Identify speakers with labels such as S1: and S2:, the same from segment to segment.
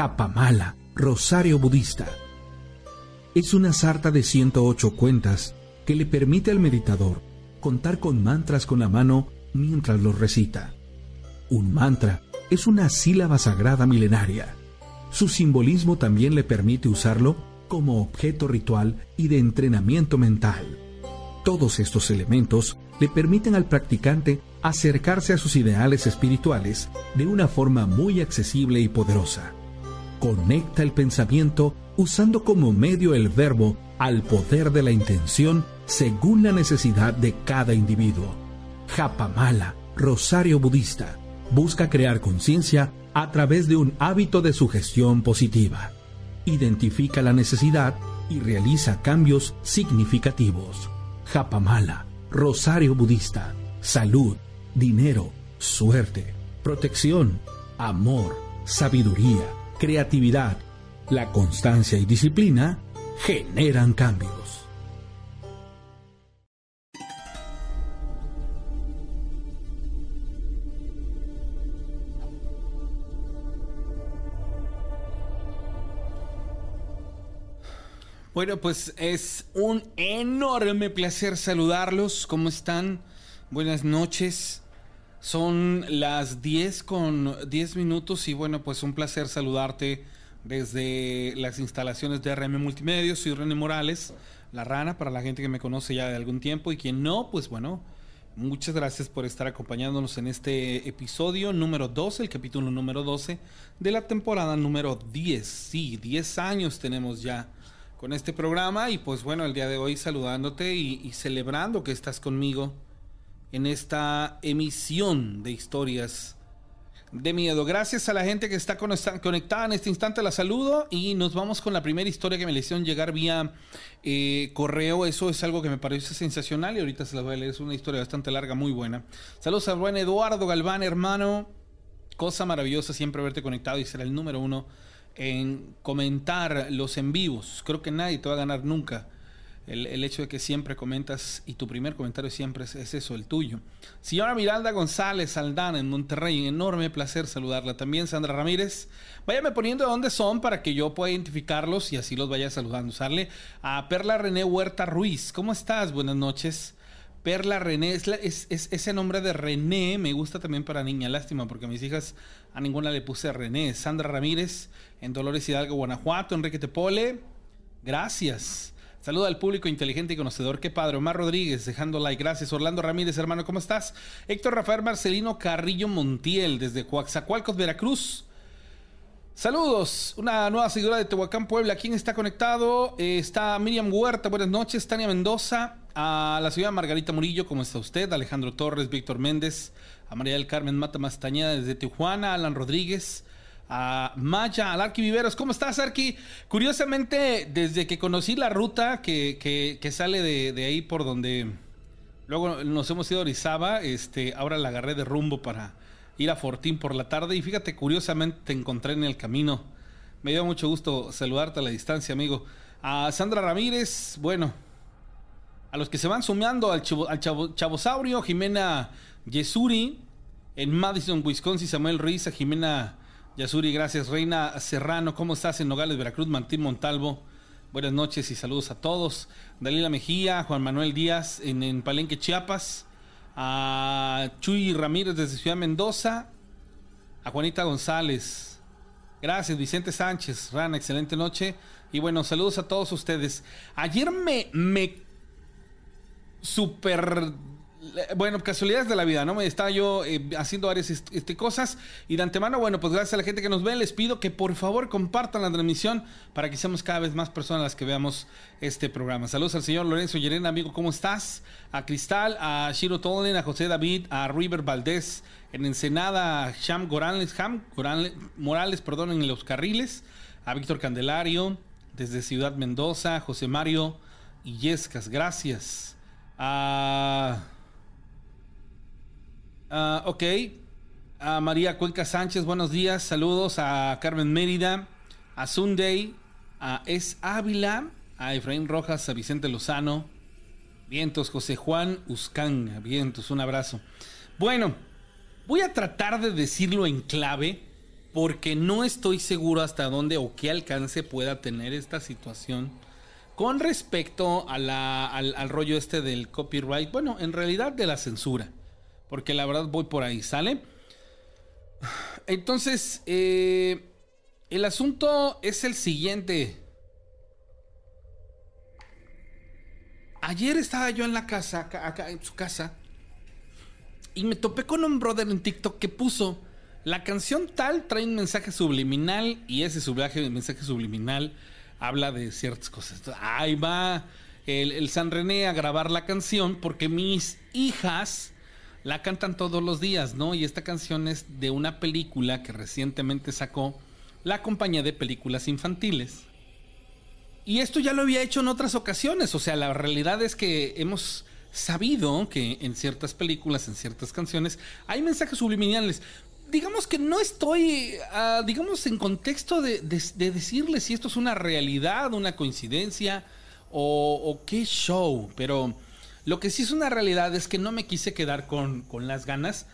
S1: Japamala, Rosario Budista. Es una sarta de 108 cuentas que le permite al meditador contar con mantras con la mano mientras los recita. Un mantra es una sílaba sagrada milenaria. Su simbolismo también le permite usarlo como objeto ritual y de entrenamiento mental. Todos estos elementos le permiten al practicante acercarse a sus ideales espirituales de una forma muy accesible y poderosa. Conecta el pensamiento usando como medio el verbo al poder de la intención según la necesidad de cada individuo. Japamala, Rosario Budista, busca crear conciencia a través de un hábito de sugestión positiva. Identifica la necesidad y realiza cambios significativos. Japamala, Rosario Budista, salud, dinero, suerte, protección, amor, sabiduría, creatividad, la constancia y disciplina generan cambios.
S2: Bueno, pues es un enorme placer saludarlos. ¿Cómo están? Buenas noches. Son las 10 con 10 minutos y bueno, pues un placer saludarte desde las instalaciones de RM Multimedios. Soy René Morales, la rana, para la gente que me conoce ya de algún tiempo y quien no, pues bueno, muchas gracias por estar acompañándonos en este episodio número 12, el capítulo número 12 de la temporada número 10. Sí, 10 años tenemos ya con este programa y pues bueno, el día de hoy saludándote y, celebrando que estás conmigo en esta emisión de historias de miedo. Gracias a la gente que está conectada en este instante, la saludo y nos vamos con la primera historia que me le hicieron llegar vía eh, correo. Eso es algo que me parece sensacional y ahorita se las voy a leer. Es una historia bastante larga, muy buena. Saludos a buen Eduardo Galván, hermano. Cosa maravillosa siempre verte conectado y será el número uno en comentar los en vivos. Creo que nadie te va a ganar nunca. El, hecho de que siempre comentas y tu primer comentario siempre es, eso, el tuyo. Señora Miralda González Aldana en Monterrey, enorme placer saludarla. También Sandra Ramírez. Váyame poniendo de dónde son para que yo pueda identificarlos y así los vaya saludando. Usarle a Perla René Huerta Ruiz. ¿Cómo estás? Buenas noches. Perla René, es, ese nombre de René me gusta también para niña, lástima, porque a mis hijas a ninguna le puse René. Sandra Ramírez en Dolores Hidalgo, Guanajuato. Enrique Tepole, gracias. Saluda al público inteligente y conocedor. Qué padre. Omar Rodríguez, dejando like. Gracias. Orlando Ramírez, hermano, ¿cómo estás? Héctor Rafael Marcelino Carrillo Montiel, desde Coaxacualcos, Veracruz. Saludos, una nueva seguidora de Tehuacán, Puebla. ¿Quién está conectado? Eh, está Miriam Huerta, buenas noches. Tania Mendoza, a la ciudad Margarita Murillo, ¿cómo está usted? Alejandro Torres, Víctor Méndez, a María del Carmen Mata Mastañeda desde Tijuana, Alan Rodríguez, a Maya, al Arqui Viveros. ¿Cómo estás, Arqui? Curiosamente, desde que conocí la ruta que, sale de, ahí por donde luego nos hemos ido a Orizaba, este, ahora la agarré de rumbo para ir a Fortín por la tarde. Y fíjate, curiosamente te encontré en el camino. Me dio mucho gusto saludarte a la distancia, amigo. A Sandra Ramírez, bueno, a los que se van sumeando al, al Chavosaurio, Jimena Yesuri, en Madison, Wisconsin, Samuel Ruiz, a Jimena Yasuri, gracias. Reina Serrano, ¿cómo estás en Nogales, Veracruz? Martín Montalvo, buenas noches y saludos a todos. Dalila Mejía, Juan Manuel Díaz en, Palenque, Chiapas. A Chuy Ramírez desde Ciudad Mendoza. A Juanita González. Gracias, Vicente Sánchez. Rana, excelente noche. Y bueno, saludos a todos ustedes. Ayer me, me super bueno, casualidades de la vida, ¿no? Me estaba yo eh, haciendo varias este, cosas y de antemano, bueno, pues gracias a la gente que nos ve, les pido que por favor compartan la transmisión para que seamos cada vez más personas las que veamos este programa. Saludos al señor Lorenzo Yerena, amigo, ¿cómo estás? A Cristal, a Shiro Tolen, a José David, a River Valdés, en Ensenada, a Sham Morales, perdón, en Los Carriles, a Víctor Candelario, desde Ciudad Mendoza, José Mario Illescas, gracias. A... Ah, ok. A María Cuenca Sánchez, buenos días. Saludos a Carmen Mérida, a Sunday, a Es Ávila, a Efraín Rojas, a Vicente Lozano. Vientos, José Juan Uscanga. Vientos, un abrazo. Bueno, voy a tratar de decirlo en clave porque no estoy seguro hasta dónde o qué alcance pueda tener esta situación con respecto al, al, rollo este del copyright. Bueno, en realidad de la censura. Porque la verdad voy por ahí, ¿sale? Entonces, eh, el asunto es el siguiente. Ayer estaba yo en la casa, acá, en su casa, y me topé con un brother en TikTok que puso la canción tal trae un mensaje subliminal y ese mensaje subliminal habla de ciertas cosas. Ahí va el, San René a grabar la canción porque mis hijas la cantan todos los días, ¿no? Y esta canción es de una película que recientemente sacó la compañía de películas infantiles. Y esto ya lo había hecho en otras ocasiones, o sea, la realidad es que hemos sabido que en ciertas películas, en ciertas canciones, hay mensajes subliminales. Digamos que no estoy, ah, digamos, en contexto de, decirle si esto es una realidad, una coincidencia o, o, qué show, pero lo que sí es una realidad es que no me quise quedar con, con las ganas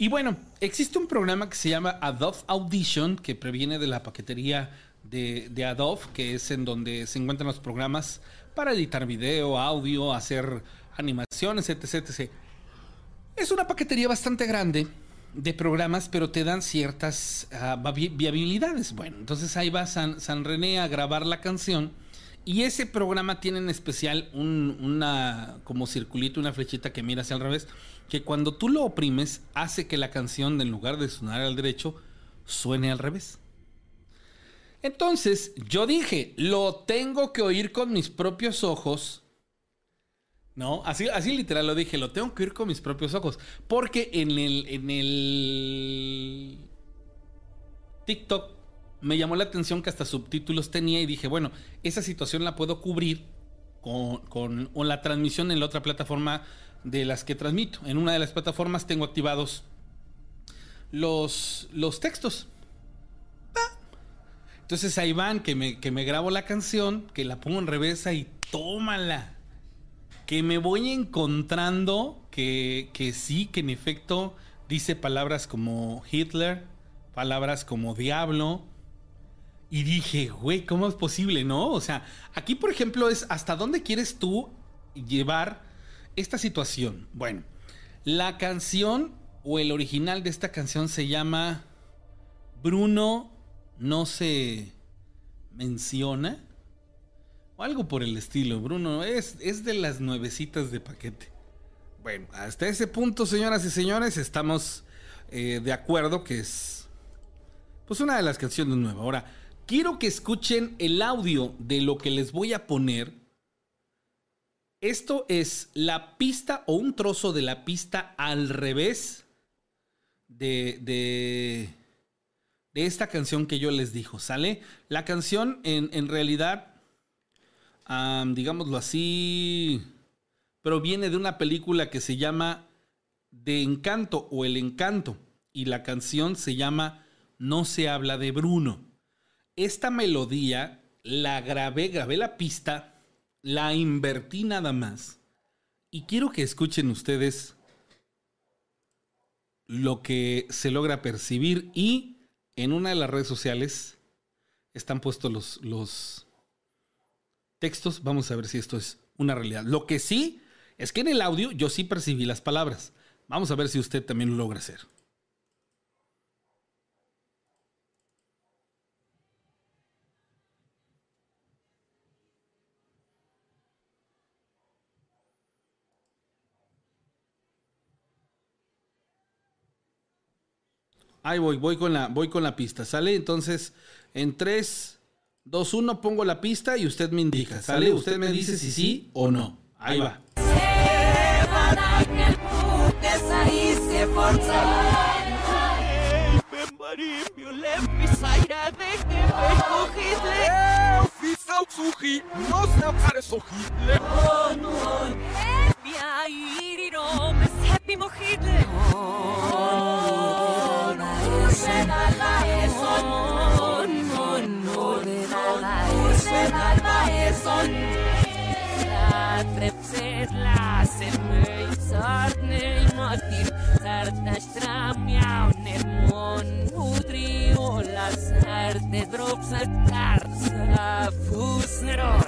S2: y bueno, existe un programa que se llama Adobe Audition, que previene de la paquetería de, Adobe, que es en donde se encuentran los programas para editar video, audio, hacer animaciones, etc. etc. Es una paquetería bastante grande de programas, pero te dan ciertas ah, viabilidades. Bueno, entonces ahí va San, San René a grabar la canción y ese programa tiene en especial un, una como circulito, una flechita que mira hacia el revés, que cuando tú lo oprimes hace que la canción en lugar de sonar al derecho suene al revés. Entonces yo dije, lo tengo que oír con mis propios ojos. No, así, así literal lo dije, lo tengo que oír con mis propios ojos. Porque en el, en el TikTok me llamó la atención que hasta subtítulos tenía y dije, bueno, esa situación la puedo cubrir con, con, la transmisión en la otra plataforma de las que transmito. En una de las plataformas tengo activados los, los textos. Entonces ahí van, que me, que me grabo la canción, que la pongo en reversa y tómala. Que me voy encontrando que, que sí, que en efecto dice palabras como Hitler, palabras como diablo, y dije, güey, ¿cómo es posible, no? O sea, aquí, por ejemplo, es hasta dónde quieres tú llevar esta situación. Bueno, la canción o el original de esta canción se llama Bruno no se menciona. O algo por el estilo. Bruno es, es de las nuevecitas de paquete. Bueno, hasta ese punto, señoras y señores, estamos eh, de acuerdo que es pues una de las canciones nuevas. Ahora, quiero que escuchen el audio de lo que les voy a poner. Esto es la pista o un trozo de la pista al revés de, de, esta canción que yo les dijo, ¿sale? La canción en, realidad, digámoslo así, proviene de una película que se llama De Encanto o El Encanto y la canción se llama No se habla de Bruno esta melodía la grabé, grabé la pista, la invertí nada más. Y quiero que escuchen ustedes lo que se logra percibir y en una de las redes sociales están puestos los, los textos. Vamos a ver si esto es una realidad. Lo que sí es que en el audio yo sí percibí las palabras. Vamos a ver si usted también lo logra hacer. Ahí voy, voy con la, voy con la pista, ¿sale? Entonces, en 3, 2, 1 pongo la pista y usted me indica, ¿sale? Usted me dice si sí o no. Ahí va.
S3: Usen alba eson, non, non,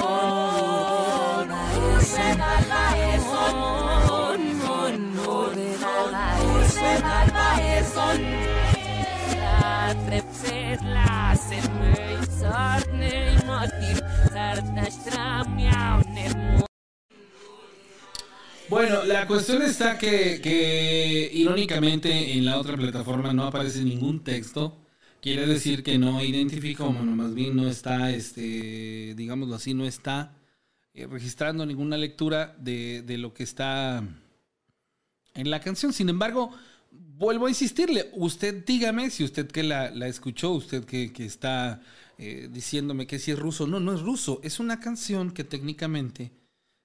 S2: Bueno, la cuestión está que, irónicamente en la otra plataforma no aparece ningún texto. Quiere decir que no identifica, o bueno, más bien no está, este, digámoslo así, no está eh, registrando ninguna lectura de, lo que está en la canción. Sin embargo, vuelvo a insistirle, usted dígame si usted que la, escuchó, usted que está eh, diciéndome que si es ruso. No, no es ruso, es una canción que técnicamente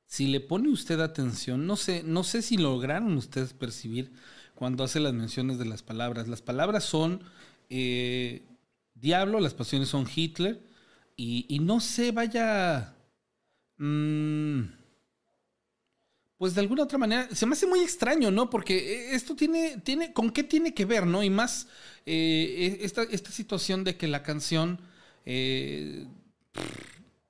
S2: si le pone usted atención, no sé, no sé si lograron ustedes percibir cuando hace las menciones de las palabras. Las palabras son eh, diablo, las pasiones son Hitler, y, no sé, vaya... Mm, pues de alguna otra manera, se me hace muy extraño, ¿no? Porque esto tiene, tiene, ¿con qué tiene que ver, no? Y más eh, esta, esta, situación de que la canción, eh,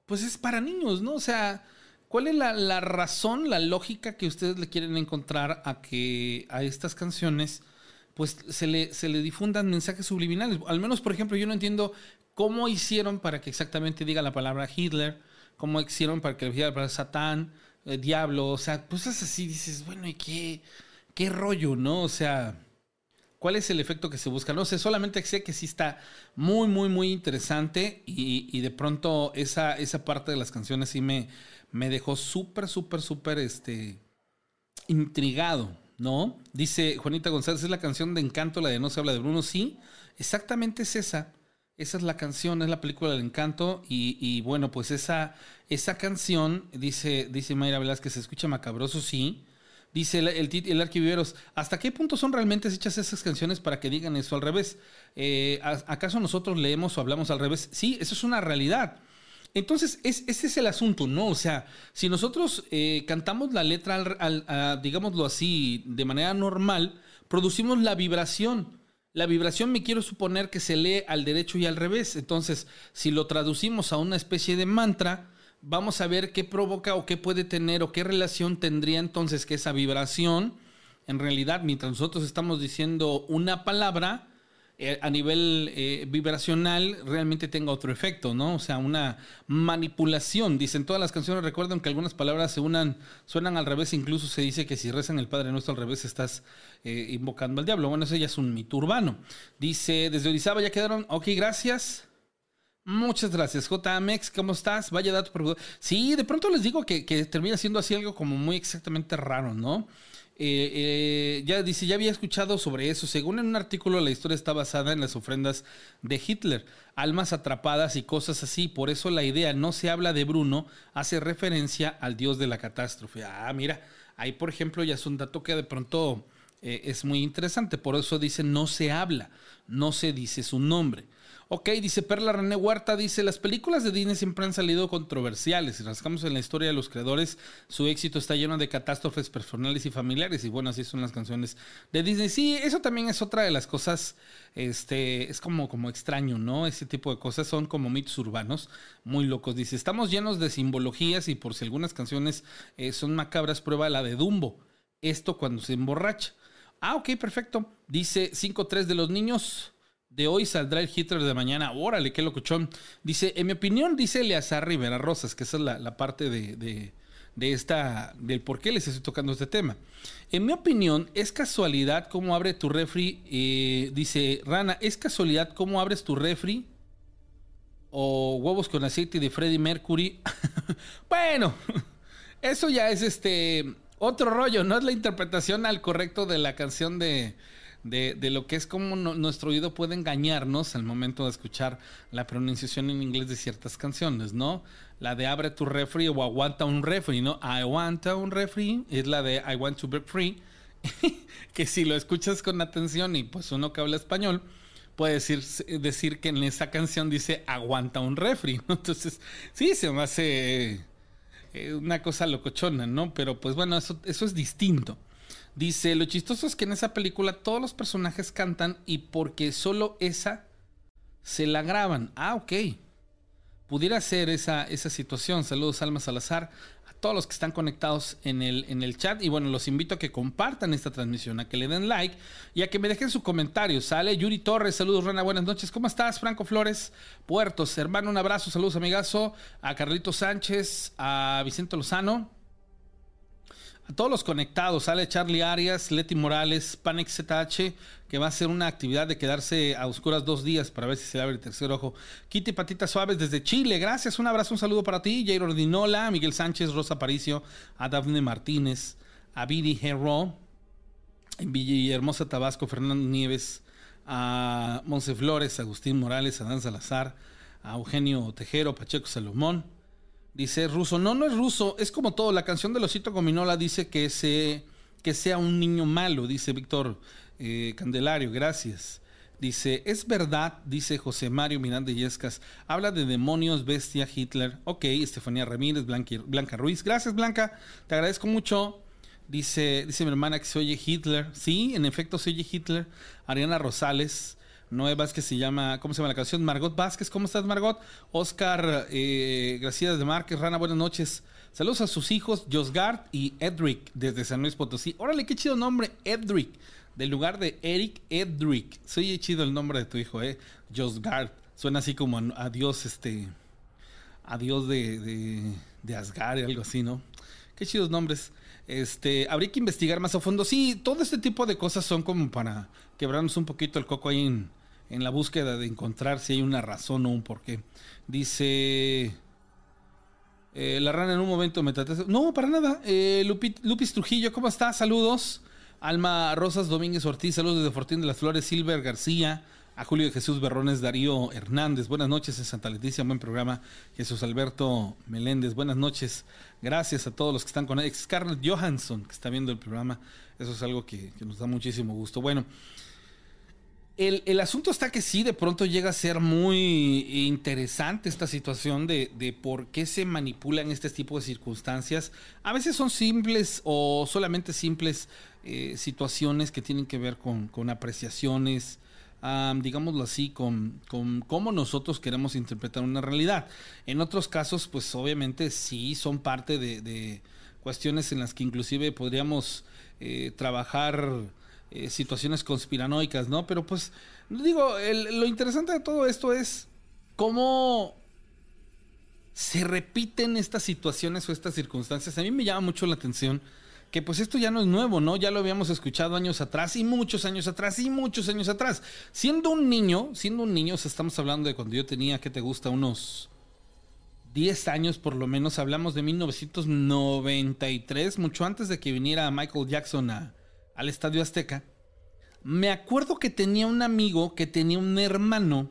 S2: pues es para niños, ¿no? O sea, ¿Cuál es la, razón, la lógica que ustedes le quieren encontrar a que a estas canciones pues se le, se le difundan mensajes subliminales? Al menos, por ejemplo, yo no entiendo cómo hicieron para que exactamente diga la palabra Hitler, cómo hicieron para que diga la palabra Satán, eh, diablo, o sea, pues es así, dices, bueno, ¿y qué, qué rollo, no? O sea, ¿cuál es el efecto que se busca? No sé, solamente sé que sí está muy, muy, muy interesante y, de pronto esa, esa parte de las canciones sí me me dejó súper, súper, súper este, intrigado, ¿no? Dice Juanita González, es la canción de Encanto, la de No se habla de Bruno. Sí, exactamente es esa. Esa es la canción, es la película del encanto. Y, bueno, pues esa, esa canción, dice, dice Mayra Velázquez, se escucha macabroso, sí. Dice el, el, el arquiviveros, ¿hasta qué punto son realmente hechas esas canciones para que digan eso al revés? Eh, ¿Acaso nosotros leemos o hablamos al revés? Sí, eso es una realidad. Entonces, ese es el asunto, ¿no? O sea, si nosotros eh, cantamos la letra, al, digámoslo así, de manera normal, producimos la vibración. La vibración me quiero suponer que se lee al derecho y al revés. Entonces, si lo traducimos a una especie de mantra, vamos a ver qué provoca o qué puede tener o qué relación tendría entonces que esa vibración, en realidad, mientras nosotros estamos diciendo una palabra, eh, a nivel eh, vibracional realmente tenga otro efecto, ¿no? O sea, una manipulación. Dicen todas las canciones, recuerdan que algunas palabras se unan, suenan al revés, incluso se dice que si rezan el Padre Nuestro al revés estás eh, invocando al diablo. Bueno, eso ya es un mito urbano. Dice, desde Orizaba ya quedaron, ok, gracias. Muchas gracias, JMX, ¿cómo estás? Vaya dato. Sí, de pronto les digo que, que termina siendo así algo como muy exactamente raro, ¿no? Eh, eh, ya dice, ya había escuchado sobre eso. Según en un artículo, la historia está basada en las ofrendas de Hitler, almas atrapadas y cosas así. Por eso la idea no se habla de Bruno, hace referencia al dios de la catástrofe. Ah, mira, ahí por ejemplo ya es un dato que de pronto eh, es muy interesante. Por eso dice no se habla, no se dice su nombre. Ok, dice Perla René Huerta, dice, las películas de Disney siempre han salido controversiales. Si rascamos en la historia de los creadores, su éxito está lleno de catástrofes personales y familiares. Y bueno, así son las canciones de Disney. Sí, eso también es otra de las cosas, este, es como, como extraño, ¿no? Ese tipo de cosas son como mitos urbanos, muy locos. Dice, estamos llenos de simbologías y por si algunas canciones eh, son macabras, prueba la de Dumbo. Esto cuando se emborracha. Ah, ok, perfecto. Dice 5-3 de los niños de hoy saldrá el Hitler de mañana. Órale, qué locuchón. Dice, en mi opinión, dice Eleazar Rivera Rosas, que esa es la, parte de, de esta, del por qué les estoy tocando este tema. En mi opinión, es casualidad cómo abre tu refri. Eh, dice Rana, ¿es casualidad cómo abres tu refri? O huevos con aceite de Freddie Mercury. bueno, eso ya es este otro rollo, no es la interpretación al correcto de la canción de, de, lo que es como nuestro oído puede engañarnos al momento de escuchar la pronunciación en inglés de ciertas canciones, ¿no? La de abre tu refri o aguanta un refri, ¿no? I want un refri es la de I want to be free, que si lo escuchas con atención y pues uno que habla español, puede decir, decir que en esa canción dice aguanta un refri, ¿no? Entonces, sí, se me hace eh, una cosa locochona, ¿no? Pero pues bueno, eso, eso es distinto. Dice, lo chistoso es que en esa película todos los personajes cantan y porque solo esa se la graban. Ah, ok. Pudiera ser esa, esa situación. Saludos, Alma Salazar todos los que están conectados en el, en el chat. Y bueno, los invito a que compartan esta transmisión, a que le den like y a que me dejen su comentario. Sale Yuri Torres, saludos Rana, buenas noches. ¿Cómo estás? Franco Flores, Puertos, hermano, un abrazo, saludos amigazo. A Carlito Sánchez, a Vicente Lozano. A todos los conectados, sale Charlie Arias, Leti Morales, Panic ZH, que va a hacer una actividad de quedarse a oscuras dos días para ver si se abre el tercer ojo. Kitty Patitas Suaves desde Chile, gracias, un abrazo, un saludo para ti. Jair Ordinola, Miguel Sánchez, Rosa Paricio, a Daphne Martínez, a Viri Herro, en Villahermosa, Tabasco, Fernando Nieves, a Monse Flores, Agustín Morales, a Dan Salazar, a Eugenio Tejero, Pacheco Salomón. Dice ruso. No, no es ruso. Es como todo. La canción de Losito Gominola dice que, se, que sea un niño malo, dice Víctor eh, Candelario. Gracias. Dice, es verdad, dice José Mario Miranda Yescas. Habla de demonios, bestia, Hitler. Ok, Estefanía Ramírez, Blanca, Ruiz. Gracias, Blanca. Te agradezco mucho. Dice, dice mi hermana que se oye Hitler. Sí, en efecto se oye Hitler. Ariana Rosales. Noé Vázquez se llama, ¿cómo se llama la canción? Margot Vázquez, ¿cómo estás Margot? Oscar eh, Gracias de Márquez, Rana, buenas noches. Saludos a sus hijos, Josgard y Edric, desde San Luis Potosí. Órale, qué chido nombre, Edric, del lugar de Eric Edric. Soy chido el nombre de tu hijo, eh. Josgard. Suena así como a, Dios, este, a Dios de, de, de Asgard, algo así, ¿no? Qué chidos nombres. Este, habría que investigar más a fondo. Sí, todo este tipo de cosas son como para quebrarnos un poquito el coco ahí en, en la búsqueda de encontrar si hay una razón o un porqué. Dice. Eh, la rana en un momento me trataste. No, para nada. Eh, Lupis Trujillo, ¿cómo estás? Saludos. Alma Rosas Domínguez Ortiz, saludos desde Fortín de las Flores, Silver García, a Julio de Jesús Berrones, Darío Hernández, buenas noches en Santa Leticia, buen programa, Jesús Alberto Meléndez, buenas noches, gracias a todos los que están con Scarlett Johansson, que está viendo el programa, eso es algo que, nos da muchísimo gusto. Bueno, el, asunto está que sí, de pronto llega a ser muy interesante esta situación de, por qué se manipulan este tipo de circunstancias. A veces son simples o solamente simples eh, situaciones que tienen que ver con, con apreciaciones, digámoslo así, con, cómo nosotros queremos interpretar una realidad. En otros casos, pues obviamente sí son parte de, cuestiones en las que inclusive podríamos eh, trabajar eh, situaciones conspiranoicas, ¿no? Pero pues, digo, lo interesante de todo esto es cómo se repiten estas situaciones o estas circunstancias. A mí me llama mucho la atención que pues esto ya no es nuevo, ¿no? Ya lo habíamos escuchado años atrás y muchos años atrás y muchos años atrás. Siendo un niño, siendo un niño, estamos hablando de cuando yo tenía, ¿qué te gusta? Unos 10 años por lo menos, hablamos de 1993, mucho antes de que viniera Michael Jackson al Estadio Azteca. Me acuerdo que tenía un amigo que tenía un hermano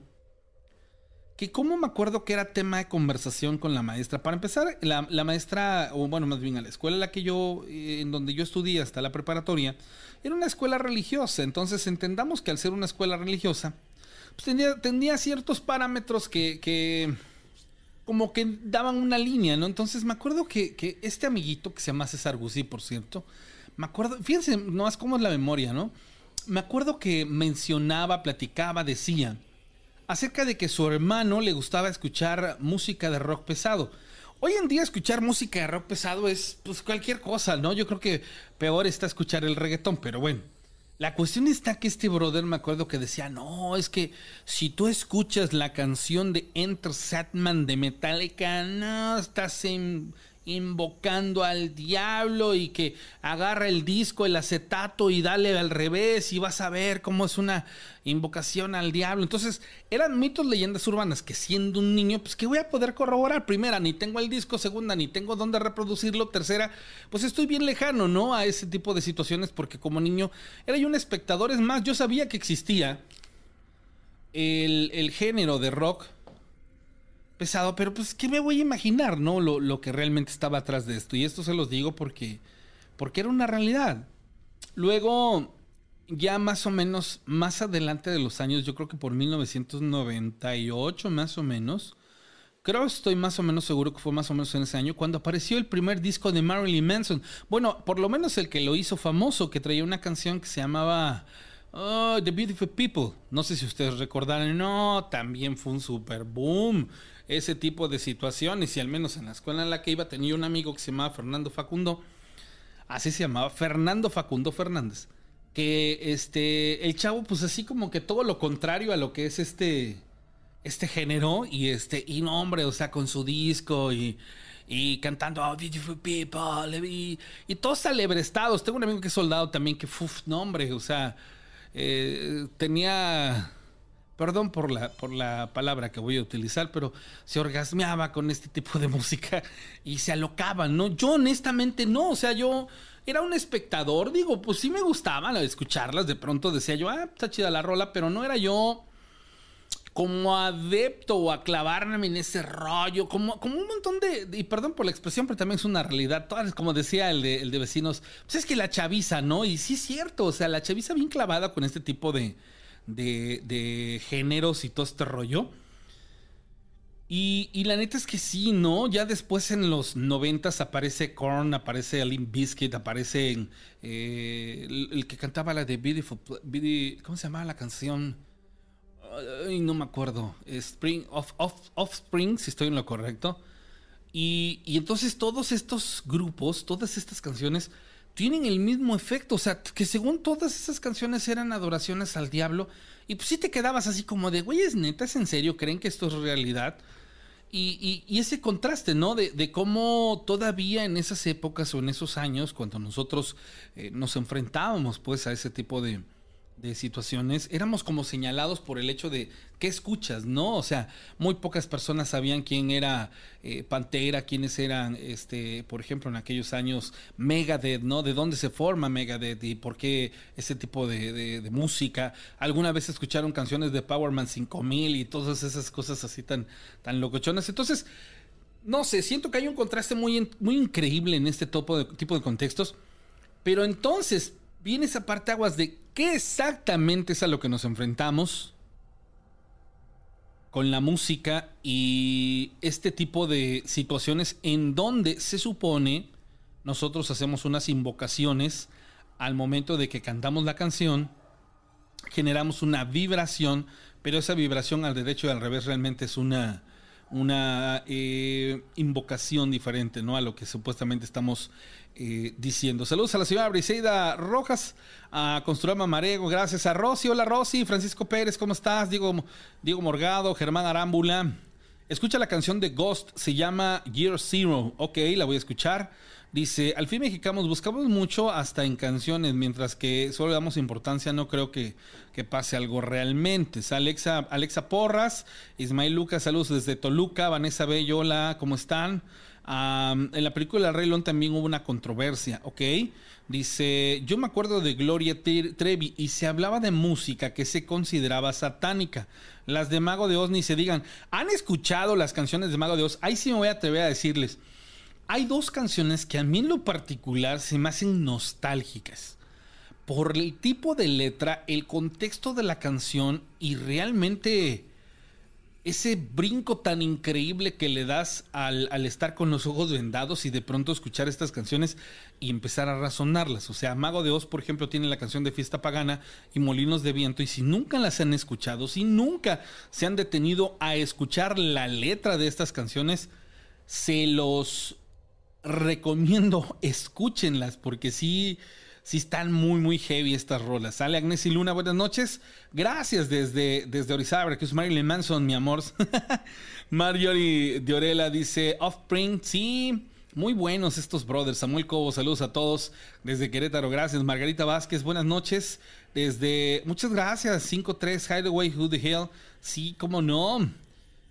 S2: que como me acuerdo que era tema de conversación con la maestra. Para empezar, la, maestra, o bueno, más bien a la escuela en la que yo, eh, en donde yo estudié hasta la preparatoria, era una escuela religiosa. Entonces entendamos que al ser una escuela religiosa, pues tenía, tenía ciertos parámetros que, que, como que daban una línea, ¿no? Entonces me acuerdo que, que este amiguito, que se llama César Guzzi, por cierto, me acuerdo, fíjense, no es es la memoria, ¿no? Me acuerdo que mencionaba, platicaba, decía acerca de que su hermano le gustaba escuchar música de rock pesado. Hoy en día escuchar música de rock pesado es pues cualquier cosa, ¿no? Yo creo que peor está escuchar el reggaetón, pero bueno. La cuestión está que este brother me acuerdo que decía, no, es que si tú escuchas la canción de Enter Satman de Metallica, no, estás invocando al diablo y que agarra el disco, el acetato y dale al revés y vas a ver cómo es una invocación al diablo. Entonces, eran mitos, leyendas urbanas que siendo un niño, pues que voy a poder corroborar. Primera, ni tengo el disco, segunda, ni tengo dónde reproducirlo, tercera, pues estoy bien lejano, ¿no? A ese tipo de situaciones porque como niño era yo un espectador, es más, yo sabía que existía el, el género de rock pesado, pero pues, ¿qué me voy a imaginar, no? Lo, que realmente estaba atrás de esto. Y esto se los digo porque, porque era una realidad. Luego, ya más o menos, más adelante de los años, yo creo que por 1998, más o menos, creo estoy más o menos seguro que fue más o menos en ese año, cuando apareció el primer disco de Marilyn Manson. Bueno, por lo menos el que lo hizo famoso, que traía una canción que se llamaba Oh, The Beautiful People. No sé si ustedes recordarán, no, también fue un super boom ese tipo de situaciones. Y al menos en la escuela en la que iba tenía un amigo que se llamaba Fernando Facundo. Así se llamaba, Fernando Facundo Fernández. Que este, el chavo, pues así como que todo lo contrario a lo que es este, este género. Y este, y no, hombre, o sea, con su disco y y cantando Oh Beautiful People y, y todos alebrestados. Tengo un amigo que es soldado también que, uff, no hombre, o sea, eh, tenía, perdón por la, por la palabra que voy a utilizar, pero se orgasmeaba con este tipo de música y se alocaba, ¿no? Yo honestamente no, o sea, yo era un espectador, digo, pues sí me gustaba escucharlas, de pronto decía yo, ah, está chida la rola, pero no era yo como adepto o a clavarme en ese rollo, como, como un montón de, y perdón por la expresión, pero también es una realidad, todas, como decía el de, el de vecinos, pues es que la chaviza, ¿no? Y sí es cierto, o sea, la chaviza bien clavada con este tipo de, de, de géneros y todo este rollo. Y, y, la neta es que sí, ¿no? Ya después en los noventas aparece Korn, aparece Aline Biscuit, aparece eh, el, que cantaba la de Beautiful, ¿cómo se llamaba la canción? no me acuerdo, Spring, off, Offspring, si estoy en lo correcto. Y, entonces todos estos grupos, todas estas canciones, tienen el mismo efecto. O sea, que según todas esas canciones eran adoraciones al diablo. Y pues sí te quedabas así como de, güey, es neta, es en serio, creen que esto es realidad. Y, ese contraste, ¿no? De, cómo todavía en esas épocas o en esos años, cuando nosotros eh, nos enfrentábamos pues a ese tipo de, de situaciones, éramos como señalados por el hecho de qué escuchas, ¿no? O sea, muy pocas personas sabían quién era eh, Pantera, quiénes eran, este, por ejemplo, en aquellos años Megadeth, ¿no? De dónde se forma Megadeth y por qué ese tipo de, música. Alguna vez escucharon canciones de Powerman 5000 y todas esas cosas así tan, tan locochonas. Entonces, no sé, siento que hay un contraste muy, muy increíble en este de, tipo de contextos. Pero entonces viene esa parte aguas de qué exactamente es a lo que nos enfrentamos con la música y este tipo de situaciones en donde se supone nosotros hacemos unas invocaciones al momento de que cantamos la canción, generamos una vibración, pero esa vibración al derecho y al revés realmente es una, una eh, invocación diferente, ¿no? A lo que supuestamente estamos eh, diciendo. Saludos a la señora Briseida Rojas, a Construama Marego, gracias a Rosy. Hola Rosy, Francisco Pérez, ¿cómo estás? Diego, Diego Morgado, Germán Arámbula. Escucha la canción de Ghost, se llama Year Zero. Ok, la voy a escuchar. Dice, al fin mexicanos buscamos mucho hasta en canciones, mientras que solo damos importancia, no creo que, que pase algo realmente. Alexa, Alexa Porras, Ismael Lucas, saludos desde Toluca, Vanessa Bello, hola, ¿cómo están? En la película Rey León también hubo una controversia, ¿ok? Dice, yo me acuerdo de Gloria Trevi y se hablaba de música que se consideraba satánica. Las de Mago de Oz ni se digan. ¿Han escuchado las canciones de Mago de Oz? Ahí sí me voy a atrever a decirles. Hay dos canciones que a mí en lo particular se me hacen nostálgicas. Por el tipo de letra, el contexto de la canción y realmente ese brinco tan increíble que le das al, estar con los ojos vendados y de pronto escuchar estas canciones y empezar a razonarlas. O sea, Mago de Oz, por ejemplo, tiene la canción de Fiesta Pagana y Molinos de Viento y si nunca las han escuchado, si nunca se han detenido a escuchar la letra de estas canciones, se los recomiendo, escúchenlas, porque sí, sí están muy, muy heavy estas rolas. Sale Agnes y Luna, buenas noches. Gracias desde, desde Orizaba, que es Marilyn Manson, mi amor. Marjorie Diorela dice, Offspring, sí. Muy buenos estos brothers. Samuel Cobo, saludos a todos desde Querétaro. Gracias. Margarita Vázquez, buenas noches. Desde. Muchas gracias. 53 Hideaway, Who the Hell. Sí, cómo no.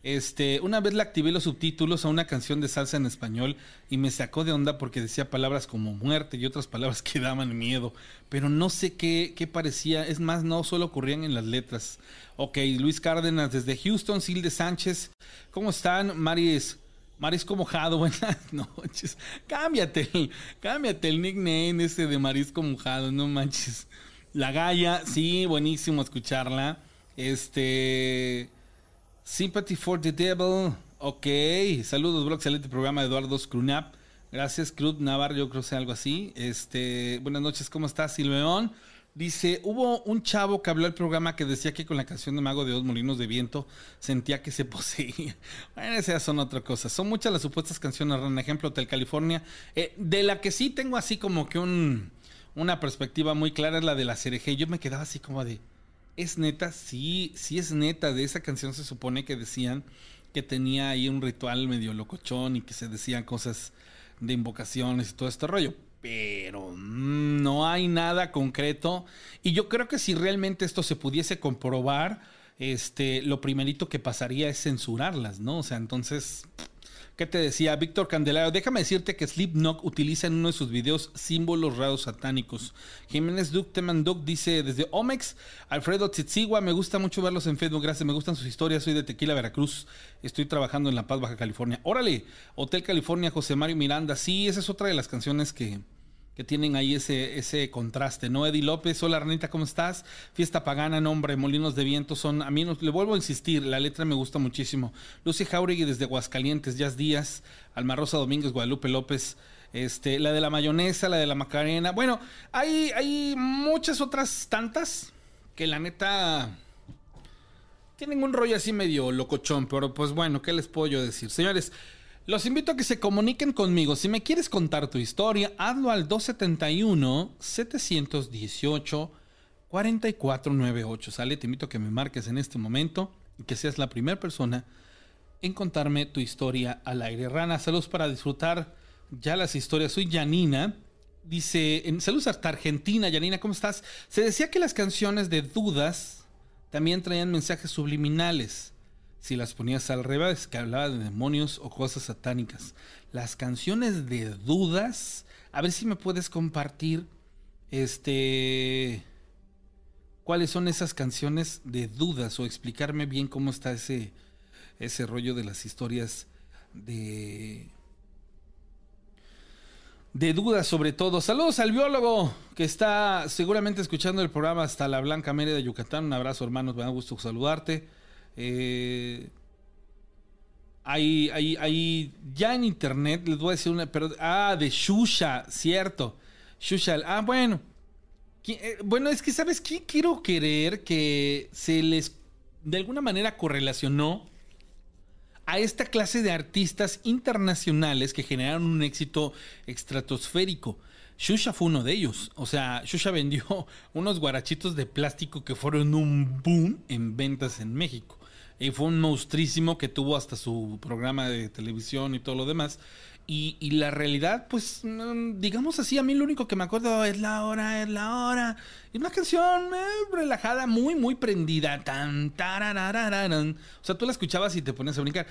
S2: Este, una vez le activé los subtítulos a una canción de salsa en español y me sacó de onda porque decía palabras como muerte y otras palabras que daban miedo, pero no sé qué, qué parecía, es más, no solo ocurrían en las letras. Ok, Luis Cárdenas desde Houston, Silde Sánchez, ¿cómo están? Maris, Marisco Mojado, buenas noches. Cámbiate cámbiate el nickname ese de Marisco Mojado, no manches. La Gaya, sí, buenísimo escucharla. Este... Sympathy for the Devil. Ok. Saludos, bro. Excelente programa Eduardo Scrunap. Gracias, Cruz Navarro. Yo creo que sea algo así. Este, buenas noches, ¿cómo estás, Silveón? Dice, hubo un chavo que habló al programa que decía que con la canción de Mago de Dos Molinos de Viento sentía que se poseía. Bueno, esas son otra cosa. Son muchas las supuestas canciones. Un ejemplo, Hotel California. Eh, de la que sí tengo así como que un, una perspectiva muy clara es la de la cereje. Yo me quedaba así como de... ¿Es neta? Sí, sí es neta. De esa canción se supone que decían que tenía ahí un ritual medio locochón y que se decían cosas de invocaciones y todo este rollo. Pero no hay nada concreto. Y yo creo que si realmente esto se pudiese comprobar, este, lo primerito que pasaría es censurarlas, ¿no? O sea, entonces ¿Qué te decía Víctor Candelario? Déjame decirte que Slipknot utiliza en uno de sus videos símbolos raros satánicos. Jiménez Duke Teman dice desde Omex, Alfredo Tsitzigua, me gusta mucho verlos en Facebook, gracias, me gustan sus historias, soy de Tequila, Veracruz, estoy trabajando en La Paz, Baja California. Órale, Hotel California, José Mario Miranda, sí, esa es otra de las canciones que, que tienen ahí ese, ese contraste, ¿no? Eddie López, hola Ranita, ¿cómo estás? Fiesta Pagana, nombre, Molinos de Viento son, a mí no, le vuelvo a insistir, la letra me gusta muchísimo. Lucy Jauregui desde Aguascalientes, Jazz Díaz, Alma Rosa Domínguez, Guadalupe López, este, la de la mayonesa, la de la macarena. Bueno, hay, hay muchas otras tantas que la neta tienen un rollo así medio locochón, pero pues bueno, ¿qué les puedo yo decir? Señores, los invito a que se comuniquen conmigo. Si me quieres contar tu historia, hazlo al 271-718-4498. Sale, te invito a que me marques en este momento y que seas la primera persona en contarme tu historia al aire. Rana, saludos para disfrutar ya las historias. Soy Janina. Dice, en, saludos hasta Argentina, Janina, ¿cómo estás? Se decía que las canciones de dudas también traían mensajes subliminales si las ponías al revés, que hablaba de demonios o cosas satánicas. Las canciones de dudas, a ver si me puedes compartir este cuáles son esas canciones de dudas o explicarme bien cómo está ese ese rollo de las historias de de dudas sobre todo. Saludos al biólogo que está seguramente escuchando el programa hasta la Blanca Mérida de Yucatán. Un abrazo, hermanos, me da gusto saludarte. Eh, hay, hay, hay, ya en internet, les voy a decir una, pero, ah, de Shusha, cierto. Shusha, ah, bueno. Eh, bueno, es que, ¿sabes qué? Quiero querer que se les, de alguna manera, correlacionó a esta clase de artistas internacionales que generaron un éxito estratosférico. Shusha fue uno de ellos. O sea, Shusha vendió unos guarachitos de plástico que fueron un boom en ventas en México. Y fue un monstrísimo que tuvo hasta su programa de televisión y todo lo demás. Y, la realidad, pues, mm, digamos así, a mí lo único que me acuerdo es la hora, es la hora. Y una canción eh, relajada, muy, muy prendida. Tan, O sea, tú la escuchabas y te ponías a brincar.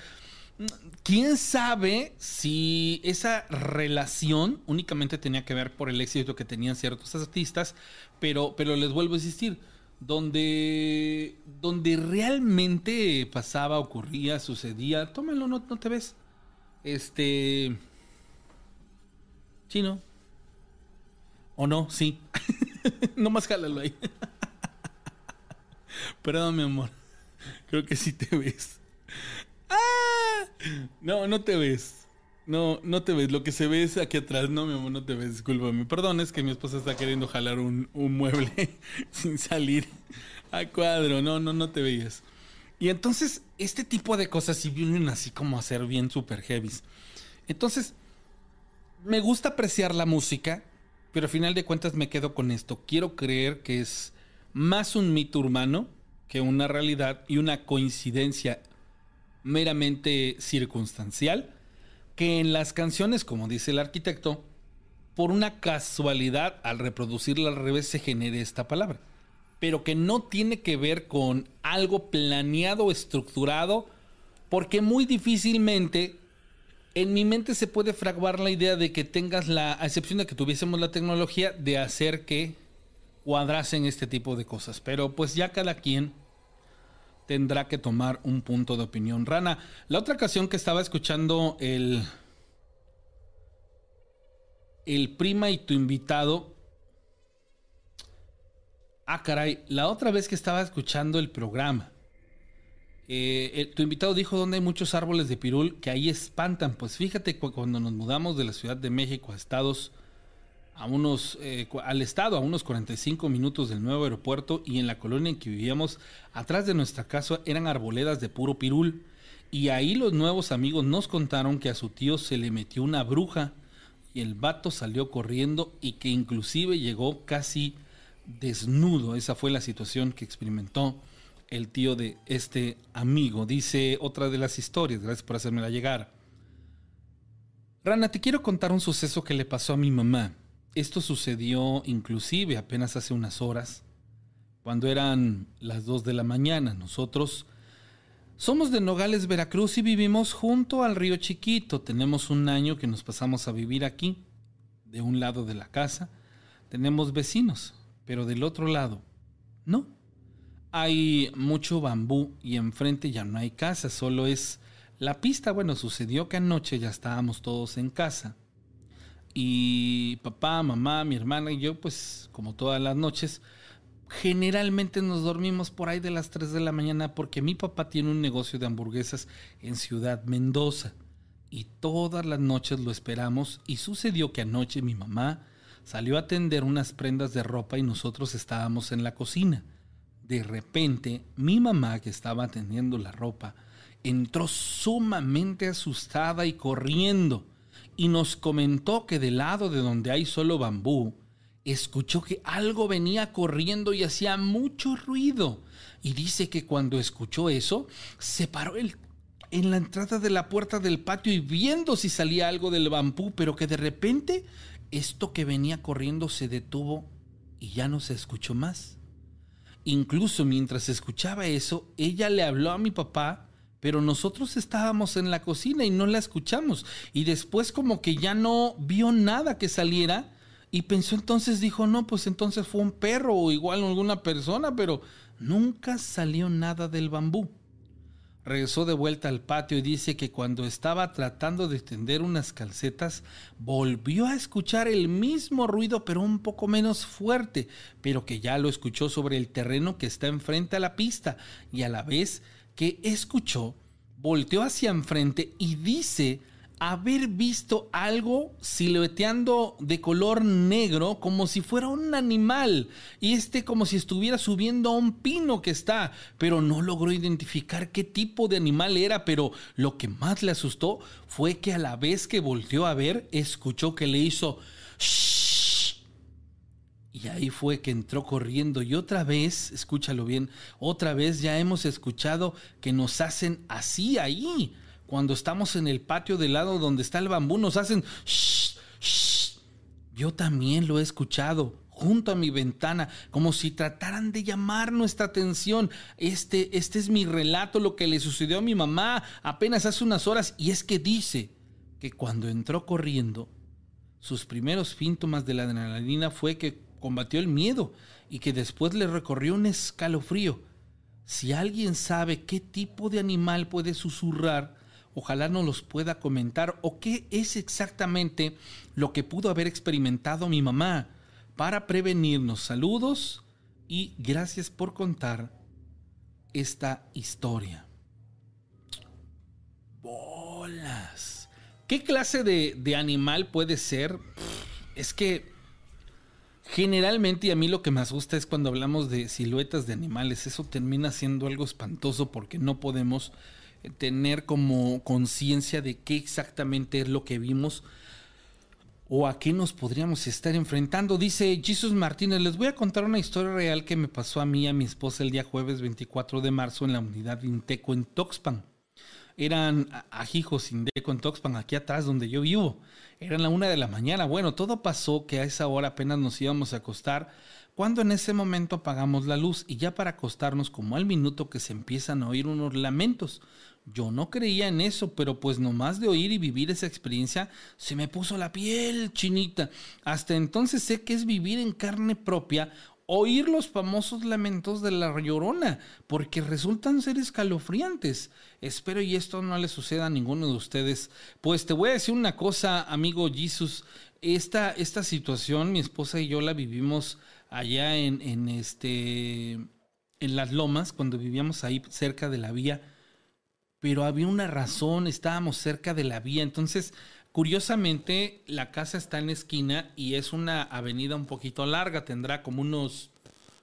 S2: ¿Quién sabe si esa relación únicamente tenía que ver por el éxito que tenían ciertos artistas? Pero, pero les vuelvo a insistir donde, donde realmente pasaba, ocurría, sucedía. Tómalo, no, no te ves. Este. Sí, ¿no? ¿O no? Sí. más jálalo ahí. Perdón, mi amor. Creo que sí te ves. ¡Ah! No, no te ves. No, no te ves. Lo que se ve es aquí atrás. No, mi amor, no te ves. Discúlpame. Perdón, es que mi esposa está queriendo jalar un, mueble sin salir a cuadro. No, no, no te veías. Y entonces, este tipo de cosas sí vienen así como a ser bien super heavies. Entonces, me gusta apreciar la música, pero al final de cuentas me quedo con esto. Quiero creer que es más un mito urbano que una realidad y una coincidencia meramente circunstancial que en las canciones, como dice el arquitecto, por una casualidad al reproducirla al revés se genere esta palabra, pero que no tiene que ver con algo planeado estructurado, porque muy difícilmente en mi mente se puede fraguar la idea de que tengas la, a excepción de que tuviésemos la tecnología, de hacer que cuadrasen este tipo de cosas. Pero pues ya cada quien tendrá que tomar un punto de opinión. Rana, la otra ocasión que estaba escuchando el, el prima y tu invitado. Ah, caray, la otra vez que estaba escuchando el programa, eh, tu invitado dijo donde hay muchos árboles de pirul que ahí espantan. Pues fíjate, cuando nos mudamos de la Ciudad de México a Estados a unos, eh, al estado, a unos 45 minutos del nuevo aeropuerto y en la colonia en que vivíamos, atrás de nuestra casa eran arboledas de puro pirul. Y ahí los nuevos amigos nos contaron que a su tío se le metió una bruja y el vato salió corriendo y que inclusive llegó casi desnudo. Esa fue la situación que experimentó el tío de este amigo. Dice otra de las historias, gracias por hacérmela llegar. Rana, te quiero contar un suceso que le pasó a mi mamá. Esto sucedió inclusive apenas hace unas horas, cuando eran las 2 de la mañana. Nosotros somos de Nogales, Veracruz y vivimos junto al río Chiquito. Tenemos un año que nos pasamos a vivir aquí, de un lado de la casa. Tenemos vecinos, pero del otro lado, no. Hay mucho bambú y enfrente ya no hay casa, solo es la pista. Bueno, sucedió que anoche ya estábamos todos en casa y papá, mamá, mi hermana y yo, pues como todas las noches, generalmente nos dormimos por ahí de las 3 de la mañana porque mi papá tiene un negocio de hamburguesas en Ciudad Mendoza. Y todas las noches lo esperamos y sucedió que anoche mi mamá salió a atender unas prendas de ropa y nosotros estábamos en la cocina. De repente, mi mamá que estaba atendiendo la ropa entró sumamente asustada y corriendo y nos comentó que del lado de donde hay solo bambú, escuchó que algo venía corriendo y hacía mucho ruido. Y dice que cuando escuchó eso, se paró en la entrada de la puerta del patio y viendo si salía algo del bambú, pero que de repente esto que venía corriendo se detuvo y ya no se escuchó más. Incluso mientras escuchaba eso, ella le habló a mi papá pero nosotros estábamos en la cocina y no la escuchamos. Y después como que ya no vio nada que saliera y pensó entonces, dijo, no, pues entonces fue un perro o igual alguna persona, pero nunca salió nada del bambú. Regresó de vuelta al patio y dice que cuando estaba tratando de tender unas calcetas, volvió a escuchar el mismo ruido, pero un poco menos fuerte, pero que ya lo escuchó sobre el terreno que está enfrente a la pista, y a la vez que escuchó, volteó hacia enfrente y dice haber visto algo silueteando de color negro como si fuera un animal. Y este como si estuviera subiendo a un pino que está, pero no logró identificar qué tipo de animal era, pero lo que más le asustó fue que a la vez que volteó a ver, escuchó que le hizo y ahí fue que entró corriendo y otra vez, escúchalo bien, otra vez ya hemos escuchado que nos hacen así ahí. Cuando estamos en el patio del lado donde está el bambú, nos hacen shh, shh. Yo también lo he escuchado junto a mi ventana, como si trataran de llamar nuestra atención. Este, este es mi relato, lo que le sucedió a mi mamá apenas hace unas horas, y es que dice que cuando entró corriendo, sus primeros síntomas de la adrenalina fue que combatió el miedo y que después le recorrió un escalofrío. Si alguien sabe qué tipo de animal puede susurrar, ojalá nos los pueda comentar o qué es exactamente lo que pudo haber experimentado mi mamá para prevenirnos. Saludos y gracias por contar esta historia. Bolas. ¿Qué clase de, de animal puede ser? Es que Generalmente, y a mí lo que más gusta es cuando hablamos de siluetas de animales. Eso termina siendo algo espantoso porque no podemos eh, tener como conciencia de qué exactamente es lo que vimos o a qué nos podríamos estar enfrentando. Dice Jesús Martínez, les voy a contar una historia real que me pasó a mí y a mi esposa el día jueves 24 de marzo en la unidad Inteco en Toxpan. Eran ajijos sin deco en Toxpan, aquí atrás donde yo vivo. Eran la una de la mañana. Bueno, todo pasó que a esa hora apenas nos íbamos a acostar, cuando en ese momento apagamos la luz y ya para acostarnos, como al minuto que se empiezan a oír unos lamentos. Yo no creía en eso, pero pues nomás de oír y vivir esa experiencia se me puso la piel chinita. Hasta entonces sé que es vivir en carne propia oír los famosos lamentos de la llorona, porque resultan ser escalofriantes. Espero y esto no le suceda a ninguno de ustedes. Pues te voy a decir una cosa, amigo Jesus. Esta, esta situación, mi esposa y yo la vivimos allá en, en, este, en las lomas, cuando vivíamos ahí cerca de la vía. Pero había una razón, estábamos cerca de la vía. Entonces, Curiosamente, la casa está en esquina y es una avenida un poquito larga, tendrá como unos,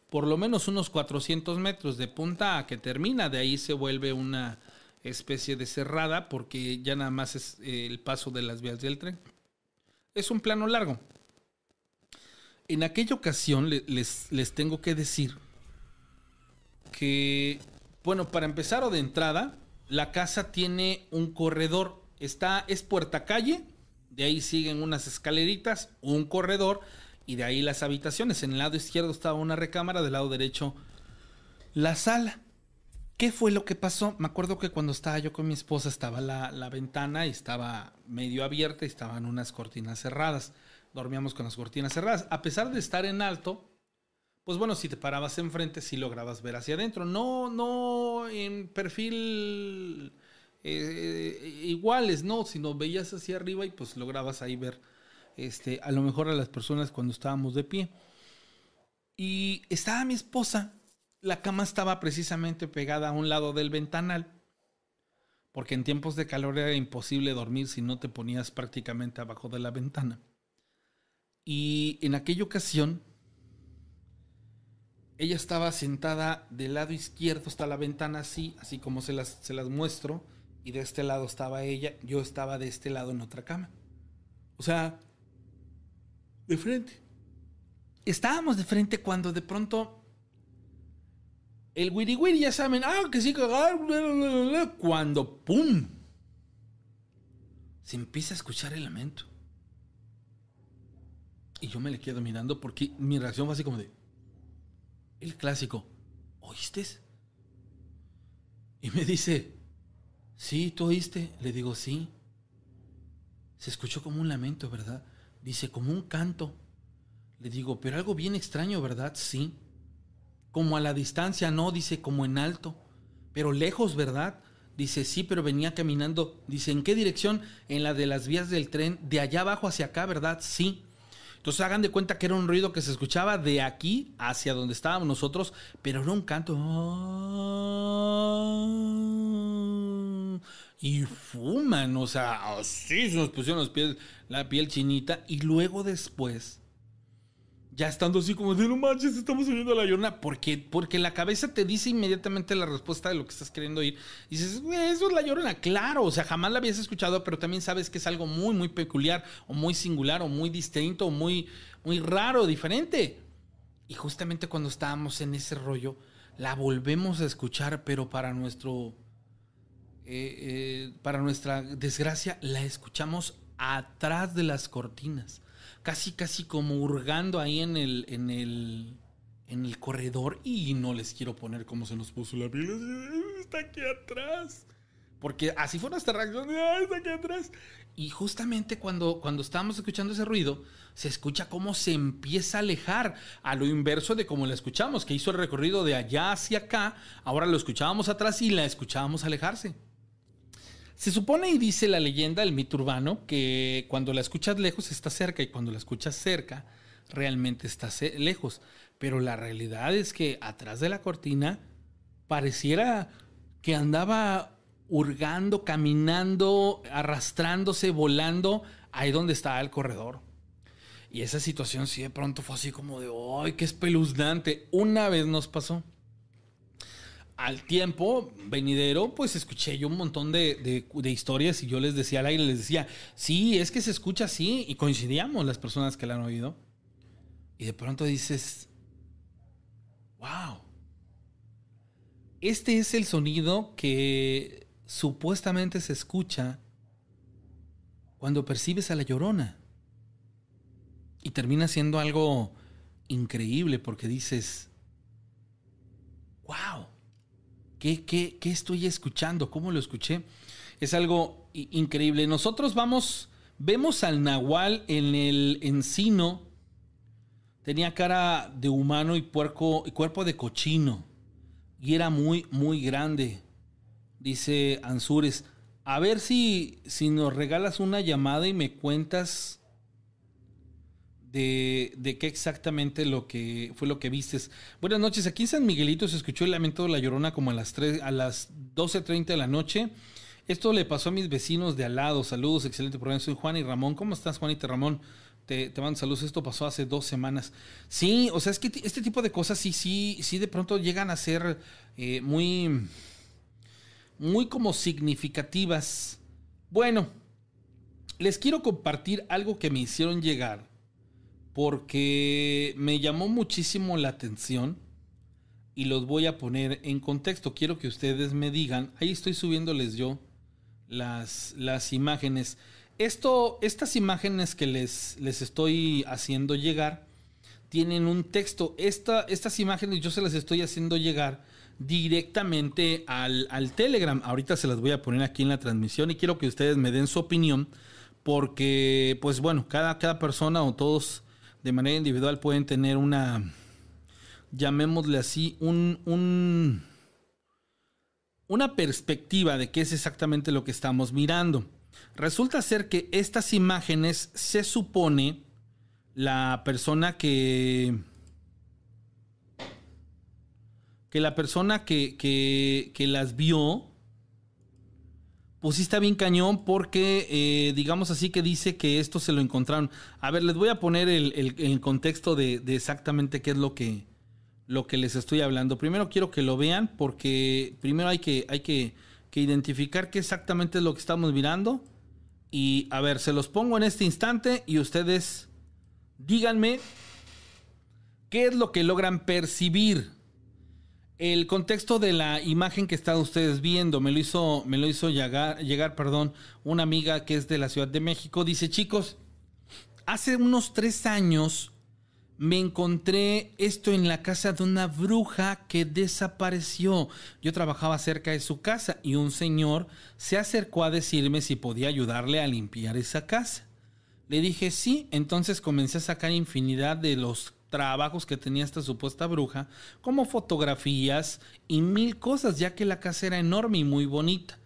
S2: por lo menos unos 400 metros de punta a que termina, de ahí se vuelve una especie de cerrada porque ya nada más es eh, el paso de las vías del tren. Es un plano largo. En aquella ocasión les, les tengo que decir que, bueno, para empezar o de entrada, la casa tiene un corredor está, es puerta calle, de ahí siguen unas escaleritas, un corredor y de ahí las habitaciones. En el lado izquierdo estaba una recámara, del lado derecho la sala. ¿Qué fue lo que pasó? Me acuerdo que cuando estaba yo con mi esposa estaba la, la ventana y estaba medio abierta y estaban unas cortinas cerradas. Dormíamos con las cortinas cerradas. A pesar de estar en alto, pues bueno, si te parabas enfrente, sí lograbas ver hacia adentro. No, no en perfil eh, iguales, ¿no? Sino veías hacia arriba y pues lograbas ahí ver este, a lo mejor a las personas cuando estábamos de pie. Y estaba mi esposa, la cama estaba precisamente pegada a un lado del ventanal, porque en tiempos de calor era imposible dormir si no te ponías prácticamente abajo de la ventana. Y en aquella ocasión, ella estaba sentada del lado izquierdo hasta la ventana así, así como se las, se las muestro y de este lado estaba ella, yo estaba de este lado en otra cama. O sea, de frente. Estábamos de frente cuando de pronto el wiri wiri ya saben, ah, que sí, cuando pum, se empieza a escuchar el lamento. Y yo me le quedo mirando porque mi reacción fue así como de, el clásico, ¿oíste? Y me dice, Sí, ¿tú oíste? Le digo, sí. Se escuchó como un lamento, ¿verdad? Dice, como un canto. Le digo, pero algo bien extraño, ¿verdad? Sí. Como a la distancia, no, dice, como en alto. Pero lejos, ¿verdad? Dice, sí, pero venía caminando. Dice, ¿en qué dirección? En la de las vías del tren, de allá abajo hacia acá, ¿verdad? Sí. Entonces hagan de cuenta que era un ruido que se escuchaba de aquí hacia donde estábamos nosotros, pero era un canto. Y fuman, o sea, así se nos pusieron los pies, la piel chinita. Y luego después, ya estando así como de no manches, estamos oyendo la llorona. Porque, porque la cabeza te dice inmediatamente la respuesta de lo que estás queriendo oír. Y dices, eso es la llorona. Claro, o sea, jamás la habías escuchado, pero también sabes que es algo muy, muy peculiar, o muy singular, o muy distinto, o muy, muy raro, diferente. Y justamente cuando estábamos en ese rollo, la volvemos a escuchar, pero para nuestro eh, eh, para nuestra desgracia, la escuchamos atrás de las cortinas. Casi, casi como hurgando ahí en el, en el, en el corredor. Y no les quiero poner cómo se nos puso la piel. Está aquí atrás. Porque así fue nuestra reacción. Está aquí atrás. Y justamente cuando, cuando estábamos escuchando ese ruido, se escucha cómo se empieza a alejar, a lo inverso de como la escuchamos, que hizo el recorrido de allá hacia acá. Ahora lo escuchábamos atrás y la escuchábamos alejarse. Se supone y dice la leyenda, el mito urbano, que cuando la escuchas lejos está cerca y cuando la escuchas cerca realmente está lejos. Pero la realidad es que atrás de la cortina pareciera que andaba hurgando, caminando, arrastrándose, volando ahí donde estaba el corredor. Y esa situación sí de pronto fue así como de, ¡ay, qué espeluznante! Una vez nos pasó al tiempo venidero, pues escuché yo un montón de, historias y yo les decía al aire, les decía, sí, es que se escucha así y coincidíamos las personas que la han oído. Y de pronto dices, wow, este es el sonido que supuestamente se escucha cuando percibes a la llorona. Y termina siendo algo increíble porque dices, wow, ¿qué, qué, qué estoy escuchando? ¿Cómo lo escuché? Es algo increíble. Nosotros vamos, vemos al nahual en el encino. Tenía cara de humano y, puerco, y cuerpo de cochino. Y era muy, muy grande. Dice Ansures, a ver si, si nos regalas una llamada y me cuentas de, qué exactamente lo que fue lo que vistes. Buenas noches, aquí en San Miguelito se escuchó el lamento de la llorona como a las, 3, a las 12.30 de la noche. Esto le pasó a mis vecinos de al lado. Saludos, excelente programa. Soy Juan y Ramón. ¿Cómo estás, Juanita Ramón? Te, te mando saludos. Esto pasó hace dos semanas. Sí, o sea, es que este tipo de cosas sí, sí, sí de pronto llegan a ser eh, muy, muy como significativas. Bueno, les quiero compartir algo que me hicieron llegar porque me llamó muchísimo la atención y los voy a poner en contexto. Quiero que ustedes me digan, ahí estoy subiéndoles yo las, las imágenes. Esto, estas imágenes que les, les estoy haciendo llegar tienen un texto. Esta, estas imágenes yo se las estoy haciendo llegar directamente al, al, Telegram. Ahorita se las voy a poner aquí en la transmisión y quiero que ustedes me den su opinión porque, pues bueno, cada, cada persona o todos de manera individual pueden tener una, llamémosle así, un, un, una perspectiva de qué es exactamente lo que estamos mirando. Resulta ser que estas imágenes se supone la persona que... que la persona que, que las vio pues sí está bien cañón porque, eh, digamos así, que dice que esto se lo encontraron. A ver, les voy a poner el, contexto de, exactamente qué es lo que, lo que les estoy hablando. Primero quiero que lo vean porque primero hay que, hay que, que identificar qué exactamente es lo que estamos mirando. Y a ver, se los pongo en este instante y ustedes díganme qué es lo que logran percibir. El contexto de la imagen que están ustedes viendo me lo hizo, me lo hizo llegar, llegar, perdón, una amiga que es de la Ciudad de México. Dice, chicos, hace unos tres años me encontré esto en la casa de una bruja que desapareció. Yo trabajaba cerca de su casa y un señor se acercó a decirme si podía ayudarle a limpiar esa casa. Le dije sí, entonces comencé a sacar infinidad de los trabajos que tenía esta supuesta bruja, como fotografías y mil cosas, ya que la casa era enorme y muy bonita.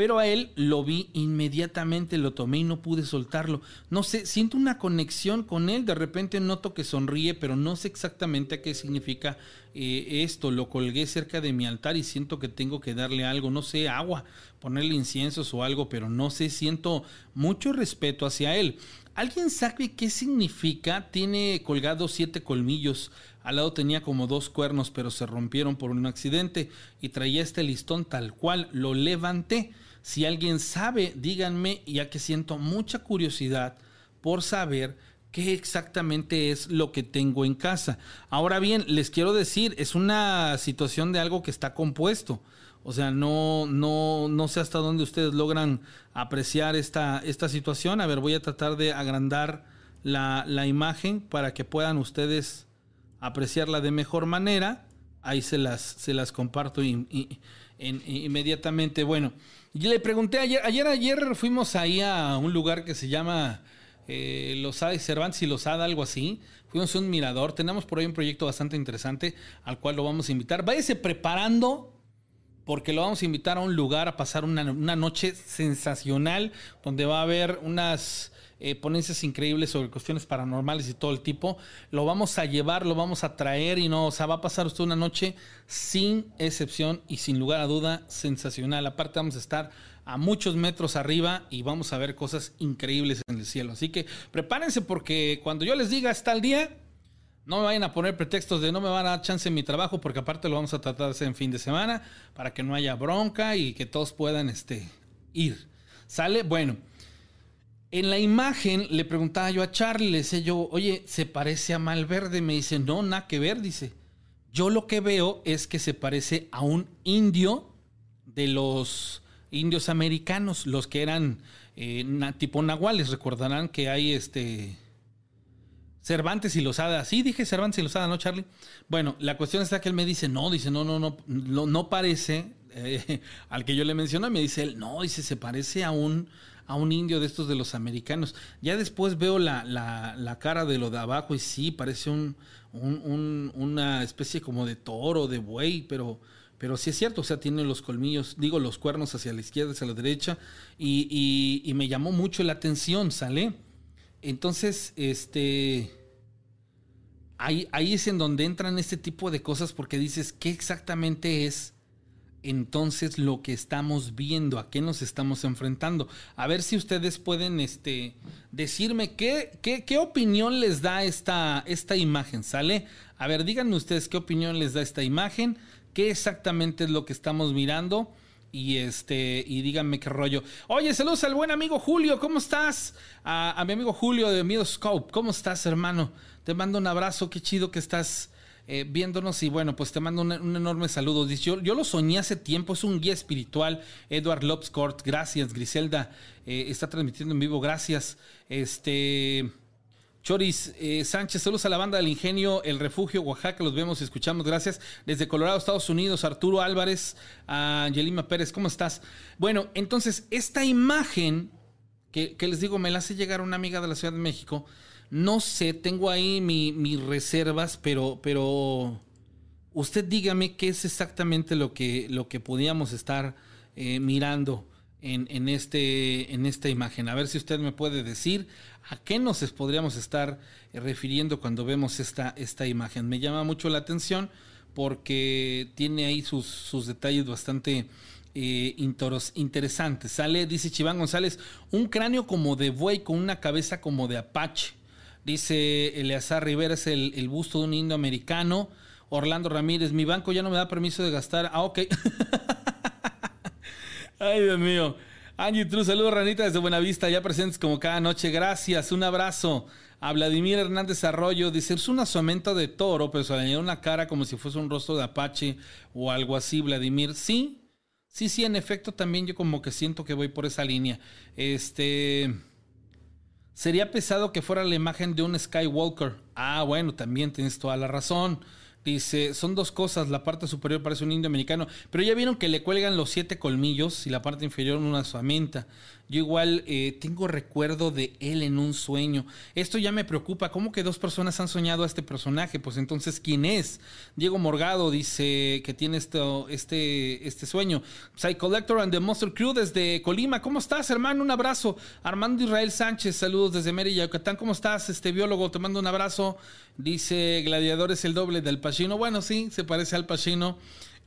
S2: Pero a él lo vi inmediatamente, lo tomé y no pude soltarlo. No sé, siento una conexión con él. De repente noto que sonríe, pero no sé exactamente qué significa eh, esto. Lo colgué cerca de mi altar y siento que tengo que darle algo, no sé, agua, ponerle inciensos o algo, pero no sé, siento mucho respeto hacia él. ¿Alguien sabe qué significa? Tiene colgados siete colmillos. Al lado tenía como dos cuernos, pero se rompieron por un accidente. Y traía este listón tal cual. Lo levanté. Si alguien sabe, díganme, ya que siento mucha curiosidad por saber qué exactamente es lo que tengo en casa. Ahora bien, les quiero decir, es una situación de algo que está compuesto. O sea, no, no, no sé hasta dónde ustedes logran apreciar esta, esta situación. A ver, voy a tratar de agrandar la, imagen para que puedan ustedes apreciarla de mejor manera. Ahí se las, se las comparto inmediatamente. Bueno, le pregunté ayer, ayer, ayer fuimos ahí a un lugar que se llama eh, y Cervantes y Losada, algo así. Fuimos a un mirador. Tenemos por ahí un proyecto bastante interesante al cual lo vamos a invitar. Váyase preparando porque lo vamos a invitar a un lugar a pasar una, noche sensacional, donde va a haber unas eh, ponencias increíbles sobre cuestiones paranormales y todo el tipo. Lo vamos a llevar, lo vamos a traer y no, o sea, va a pasar usted una noche sin excepción y sin lugar a duda sensacional. Aparte vamos a estar a muchos metros arriba y vamos a ver cosas increíbles en el cielo. Así que prepárense porque cuando yo les diga está el día, no me vayan a poner pretextos de no me van a dar chance en mi trabajo, porque aparte lo vamos a tratar en fin de semana, para que no haya bronca y que todos puedan este, ir. ¿Sale? Bueno, en la imagen le preguntaba yo a Charlie, le decía yo, oye, ¿se parece a Malverde? Me dice, no, nada que ver, dice. Yo lo que veo es que se parece a un indio de los indios americanos, los que eran eh, tipo nahuales. Recordarán que hay este Cervantes y Lozada. Sí, dije Cervantes y Lozada, ¿no, Charlie? Bueno, la cuestión está que él me dice, no, dice, no, no, no, no, no parece eh, al que yo le mencioné. Me dice él, no, dice, se parece a un, a un indio de estos de los americanos. Ya después veo la, la, cara de lo de abajo y sí, parece un, un, una especie como de toro, de buey, pero, pero sí es cierto, o sea, tiene los colmillos, digo, los cuernos hacia la izquierda, hacia la derecha, y, y me llamó mucho la atención, ¿sale? Entonces, este... Ahí, es en donde entran este tipo de cosas porque dices, ¿qué exactamente es entonces lo que estamos viendo? ¿A qué nos estamos enfrentando? A ver si ustedes pueden este, decirme qué, qué, qué opinión les da esta, esta imagen, ¿sale? A ver, díganme ustedes qué opinión les da esta imagen, qué exactamente es lo que estamos mirando. Y este, y díganme qué rollo. Oye, saludos al buen amigo Julio, ¿cómo estás? A, mi amigo Julio de Midoscope, ¿cómo estás, hermano? Te mando un abrazo, qué chido que estás eh, viéndonos. Y bueno, pues te mando un, enorme saludo. Yo, yo, lo soñé hace tiempo, es un guía espiritual. Edward Lobscourt, gracias. Griselda eh, está transmitiendo en vivo, gracias. Este. Choris eh, Sánchez, saludos a la banda del Ingenio, El Refugio, Oaxaca, los vemos y escuchamos, gracias. Desde Colorado, Estados Unidos, Arturo Álvarez, a Angelima Pérez, ¿cómo estás? Bueno, entonces, esta imagen que, les digo, me la hace llegar una amiga de la Ciudad de México, no sé, tengo ahí mis reservas, pero, pero usted dígame qué es exactamente lo que, lo que podíamos estar eh, mirando en, este, en esta imagen. A ver si usted me puede decir a qué nos podríamos estar eh, refiriendo cuando vemos esta, esta imagen. Me llama mucho la atención porque tiene ahí sus, sus detalles bastante eh, interesantes. Sale, dice Chiván González, un cráneo como de buey con una cabeza como de apache. Dice Eleazar Rivera, es el, el busto de un indio americano. Orlando Ramírez, mi banco ya no me da permiso de gastar. Ah, ok. Ay, Dios mío. Angie True, saludos Ranita desde Buenavista, ya presentes como cada noche. Gracias, un abrazo. A Vladimir Hernández Arroyo dice, es un asomento de toro, pero se le una cara como si fuese un rostro de apache o algo así, Vladimir. Sí, sí, sí, en efecto también yo como que siento que voy por esa línea. Este... Sería pesado que fuera la imagen de un Skywalker. Ah, bueno, también tienes toda la razón. Dice, son dos cosas, la parte superior parece un indio americano, pero ya vieron que le cuelgan los siete colmillos y la parte inferior una suamenta. Yo igual eh, tengo recuerdo de él en un sueño. Esto ya me preocupa. ¿Cómo que dos personas han soñado a este personaje? Pues entonces, ¿quién es? Diego Morgado dice que tiene esto, este, este sueño. Collector and the Monster Crew desde Colima. ¿Cómo estás, hermano? Un abrazo. Armando Israel Sánchez, saludos desde Mérida, Yucatán. ¿Cómo estás, este biólogo? Te mando un abrazo. Dice Gladiador es el doble del Pachino. Bueno, sí, se parece al Pachino.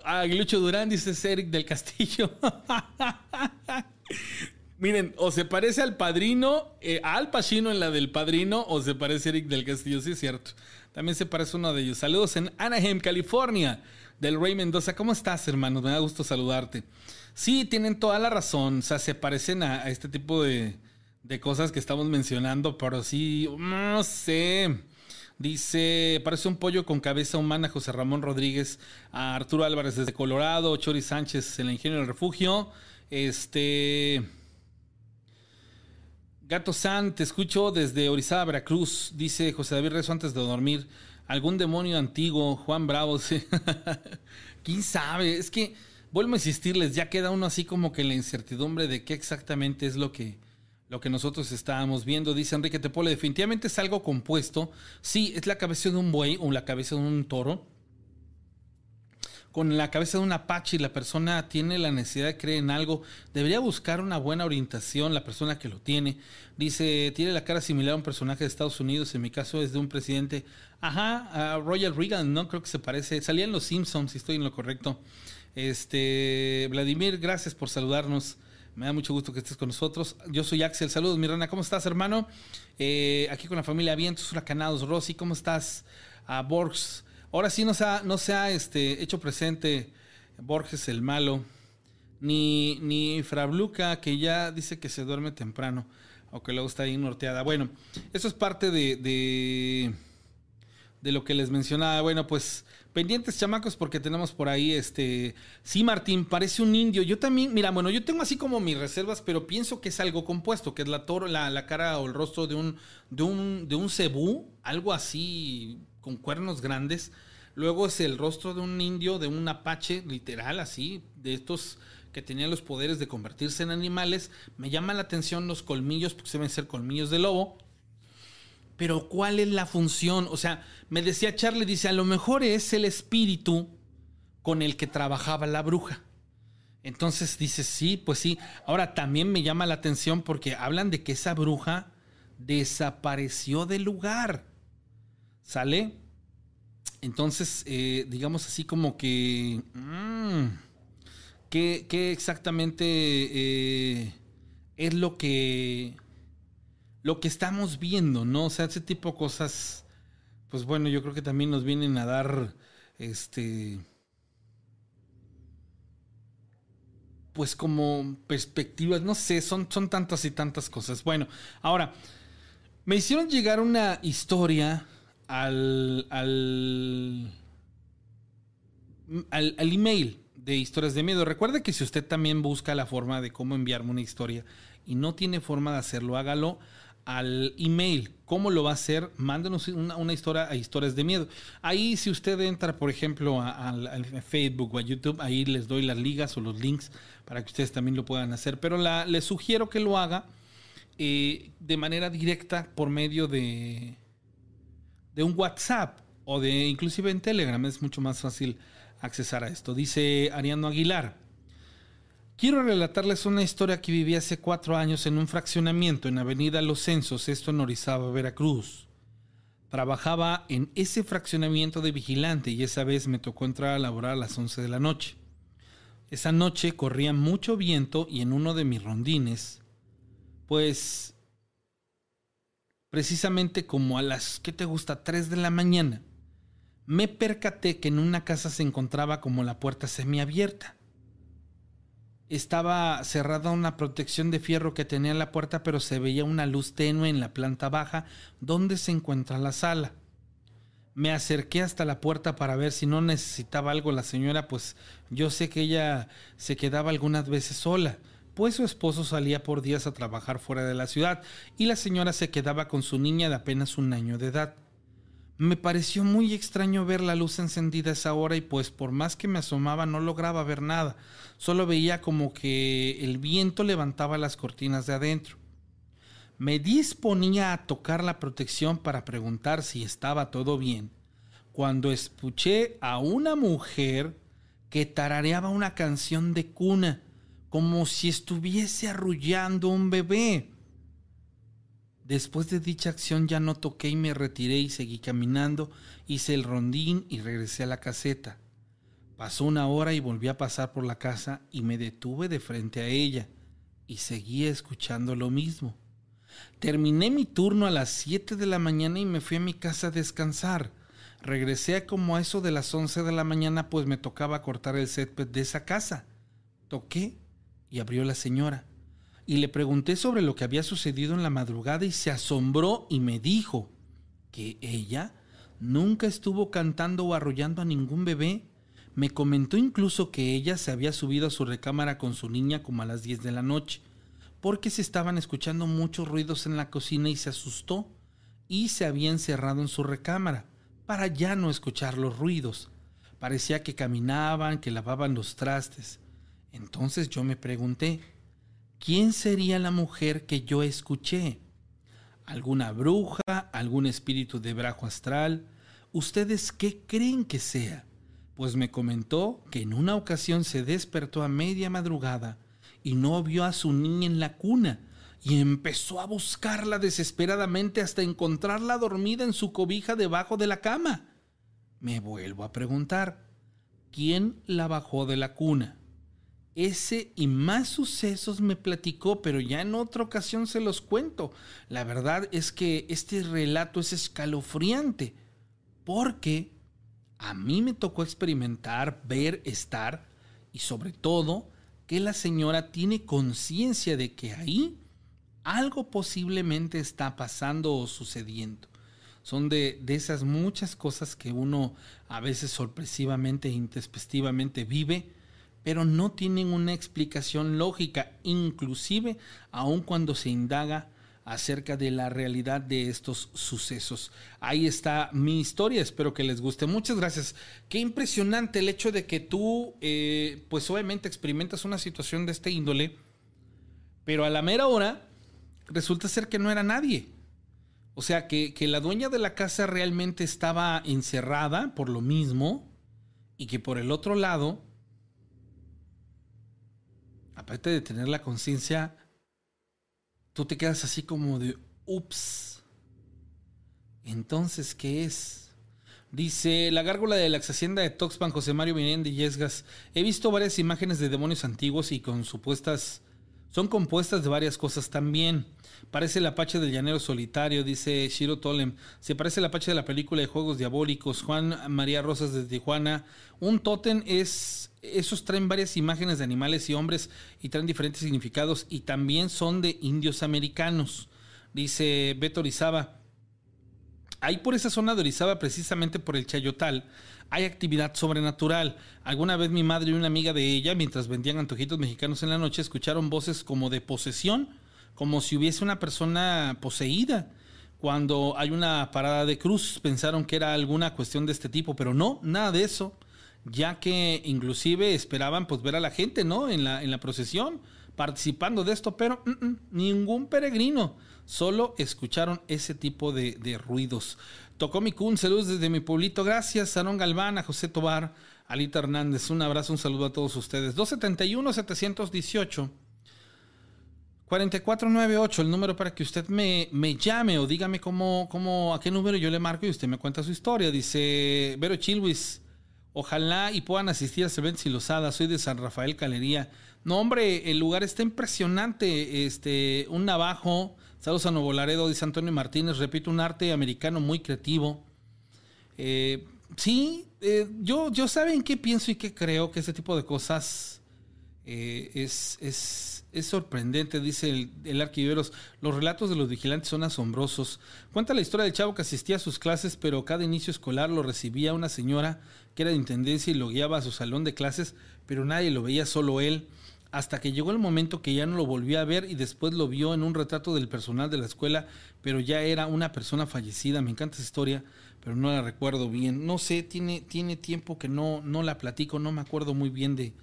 S2: Ah, Lucho Durán dice Eric del Castillo. Miren, o se parece al padrino, eh, al Pacino en la del padrino, o se parece a Eric del Castillo, sí es cierto. También se parece uno de ellos. Saludos en Anaheim, California, del Rey Mendoza. ¿Cómo estás, hermano? Me da gusto saludarte. Sí, tienen toda la razón. O sea, se parecen a, este tipo de, de cosas que estamos mencionando, pero sí, no sé. Dice, parece un pollo con cabeza humana, José Ramón Rodríguez, a Arturo Álvarez desde Colorado, Chori Sánchez, el ingenio del refugio. Este. Gato San, te escucho desde Orizaba, Veracruz. Dice José David Rezo antes de dormir. Algún demonio antiguo, Juan Bravo. ¿Quién sabe? Es que, vuelvo a insistirles, ya queda uno así como que la incertidumbre de qué exactamente es lo que, lo que nosotros estábamos viendo. Dice Enrique Tepole, definitivamente es algo compuesto. Sí, es la cabeza de un buey o la cabeza de un toro con la cabeza de un apache y la persona tiene la necesidad de creer en algo, debería buscar una buena orientación la persona que lo tiene. Dice, tiene la cara similar a un personaje de Estados Unidos, en mi caso es de un presidente, ajá, a Royal Reagan, ¿no? Creo que se parece, salía en Los Simpsons, si estoy en lo correcto. Este, Vladimir, gracias por saludarnos. Me da mucho gusto que estés con nosotros. Yo soy Axel. Saludos, mi rana. ¿Cómo estás, hermano? Eh, aquí con la familia Vientos Huracanados. Rosy, ¿cómo estás? A Borgs. Ahora sí no se ha, no este, hecho presente Borges el malo, ni, ni Frabluca, que ya dice que se duerme temprano, o que luego está ahí norteada. Bueno, eso es parte de, de lo que les mencionaba. Bueno, pues pendientes chamacos porque tenemos por ahí este... Sí, Martín, parece un indio. Yo también, mira, bueno, yo tengo así como mis reservas, pero pienso que es algo compuesto, que es la, toro, la, la cara o el rostro de un, de un, de un cebú, algo así con cuernos grandes. Luego es el rostro de un indio, de un apache, literal, así, de estos que tenían los poderes de convertirse en animales. Me llama la atención los colmillos, porque deben ser colmillos de lobo. Pero ¿cuál es la función? O sea, me decía Charlie, dice, a lo mejor es el espíritu con el que trabajaba la bruja. Entonces dice, sí, pues sí. Ahora también me llama la atención porque hablan de que esa bruja desapareció del lugar. ¿Sale? Entonces, eh, digamos así como que... Mmm, ¿qué, exactamente eh, es lo que lo que estamos viendo, ¿no? O sea, ese tipo de cosas, pues bueno, yo creo que también nos vienen a dar, este, pues como perspectivas, no sé, son, son tantas y tantas cosas. Bueno, ahora, me hicieron llegar una historia al, al, al, email de historias de miedo. Recuerde que si usted también busca la forma de cómo enviarme una historia y no tiene forma de hacerlo, hágalo al email. ¿Cómo lo va a hacer? Mándenos una, historia a historias de miedo. Ahí si usted entra, por ejemplo, a, Facebook o a YouTube, ahí les doy las ligas o los links para que ustedes también lo puedan hacer. Pero les sugiero que lo haga eh, de manera directa por medio de, de un WhatsApp o de inclusive en Telegram. Es mucho más fácil accesar a esto. Dice Ariano Aguilar. Quiero relatarles una historia que viví hace cuatro años en un fraccionamiento en Avenida Los Censos, esto en Orizaba, Veracruz. Trabajaba en ese fraccionamiento de vigilante y esa vez me tocó entrar a laborar a las 11 de la noche. Esa noche corría mucho viento y en uno de mis rondines, pues precisamente como a las, ¿qué te gusta?, 3 de la mañana, me percaté que en una casa se encontraba como la puerta semiabierta estaba cerrada una protección de fierro que tenía en la puerta, pero se veía una luz tenue en la planta baja donde se encuentra la sala. Me acerqué hasta la puerta para ver si no necesitaba algo la señora, pues yo sé que ella se quedaba algunas veces sola, pues su esposo salía por días a trabajar fuera de la ciudad y la señora se quedaba con su niña de apenas un año de edad. Me pareció muy extraño ver la luz encendida a esa hora y pues por más que me asomaba no lograba ver nada, solo veía como que el viento levantaba las cortinas de adentro. Me disponía a tocar la protección para preguntar si estaba todo bien, cuando escuché a una mujer que tarareaba una canción de cuna, como si estuviese arrullando un bebé. Después de dicha acción ya no toqué y me retiré y seguí caminando, hice el rondín y regresé a la caseta. Pasó una hora y volví a pasar por la casa y me detuve de frente a ella y seguía escuchando lo mismo. Terminé mi turno a las 7 de la mañana y me fui a mi casa a descansar. Regresé como a eso de las 11 de la mañana pues me tocaba cortar el césped de esa casa. Toqué y abrió la señora y le pregunté sobre lo que había sucedido en la madrugada y se asombró y me dijo que ella nunca estuvo cantando o arrollando a ningún bebé. Me comentó incluso que ella se había subido a su recámara con su niña como a las 10 de la noche, porque se estaban escuchando muchos ruidos en la cocina y se asustó y se había encerrado en su recámara para ya no escuchar los ruidos. Parecía que caminaban, que lavaban los trastes. Entonces yo me pregunté, ¿quién sería la mujer que yo escuché? ¿Alguna bruja? ¿Algún espíritu de brajo astral? ¿Ustedes qué creen que sea? Pues me comentó que en una ocasión se despertó a media madrugada y no vio a su niña en la cuna y empezó a buscarla desesperadamente hasta encontrarla dormida en su cobija debajo de la cama. Me vuelvo a preguntar, ¿quién la bajó de la cuna? Ese y más sucesos me platicó, pero ya en otra ocasión se los cuento. La verdad es que este relato es escalofriante, porque a mí me tocó experimentar, ver, estar, y sobre todo que la señora tiene conciencia de que ahí algo posiblemente está pasando o sucediendo. son de, de esas muchas cosas que uno a veces sorpresivamente e intempestivamente vive, pero no tienen una explicación lógica, inclusive aun cuando se indaga acerca de la realidad de estos sucesos. Ahí está mi historia, espero que les guste. Muchas gracias. Qué impresionante el hecho de que tú, eh, pues obviamente experimentas una situación de este índole, pero a la mera hora resulta ser que no era nadie. O sea, que, que la dueña de la casa realmente estaba encerrada por lo mismo y que por el otro lado, aparte de tener la conciencia tú te quedas así como de, ups. Entonces, ¿qué es? Dice, la gárgola de la ex hacienda de Toxpan, José Mario de Yesgas. He visto varias imágenes de demonios antiguos y con supuestas... Son compuestas de varias cosas también. Parece el Apache del Llanero Solitario, dice Shiro Tolem. Se parece el Apache de la película de Juegos Diabólicos. Juan María Rosas de Tijuana. Un tótem es esos traen varias imágenes de animales y hombres y traen diferentes significados y también son de indios americanos. Dice Beto Orizaba. Ahí por esa zona de Orizaba, precisamente por el Chayotal, hay actividad sobrenatural. Alguna vez mi madre y una amiga de ella, mientras vendían antojitos mexicanos en la noche, escucharon voces como de posesión, como si hubiese una persona poseída. Cuando hay una parada de cruz, pensaron que era alguna cuestión de este tipo, pero no, nada de eso ya que inclusive esperaban pues ver a la gente, ¿no? En la, en la procesión, participando de esto, pero mm, mm, ningún peregrino, solo escucharon ese tipo de, ruidos. Tocó mi cun, saludos desde mi pueblito, gracias, Sarón Galván, a José Tobar, Alita Hernández, un abrazo, un saludo a todos ustedes. 271-718. 4498, el número para que usted me, me llame o dígame cómo, cómo, a qué número yo le marco y usted me cuenta su historia. Dice Vero Chilwis, Ojalá y puedan asistir a ese evento Lozada. Soy de San Rafael Calería. No, hombre, el lugar está impresionante. Este, un navajo. Saludos a Nuevo dice Antonio Martínez. Repito, un arte americano muy creativo. Eh, sí, eh, yo, yo saben qué pienso y qué creo que ese tipo de cosas eh, es, es, es, sorprendente, dice el, el arquiveros. Los relatos de los vigilantes son asombrosos. Cuenta la historia del chavo que asistía a sus clases, pero cada inicio escolar lo recibía una señora que era de intendencia y lo guiaba a su salón de clases, pero nadie lo veía, solo él. Hasta que llegó el momento que ya no lo volvió a ver y después lo vio en un retrato del personal de la escuela, pero ya era una persona fallecida. Me encanta esa historia, pero no la recuerdo bien. No sé, tiene, tiene tiempo que no, no la platico, no me acuerdo muy bien de,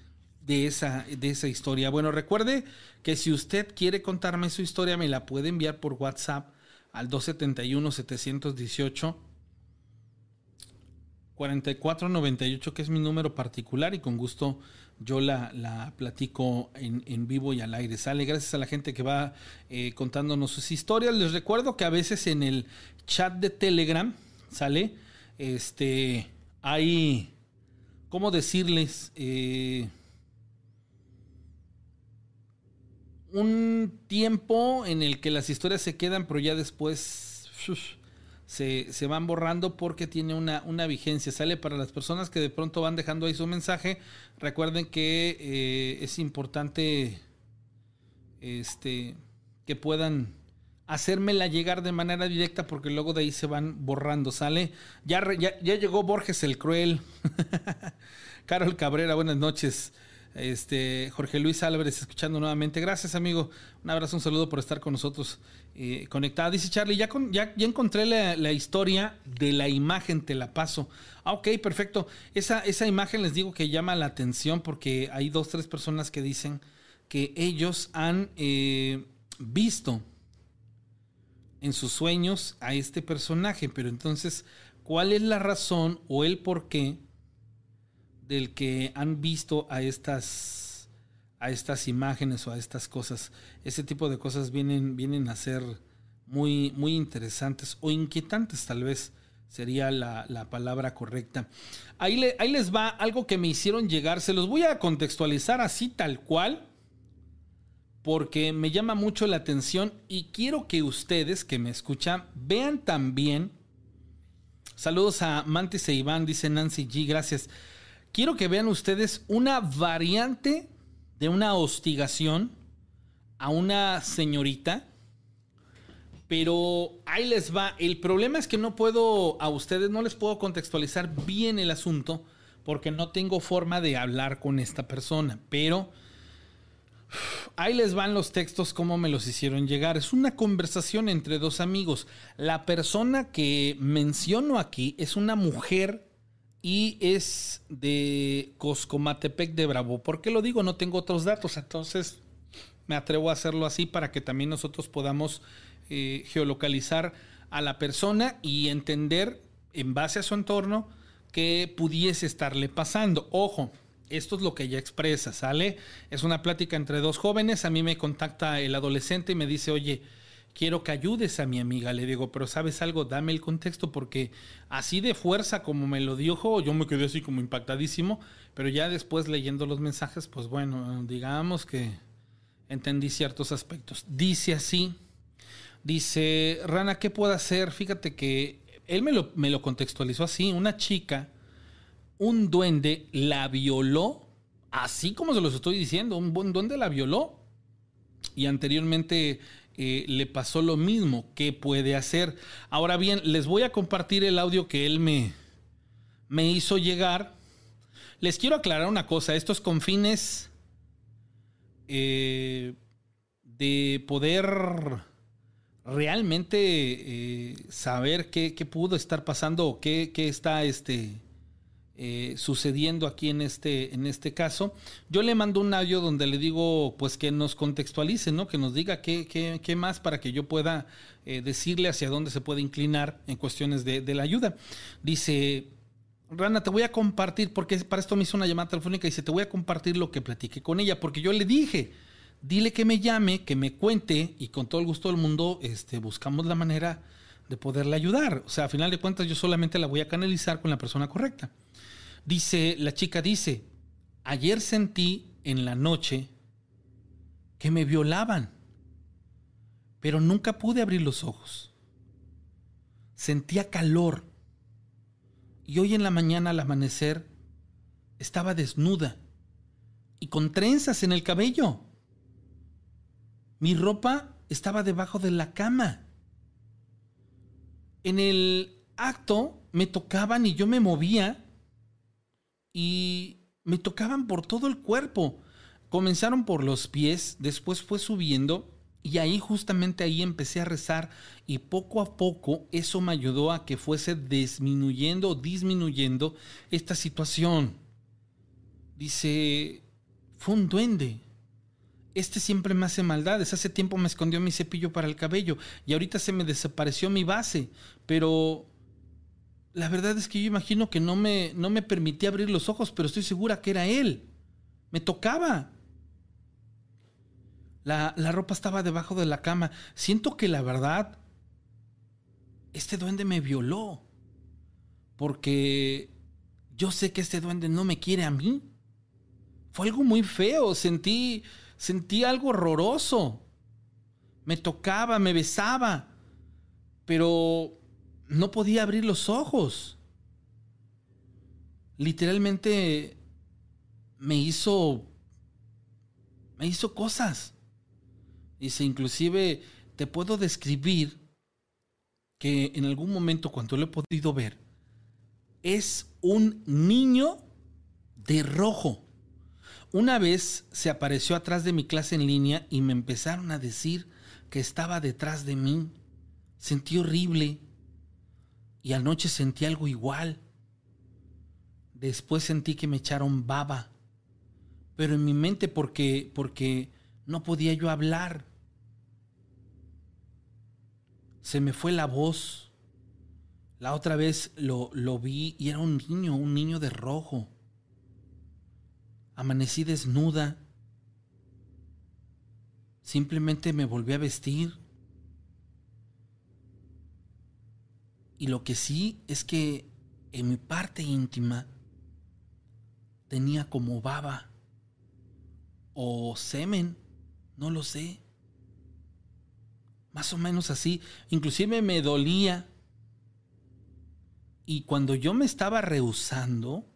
S2: de esa, de esa historia. Bueno, recuerde que si usted quiere contarme su historia, me la puede enviar por WhatsApp al 271-718. 4498, que es mi número particular, y con gusto yo la, la platico en, en, vivo y al aire. Sale, gracias a la gente que va eh, contándonos sus historias. Les recuerdo que a veces en el chat de Telegram, sale, este, hay, ¿cómo decirles? Eh, un tiempo en el que las historias se quedan, pero ya después se, se, van borrando porque tiene una, una, vigencia. Sale para las personas que de pronto van dejando ahí su mensaje. Recuerden que eh, es importante este, que puedan hacérmela llegar de manera directa porque luego de ahí se van borrando. Sale. Ya, ya, ya llegó Borges el Cruel. Carol Cabrera, buenas noches. Este, Jorge Luis Álvarez, escuchando nuevamente. Gracias, amigo. Un abrazo, un saludo por estar con nosotros eh, conectada. Dice Charlie, ya, ya, encontré la, historia de la imagen, te la paso. Ah, ok, perfecto. Esa, esa imagen les digo que llama la atención porque hay dos, tres personas que dicen que ellos han eh, visto en sus sueños a este personaje, pero entonces, ¿cuál es la razón o el por qué? Del que han visto a estas a estas imágenes o a estas cosas. Ese tipo de cosas vienen, vienen a ser muy, muy interesantes o inquietantes tal vez sería la, palabra correcta. Ahí, ahí les va algo que me hicieron llegar. Se los voy a contextualizar así tal cual porque me llama mucho la atención y quiero que ustedes que me escuchan vean también. Saludos a Mantis e Iván, dice Nancy G, gracias quiero que vean ustedes una variante de una hostigación a una señorita Pero ahí les va. El problema es que no puedo, a ustedes no les puedo contextualizar bien el asunto porque no tengo forma de hablar con esta persona. Pero ahí les van los textos como me los hicieron llegar. Es una conversación entre dos amigos. La persona que menciono aquí es una mujer y es de Coscomatepec de Bravo. ¿Por qué lo digo? No tengo otros datos, entonces me atrevo a hacerlo así para que también nosotros podamos eh, geolocalizar a la persona y entender en base a su entorno qué pudiese estarle pasando. Ojo, esto es lo que ella expresa, ¿sale? Es una plática entre dos jóvenes. A mí me contacta el adolescente y me dice, oye, quiero que ayudes a mi amiga. Le digo, pero sabes algo, dame el contexto porque así de fuerza como me lo dijo, yo me quedé así como impactadísimo, pero ya después leyendo los mensajes, pues bueno, digamos que entendí ciertos aspectos. Dice así. Dice, Rana, ¿qué puedo hacer? Fíjate que él me lo, me lo contextualizó así. Una chica, un duende la violó, así como se los estoy diciendo, un buen duende la violó. Y anteriormente eh, le pasó lo mismo. ¿Qué puede hacer? Ahora bien, les voy a compartir el audio que él me, me hizo llegar. Les quiero aclarar una cosa. Esto es con fines eh, de poder realmente eh, saber qué, pudo estar pasando o qué, está este, eh, sucediendo aquí en este, en este caso. Yo le mando un audio donde le digo pues que nos contextualice, ¿no? que nos diga qué, qué, más para que yo pueda eh, decirle hacia dónde se puede inclinar en cuestiones de, de la ayuda. Dice, Rana, te voy a compartir, porque para esto me hizo una llamada telefónica y dice, te voy a compartir lo que platiqué con ella, porque yo le dije, dile que me llame, que me cuente y con todo el gusto del mundo este, buscamos la manera de poderle ayudar. O sea, a final de cuentas yo solamente la voy a canalizar con la persona correcta. Dice, la chica dice, ayer sentí en la noche que me violaban, pero nunca pude abrir los ojos. Sentía calor y hoy en la mañana al amanecer estaba desnuda y con trenzas en el cabello. Mi ropa estaba debajo de la cama. En el acto me tocaban y yo me movía y me tocaban por todo el cuerpo. Comenzaron por los pies, después fue subiendo y ahí justamente ahí empecé a rezar y poco a poco eso me ayudó a que fuese disminuyendo disminuyendo esta situación. Dice, fue un duende este siempre me hace maldades. Hace tiempo me escondió mi cepillo para el cabello y ahorita se me desapareció mi base. Pero la verdad es que yo imagino que no me, no me permitía abrir los ojos, pero estoy segura que era él. Me tocaba. La, la ropa estaba debajo de la cama. Siento que la verdad, este duende me violó. Porque yo sé que este duende no me quiere a mí. Fue algo muy feo. Sentí Sentí algo horroroso. Me tocaba, me besaba, pero no podía abrir los ojos. Literalmente me hizo me hizo cosas. Dice, inclusive te puedo describir que en algún momento cuando lo he podido ver, es un niño de rojo. Una vez se apareció atrás de mi clase en línea y me empezaron a decir que estaba detrás de mí. Sentí horrible. Y anoche sentí algo igual. Después sentí que me echaron baba. Pero en mi mente porque porque no podía yo hablar. Se me fue la voz. La otra vez lo, lo vi y era un niño, un niño de rojo. Amanecí desnuda. Simplemente me volví a vestir. Y lo que sí es que en mi parte íntima tenía como baba o semen, no lo sé. Más o menos así. Inclusive me dolía. Y cuando yo me estaba rehusando,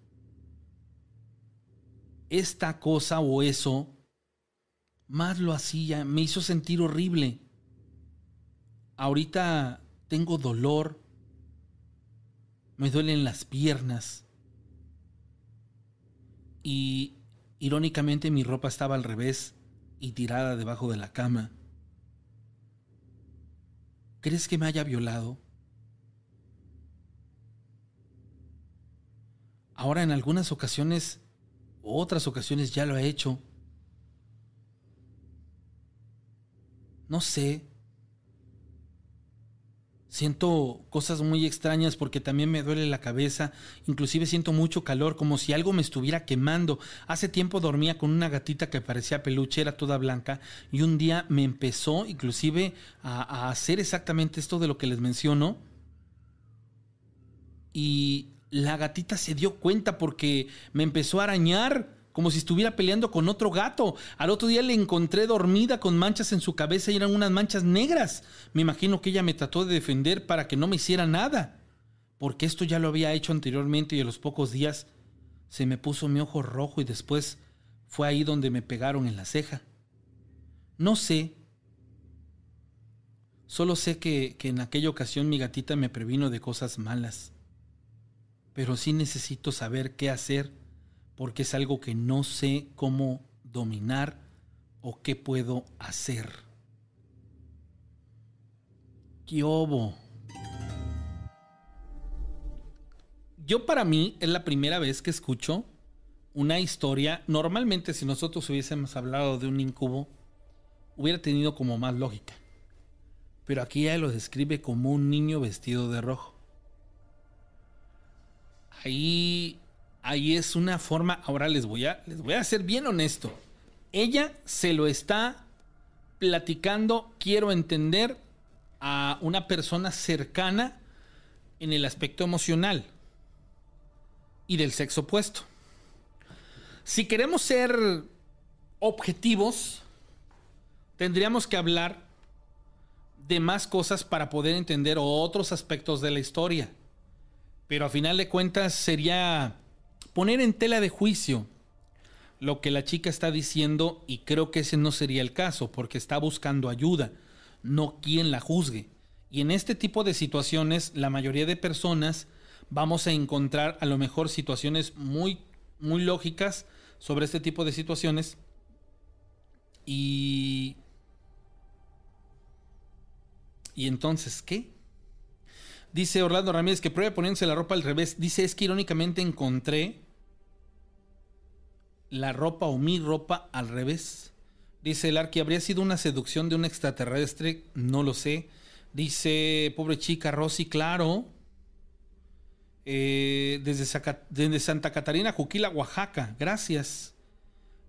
S2: esta cosa o eso, más lo hacía, me hizo sentir horrible. ahorita tengo dolor, me duelen las piernas y irónicamente mi ropa estaba al revés y tirada debajo de la cama. ¿Crees que me haya violado? Ahora en algunas ocasiones, otras ocasiones ya lo ha hecho. No sé. Siento cosas muy extrañas porque también me duele la cabeza, inclusive siento mucho calor, como si algo me estuviera quemando. Hace tiempo dormía con una gatita que parecía peluche, era toda blanca, y un día me empezó inclusive a, a hacer exactamente esto de lo que les menciono. Y la gatita se dio cuenta porque me empezó a arañar como si estuviera peleando con otro gato. Al otro día le encontré dormida con manchas en su cabeza y eran unas manchas negras. Me imagino que ella me trató de defender para que no me hiciera nada. Porque esto ya lo había hecho anteriormente y a los pocos días se me puso mi ojo rojo y después fue ahí donde me pegaron en la ceja. No sé. Solo sé que, que en aquella ocasión mi gatita me previno de cosas malas. Pero sí necesito saber qué hacer porque es algo que no sé cómo dominar o qué puedo hacer. Kiobo. Yo para mí es la primera vez que escucho una historia. Normalmente si nosotros hubiésemos hablado de un incubo, hubiera tenido como más lógica. Pero aquí ella lo describe como un niño vestido de rojo. Ahí ahí es una forma, ahora les voy a, les voy a ser bien honesto. Ella se lo está platicando, quiero entender, a una persona cercana en el aspecto emocional y del sexo opuesto. Si queremos ser objetivos, tendríamos que hablar de más cosas para poder entender otros aspectos de la historia. Pero a final de cuentas sería poner en tela de juicio lo que la chica está diciendo y creo que ese no sería el caso porque está buscando ayuda, no quien la juzgue. Y en este tipo de situaciones la mayoría de personas vamos a encontrar a lo mejor situaciones muy muy lógicas sobre este tipo de situaciones y y entonces, ¿qué? Dice Orlando Ramírez que pruebe poniéndose la ropa al revés. Dice, es que irónicamente encontré la ropa o mi ropa al revés. Dice el Arqui, ¿habría sido una seducción de un extraterrestre? No lo sé. Dice, pobre chica, Rosy, claro. Eh, desde, Santa Catarina, Juquila, Oaxaca. Gracias.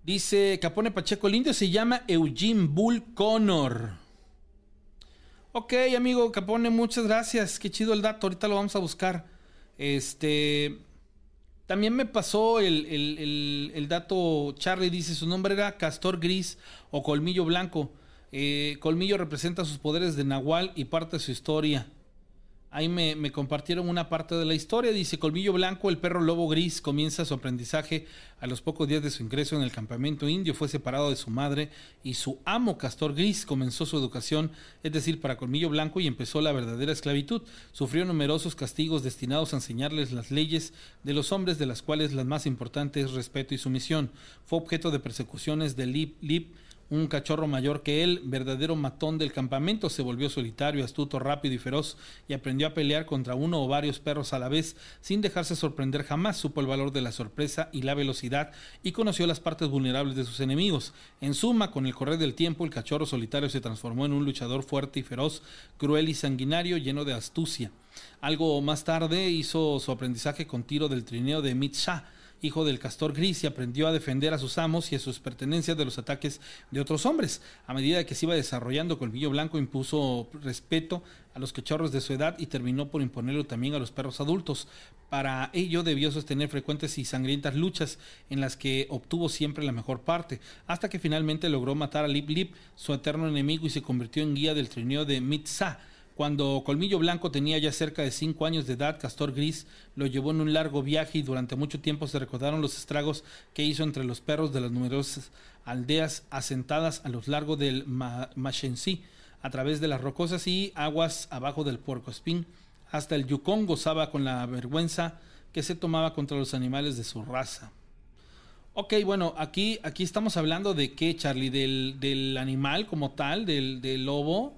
S2: Dice Capone Pacheco, el indio se llama Eugene Bull Connor. Ok, amigo Capone, muchas gracias. Qué chido el dato. Ahorita lo vamos a buscar. Este. También me pasó el, dato, Charlie dice, su nombre era Castor Gris o Colmillo Blanco. Eh, Colmillo representa sus poderes de Nahual y parte de su historia. Ahí me, compartieron una parte de la historia. Dice, Colmillo Blanco, el perro lobo gris, comienza su aprendizaje a los pocos días de su ingreso en el campamento indio. Fue separado de su madre y su amo, Castor Gris, comenzó su educación, es decir, para Colmillo Blanco y empezó la verdadera esclavitud. Sufrió numerosos castigos destinados a enseñarles las leyes de los hombres, de las cuales las más importantes es respeto y sumisión. Fue objeto de persecuciones de Lip Lip un cachorro mayor que él, verdadero matón del campamento, se volvió solitario, astuto, rápido y feroz y aprendió a pelear contra uno o varios perros a la vez sin dejarse sorprender jamás. Supo el valor de la sorpresa y la velocidad y conoció las partes vulnerables de sus enemigos. En suma, con el correr del tiempo, el cachorro solitario se transformó en un luchador fuerte y feroz, cruel y sanguinario, lleno de astucia. Algo más tarde hizo su aprendizaje con tiro del trineo de Mitshah hijo del castor gris, y aprendió a defender a sus amos y a sus pertenencias de los ataques de otros hombres. A medida que se iba desarrollando, Colmillo Blanco impuso respeto a los cachorros de su edad y terminó por imponerlo también a los perros adultos. Para ello debió sostener frecuentes y sangrientas luchas en las que obtuvo siempre la mejor parte, hasta que finalmente logró matar a Lip Lip, su eterno enemigo, y se convirtió en guía del trineo de Mitzah cuando Colmillo Blanco tenía ya cerca de cinco años de edad, Castor Gris lo llevó en un largo viaje y durante mucho tiempo se recordaron los estragos que hizo entre los perros de las numerosas aldeas asentadas a lo largo del Machensi. a través de las rocosas y aguas abajo del puerco espín. Hasta el Yukon gozaba con la vergüenza que se tomaba contra los animales de su raza. Ok, bueno, aquí, aquí estamos hablando de qué, Charlie, del, del animal como tal, del, del, lobo.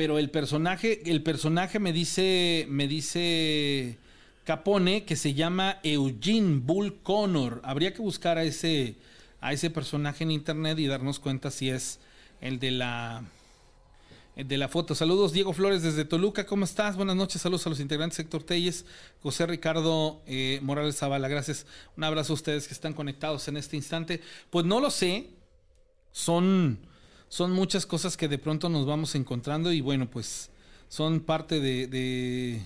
S2: Pero el personaje, el personaje me dice, me dice Capone que se llama Eugene Bull Connor. Habría que buscar a ese, a ese personaje en internet y darnos cuenta si es el de la de la foto. Saludos, Diego Flores desde Toluca. ¿Cómo estás? Buenas noches. Saludos a los integrantes Héctor Telles, José Ricardo eh, Morales Zavala. Gracias. Un abrazo a ustedes que están conectados en este instante. Pues no lo sé. Son, son muchas cosas que de pronto nos vamos encontrando y bueno, pues son parte de,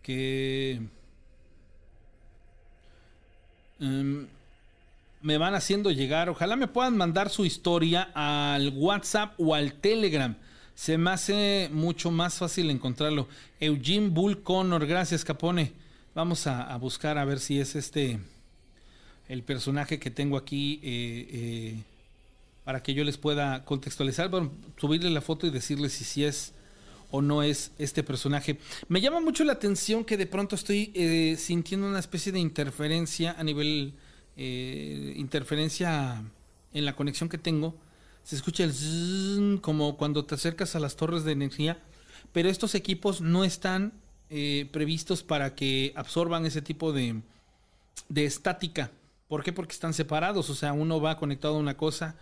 S2: que... Um, me van haciendo llegar. Ojalá me puedan mandar su historia al WhatsApp o al Telegram. Se me hace mucho más fácil encontrarlo. Eugene Bull Connor, gracias Capone. Vamos a, buscar a ver si es este el personaje que tengo aquí eh, eh, para que yo les pueda contextualizar. Bueno, subirle la foto y decirles si, si es o no es este personaje. Me llama mucho la atención que de pronto estoy eh, sintiendo una especie de interferencia a nivel eh, interferencia en la conexión que tengo. Se escucha el zzz, como cuando te acercas a las torres de energía. Pero estos equipos no están eh, previstos para que absorban ese tipo de, de estática. ¿Por qué? Porque están separados. O sea, uno va conectado a una cosa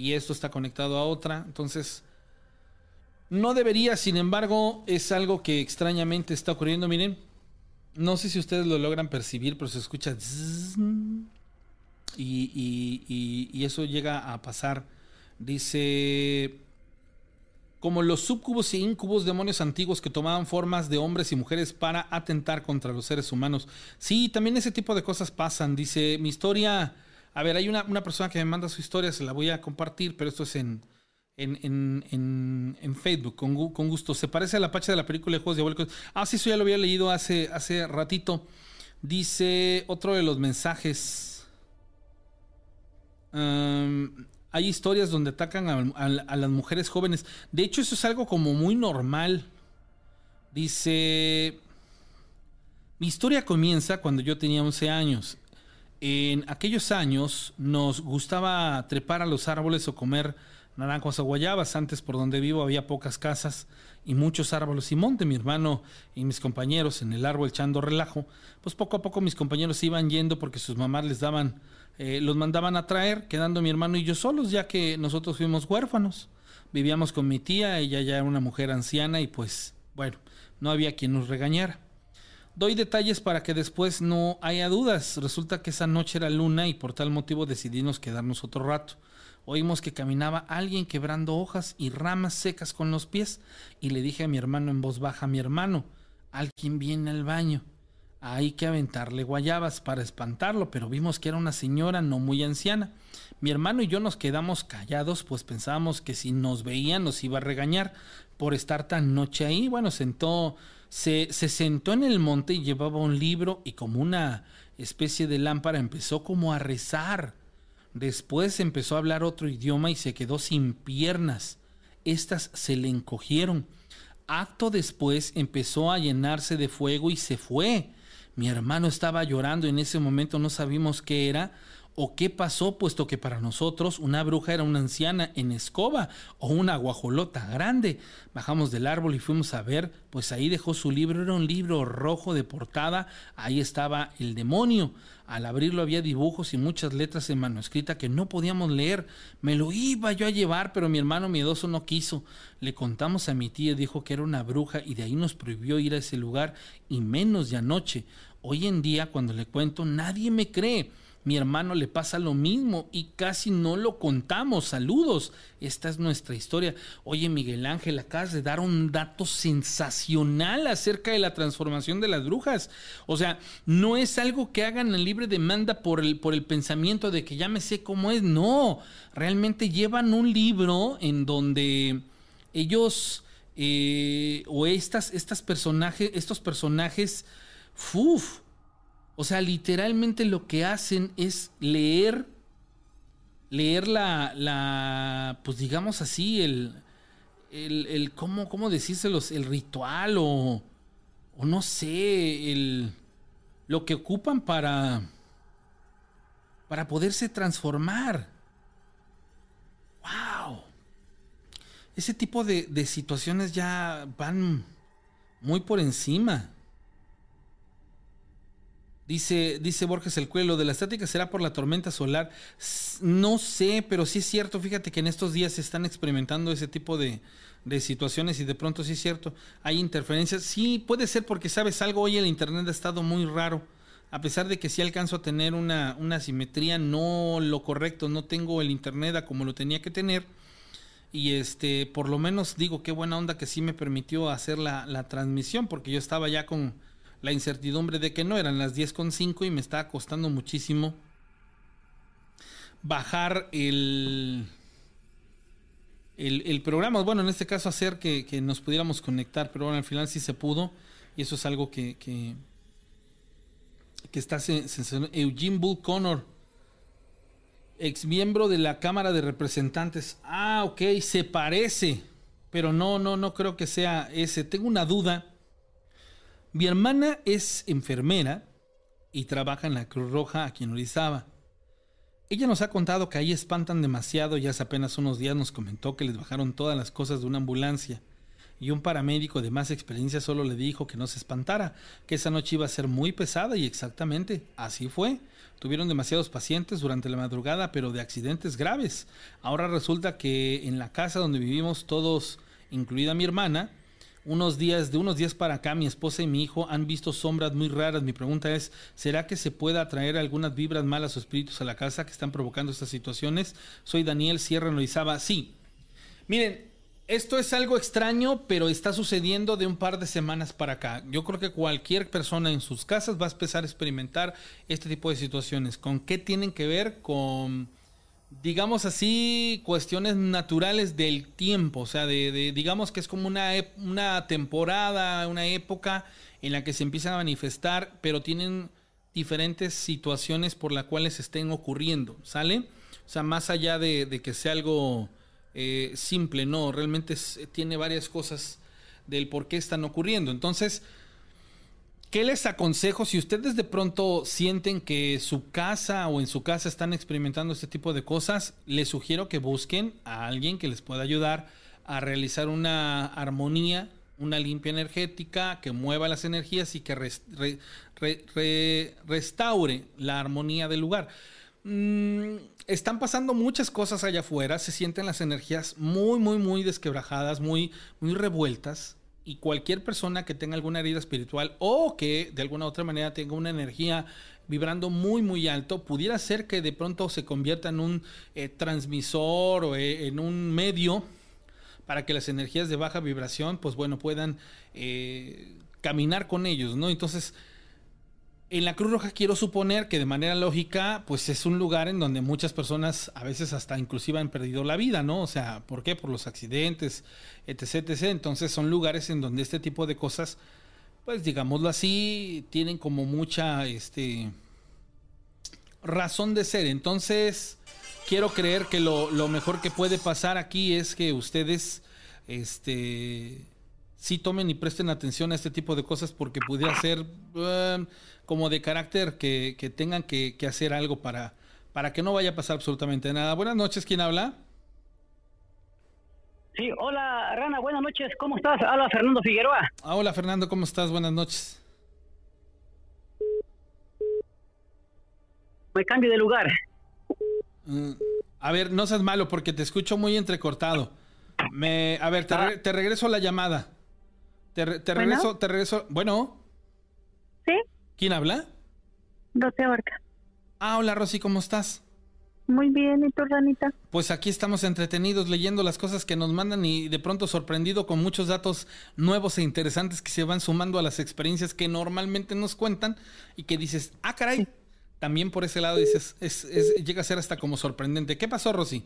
S2: y esto está conectado a otra. Entonces, no debería, sin embargo, es algo que extrañamente está ocurriendo. Miren, no sé si ustedes lo logran percibir, pero se escucha... Y, eso llega a pasar. Dice, como los subcubos e incubos demonios antiguos que tomaban formas de hombres y mujeres para atentar contra los seres humanos. Sí, también ese tipo de cosas pasan. Dice, mi historia, a ver, hay una, persona que me manda su historia, se la voy a compartir, pero esto es en, en, en, Facebook, con, con, gusto. Se parece a la pacha de la película de Juegos Diabólicos. Ah, sí, eso ya lo había leído hace, hace ratito. Dice otro de los mensajes hay historias donde atacan a, las mujeres jóvenes. De hecho, eso es algo como muy normal. Dice, mi historia comienza cuando yo tenía 11 años. En aquellos años nos gustaba trepar a los árboles o comer naranjas o guayabas. Antes por donde vivo había pocas casas y muchos árboles y monte. Mi hermano y mis compañeros en el árbol echando relajo. Pues poco a poco mis compañeros iban yendo porque sus mamás les daban eh, los mandaban a traer, quedando mi hermano y yo solos, ya que nosotros fuimos huérfanos. Vivíamos con mi tía, ella ya era una mujer anciana y pues, bueno, no había quien nos regañara. Doy detalles para que después no haya dudas. Resulta que esa noche era luna y por tal motivo decidimos quedarnos otro rato. Oímos que caminaba alguien quebrando hojas y ramas secas con los pies y le dije a mi hermano en voz baja, mi hermano, alguien viene al baño hay que aventarle guayabas para espantarlo, pero vimos que era una señora no muy anciana. Mi hermano y yo nos quedamos callados, pues pensábamos que si nos veía nos iba a regañar por estar tan noche ahí. Bueno, sentó, se, se sentó en el monte y llevaba un libro y como una especie de lámpara empezó como a rezar. Después empezó a hablar otro idioma y se quedó sin piernas. Estas se le encogieron. Acto después empezó a llenarse de fuego y se fue. Mi hermano estaba llorando en ese momento, no sabíamos qué era o qué pasó, puesto que para nosotros una bruja era una anciana en escoba o una guajolota grande. Bajamos del árbol y fuimos a ver, pues ahí dejó su libro, era un libro rojo de portada, ahí estaba el demonio. Al abrirlo había dibujos y muchas letras en manuscrita que no podíamos leer. Me lo iba yo a llevar, pero mi hermano miedoso no quiso. Le contamos a mi tía, dijo que era una bruja y de ahí nos prohibió ir a ese lugar y menos de anoche. Hoy en día, cuando le cuento, nadie me cree. Mi hermano le pasa lo mismo y casi no lo contamos. Saludos. Esta es nuestra historia. Oye, Miguel Ángel, acabas de dar un dato sensacional acerca de la transformación de las brujas. O sea, no es algo que hagan en libre demanda por el, por el pensamiento de que ya me sé cómo es. No, realmente llevan un libro en donde ellos eh, o estas, estas personajes, estos personajes, uf, o sea, literalmente lo que hacen es leer leer la, la pues digamos así, el, el, el ¿cómo, cómo decírselos? El ritual o, o no sé, el, lo que ocupan para, para poderse transformar. ¡Wow! Ese tipo de, de situaciones ya van muy por encima. Dice, dice Borges el Cuelo, de la estática será por la tormenta solar. No sé, pero sí es cierto. Fíjate que en estos días se están experimentando ese tipo de, de situaciones y de pronto sí es cierto. Hay interferencias. Sí, puede ser porque sabes algo. Hoy el internet ha estado muy raro. A pesar de que sí alcanzo a tener una, una simetría, no lo correcto. No tengo el internet a como lo tenía que tener. Y este, por lo menos digo, qué buena onda que sí me permitió hacer la, la transmisión, porque yo estaba ya con la incertidumbre de que no eran las 10.5 y me estaba costando muchísimo bajar el, el, programa. Bueno, en este caso hacer que, nos pudiéramos conectar, pero bueno, al final sí se pudo y eso es algo que, que, que está Eugene Bull Connor, ex miembro de la Cámara de Representantes. Ah, ok, se parece, pero no, no, no creo que sea ese. Tengo una duda mi hermana es enfermera y trabaja en la Cruz Roja aquí en Orizaba. Ella nos ha contado que ahí espantan demasiado y hace apenas unos días nos comentó que les bajaron todas las cosas de una ambulancia. Y un paramédico de más experiencia solo le dijo que no se espantara, que esa noche iba a ser muy pesada y exactamente así fue. Tuvieron demasiados pacientes durante la madrugada, pero de accidentes graves. Ahora resulta que en la casa donde vivimos todos, incluida mi hermana, unos días, de unos días para acá, mi esposa y mi hijo han visto sombras muy raras. Mi pregunta es, ¿será que se puede atraer algunas vibras malas o espíritus a la casa que están provocando estas situaciones? Soy Daniel Sierra Noizaba. Sí. Miren, esto es algo extraño, pero está sucediendo de un par de semanas para acá. Yo creo que cualquier persona en sus casas va a empezar a experimentar este tipo de situaciones. ¿Con qué tienen que ver? Con digamos así, cuestiones naturales del tiempo, o sea, de, digamos que es como una, una temporada, una época en la que se empiezan a manifestar, pero tienen diferentes situaciones por las cuales estén ocurriendo, ¿sale? O sea, más allá de, que sea algo eh, simple, no, realmente tiene varias cosas del por qué están ocurriendo. Entonces, ¿Qué les aconsejo si ustedes de pronto sienten que su casa o en su casa están experimentando este tipo de cosas? Les sugiero que busquen a alguien que les pueda ayudar a realizar una armonía, una limpia energética, que mueva las energías y que restaure la armonía del lugar. Mm, están pasando muchas cosas allá afuera, se sienten las energías muy, muy, muy desquebrajadas, muy, muy revueltas y cualquier persona que tenga alguna herida espiritual o que de alguna otra manera tenga una energía vibrando muy muy alto, pudiera ser que de pronto se convierta en un eh, transmisor o eh, en un medio para que las energías de baja vibración, pues bueno, puedan eh, caminar con ellos, ¿no? Entonces, en la Cruz Roja quiero suponer que de manera lógica, pues es un lugar en donde muchas personas a veces hasta inclusive han perdido la vida, ¿no? O sea, ¿por qué? Por los accidentes, etc, etc. Entonces son lugares en donde este tipo de cosas, pues digámoslo así, tienen como mucha, este, razón de ser. Entonces, quiero creer que lo, lo mejor que puede pasar aquí es que ustedes, este, sí tomen y presten atención a este tipo de cosas porque pudiera ser um, como de carácter que, tengan que, hacer algo para, para que no vaya a pasar absolutamente nada. Buenas noches, ¿quién habla?
S3: Sí, hola Rana, buenas noches, ¿cómo estás? Hola Fernando Figueroa.
S2: Ah, hola Fernando, ¿cómo estás? Buenas noches.
S3: Me cambio de lugar.
S2: Mm, a ver, no seas malo porque te escucho muy entrecortado. Me, a ver, te, ah. te regreso la llamada. Te, regreso, te regreso. Bueno.
S4: ¿Sí?
S2: ¿Quién habla?
S4: Rosy Abarca.
S2: Ah, hola Rosy, ¿cómo estás?
S4: Muy bien, ¿y tú, Ranita?
S2: Pues aquí estamos entretenidos leyendo las cosas que nos mandan y de pronto sorprendido con muchos datos nuevos e interesantes que se van sumando a las experiencias que normalmente nos cuentan y que dices, ah, caray, también por ese lado dices, es, es, llega a ser hasta como sorprendente. ¿Qué pasó, Rosy?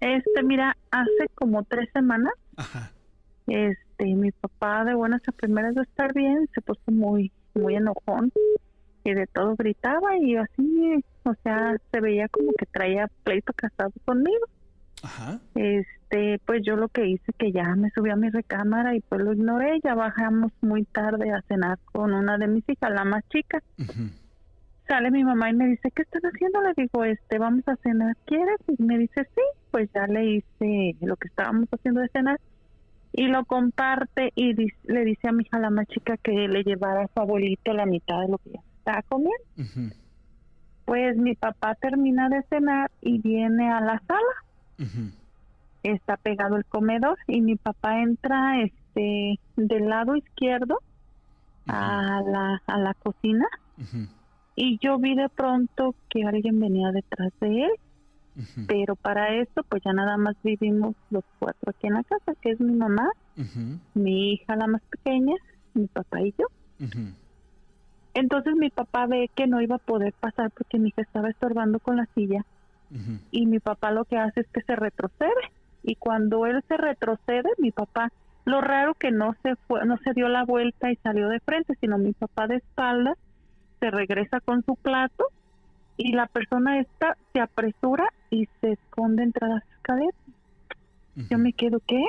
S4: Este, mira, hace como tres semanas,
S2: Ajá.
S4: este, mi papá de buenas a primeras de estar bien se puso muy, muy enojón y de todo gritaba y así o sea, se veía como que traía pleito casado conmigo.
S2: Ajá.
S4: Este, pues yo lo que hice que ya me subí a mi recámara y pues lo ignoré, ya bajamos muy tarde a cenar con una de mis hijas, la más chica. Sale mi mamá y me dice, ¿qué estás haciendo? Le digo, este, vamos a cenar, ¿quieres? Y me dice, sí, pues ya le hice lo que estábamos haciendo de cenar. Y lo comparte y le dice a mi hija, la más chica, que le llevara a su abuelito la mitad de lo que ya estaba comiendo. Pues mi papá termina de cenar y viene a la sala. Está pegado el comedor y mi papá entra este del lado izquierdo a la, a la cocina. Y yo vi de pronto que alguien venía detrás de él, Pero para esto pues ya nada más vivimos los cuatro aquí en la casa, que es mi mamá, mi hija la más pequeña, mi papá y yo. Entonces mi papá ve que no iba a poder pasar porque mi hija estaba estorbando con la silla. Y mi papá lo que hace es que se retrocede. Y cuando él se retrocede mi papá lo raro que no se fue no se dio la vuelta y salió de frente sino mi papá de espaldas se regresa con su plato y la persona esta se apresura y se esconde entre las escaleras. Yo me quedo qué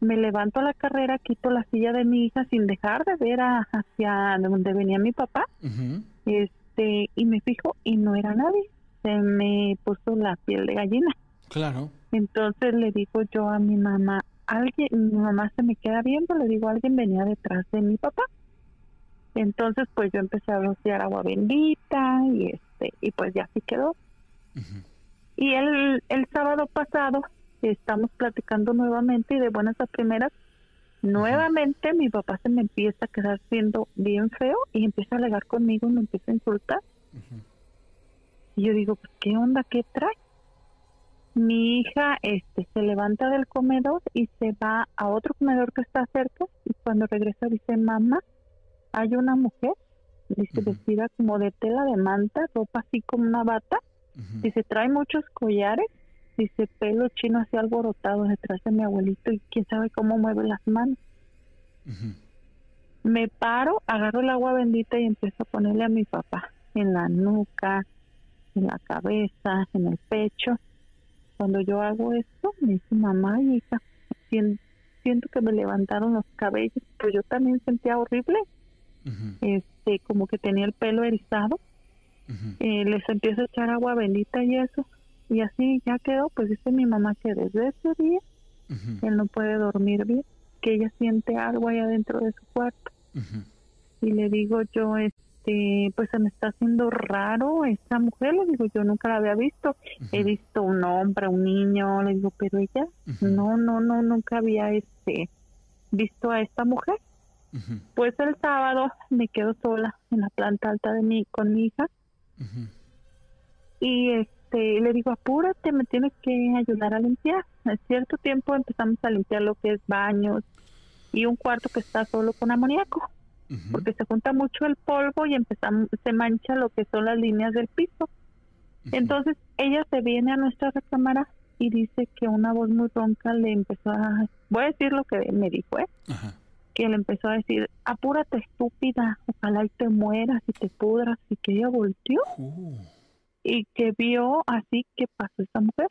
S4: me levanto a la carrera quito la silla de mi hija sin dejar de ver a- hacia donde venía mi papá este y me fijo y no era nadie. Se me puso la piel de gallina.
S2: Claro.
S4: entonces le digo yo a mi mamá alguien mi mamá se me queda viendo le digo alguien venía detrás de mi papá entonces pues yo empecé a rociar agua bendita y este y pues ya así quedó. Y el, el sábado pasado estamos platicando nuevamente y de buenas a primeras nuevamente mi papá se me empieza a quedar viendo bien feo y empieza a alegar conmigo y me empieza a insultar. Y yo digo, pues, ¿qué onda? ¿Qué trae? Mi hija este, se levanta del comedor y se va a otro comedor que está cerca y cuando regresa dice, mamá, hay una mujer, dice, vestida como de tela de manta, ropa así como una bata,
S2: Ujú.
S4: dice, trae muchos collares, dice, pelo chino así alborotado detrás de mi abuelito y quién sabe cómo mueve las manos. Me paro, agarro el agua bendita y empiezo a ponerle a mi papá en la nuca, en la cabeza, en el pecho. Cuando yo hago esto, me dice mamá y hija, sien- siento que me levantaron los cabellos, pero yo también sentía horrible. Este, como que tenía el pelo erizado. Eh, les empiezo a echar agua bendita y eso, y así ya quedó. Pues dice mi mamá que desde ese día él no puede dormir bien, que ella siente algo ahí adentro de su cuarto. Y le digo yo este pues se me está haciendo raro esta mujer le digo yo nunca la había visto he visto un hombre un niño le digo pero ella no no no nunca había este visto a esta mujer Pues el sábado me quedo sola en la planta alta de mi con mi hija y este le digo apúrate me tienes que ayudar a limpiar a cierto tiempo empezamos a limpiar lo que es baños y un cuarto que está solo con amoníaco porque se junta mucho el polvo y empezamos, se mancha lo que son las líneas del piso. Entonces ella se viene a nuestra recámara y dice que una voz muy ronca le empezó a, voy a decir lo que me dijo, ¿eh?
S2: Ajá.
S4: Que le empezó a decir, apúrate estúpida, ojalá y te mueras y te pudras y que ella volteó
S2: Uh.
S4: y que vio así que pasó esta mujer.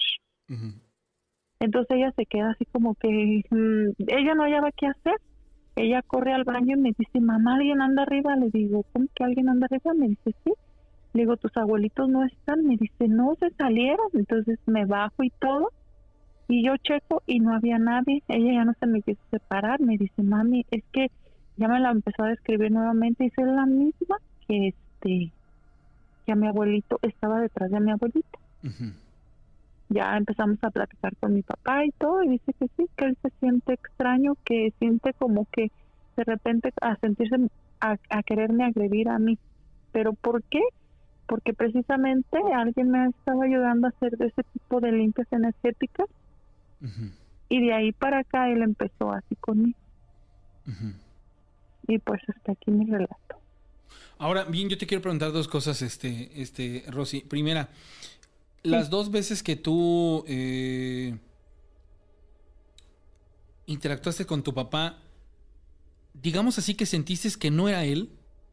S4: Entonces ella se queda así como que mm, ella no hallaba qué hacer. Ella corre al baño y me dice, mamá, alguien anda arriba. Le digo, ¿cómo que alguien anda arriba? Me dice, sí. Le digo, tus abuelitos no están. Me dice, no, se salieron. Entonces me bajo y todo. Y yo checo y no había nadie. Ella ya no se me quiso separar. Me dice, mami, es que ya me la empezó a describir nuevamente. Dice, es la misma que este, que a mi abuelito estaba detrás de mi abuelita
S2: Ujú.
S4: ya empezamos a platicar con mi papá y todo y dice que sí, que él se siente extraño, que siente como que de repente a sentirse, a, a quererme agredir a mí. ¿Pero por qué? Porque precisamente alguien me estaba ayudando a hacer de ese tipo de limpias energéticas Y de ahí para acá él empezó así conmigo. Y pues hasta aquí mi relato.
S2: Ahora, bien, yo te quiero preguntar dos cosas, este, este, Rosy. Primera, las dos veces que tú eh, interactuaste con tu papá, digamos así que sentiste que no era él,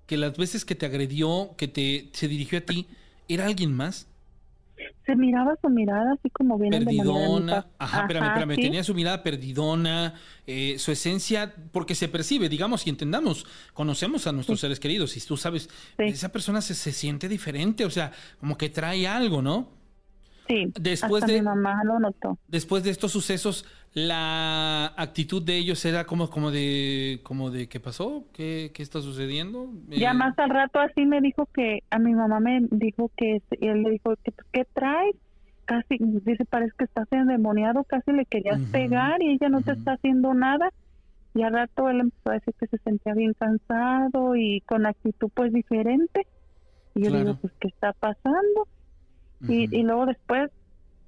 S2: que las veces que te agredió, que te se dirigió a ti, ¿Era alguien más?
S4: Se miraba su mirada así como bien
S2: Perdidona. Ajá, espérame, espérame. Tenía su mirada perdidona, eh, su esencia, porque se percibe, digamos, y entendamos, conocemos a nuestros seres queridos, y tú sabes, esa persona se, se siente diferente, o sea, como que trae algo, ¿no?
S4: Sí,
S2: después de,
S4: mi mamá lo notó.
S2: Después de estos sucesos, la actitud de ellos era como, como de, como de ¿qué pasó? ¿Qué, qué está sucediendo?
S4: Ya
S2: Eh,
S4: más al rato así me dijo que, a mi mamá me dijo que, y él le dijo, que, ¿qué traes? Casi, dice, parece que estás endemoniado, casi le querías pegar y ella no te está haciendo nada. Y al rato él empezó a decir que se sentía bien cansado y con actitud pues diferente. Y yo
S2: Claro.
S4: digo, pues, ¿qué está pasando? y, y luego después,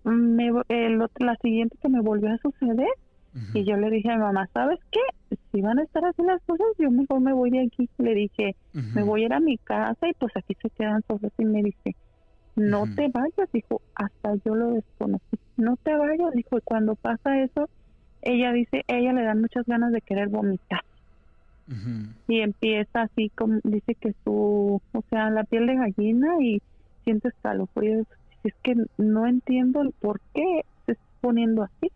S4: me, el la siguiente que me volvió a suceder, y yo le dije a mi mamá, ¿sabes qué? Si van a estar así las cosas, yo mejor me voy de aquí. Le dije, me voy a ir a mi casa y pues aquí se quedan solos. Y me dice, no te vayas, dijo, hasta yo lo desconocí. No te vayas, dijo, y cuando pasa eso, ella dice, ella le dan muchas ganas de querer vomitar. Y empieza así como, dice que su, o sea, la piel de gallina y siente escalofríos. Es que no entiendo el por qué se está poniendo así.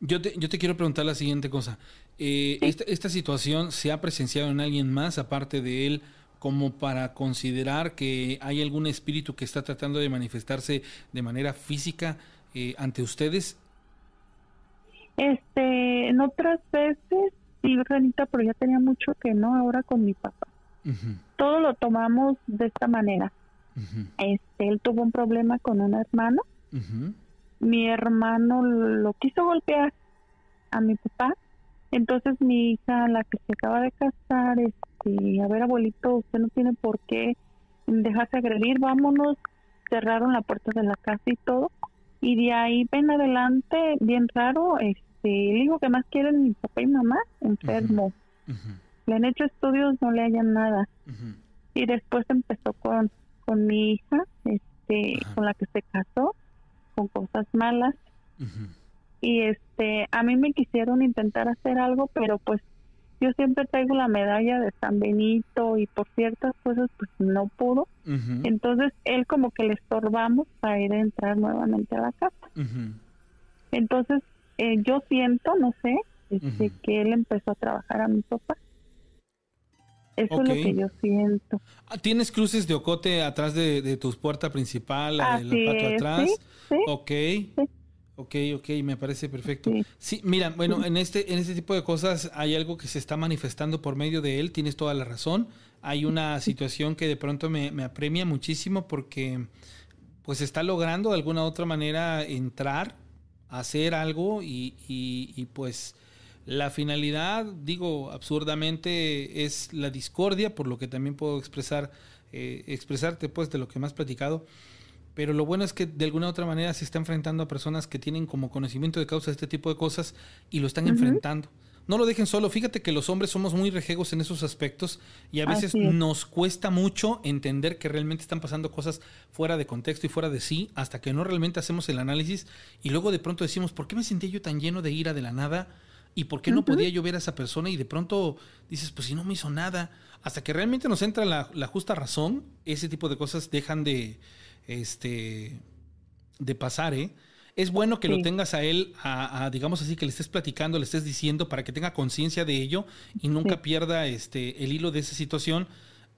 S2: Yo te, yo te quiero preguntar la siguiente cosa. Eh, esta, esta situación se ha presenciado en alguien más aparte de él como para considerar que hay algún espíritu que está tratando de manifestarse de manera física eh, ante ustedes?
S4: Este, en otras veces, sí, Renita, pero ya tenía mucho que no, ahora con mi papá. Todo lo tomamos de esta manera. Este, él tuvo un problema con un hermano. Mi hermano lo quiso golpear a mi papá. Entonces mi hija, la que se acaba de casar, este, a ver abuelito, usted no tiene por qué dejarse agredir, vámonos. Cerraron la puerta de la casa y todo. Y de ahí en adelante, bien raro, este, el hijo que más quieren mi papá y mamá, enfermo. Le han hecho estudios, no le hallan nada. Y después empezó con, con mi hija, este,
S2: Ajá.
S4: con la que se casó, con cosas malas. Y este, a mí me quisieron intentar hacer algo, pero pues yo siempre traigo la medalla de San Benito y por ciertas cosas pues no pudo. Entonces él como que le estorbamos para ir a entrar nuevamente a la casa. Entonces eh, yo siento, no sé, este,
S2: Ujú.
S4: que él empezó a trabajar a mi papá. Eso
S2: Ok.
S4: es lo que yo siento.
S2: Ah, ¿Tienes cruces de ocote atrás de, de tu puerta principal, la atrás?
S4: sí, sí.
S2: Ok. Ok, ok, me parece perfecto.
S4: Sí.
S2: Sí, mira, bueno, en este, en este tipo de cosas hay algo que se está manifestando por medio de él, tienes toda la razón. Hay una situación que de pronto me, me apremia muchísimo porque pues está logrando de alguna u otra manera entrar, hacer algo y, y- y, pues la finalidad, digo, absurdamente es la discordia, por lo que también puedo expresar, eh, expresarte pues de lo que me has platicado. Pero lo bueno es que de alguna u otra manera se está enfrentando a personas que tienen como conocimiento de causa este tipo de cosas y lo están enfrentando. No lo dejen solo. Fíjate que los hombres somos muy rejegos en esos aspectos y a veces nos cuesta mucho entender que realmente están pasando cosas fuera de contexto y fuera de sí hasta que no realmente hacemos el análisis y luego de pronto decimos, ¿por qué me sentía yo tan lleno de ira de la nada? ¿Y por qué no podía yo ver a esa persona? Y de pronto dices, pues si no me hizo nada. Hasta que realmente nos entra la, la justa razón, ese tipo de cosas dejan de, este, de pasar, ¿eh? Es bueno que lo tengas a él, a, a, digamos así, que le estés platicando, le estés diciendo para que tenga conciencia de ello y nunca
S4: Sí.
S2: pierda este, el hilo de esa situación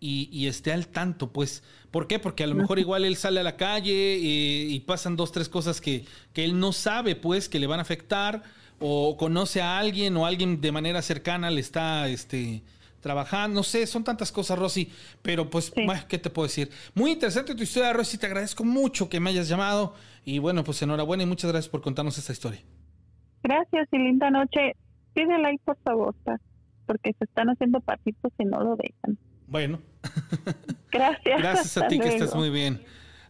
S2: y, y esté al tanto, pues. ¿Por qué? Porque a lo mejor igual él sale a la calle eh, y pasan dos, tres cosas que, que él no sabe, pues, que le van a afectar o conoce a alguien o alguien de manera cercana le está, este trabajando, no sé, son tantas cosas, Rosy, pero pues,
S4: Sí.
S2: ¿qué te puedo decir? Muy interesante tu historia, Rosy, te agradezco mucho que me hayas llamado y bueno, pues enhorabuena y muchas gracias por contarnos esta historia.
S4: Gracias y linda noche. Pide like, por favor, porque se están haciendo patitos y no lo dejan.
S2: Bueno,
S4: Gracias.
S2: gracias a ti que estás muy bien.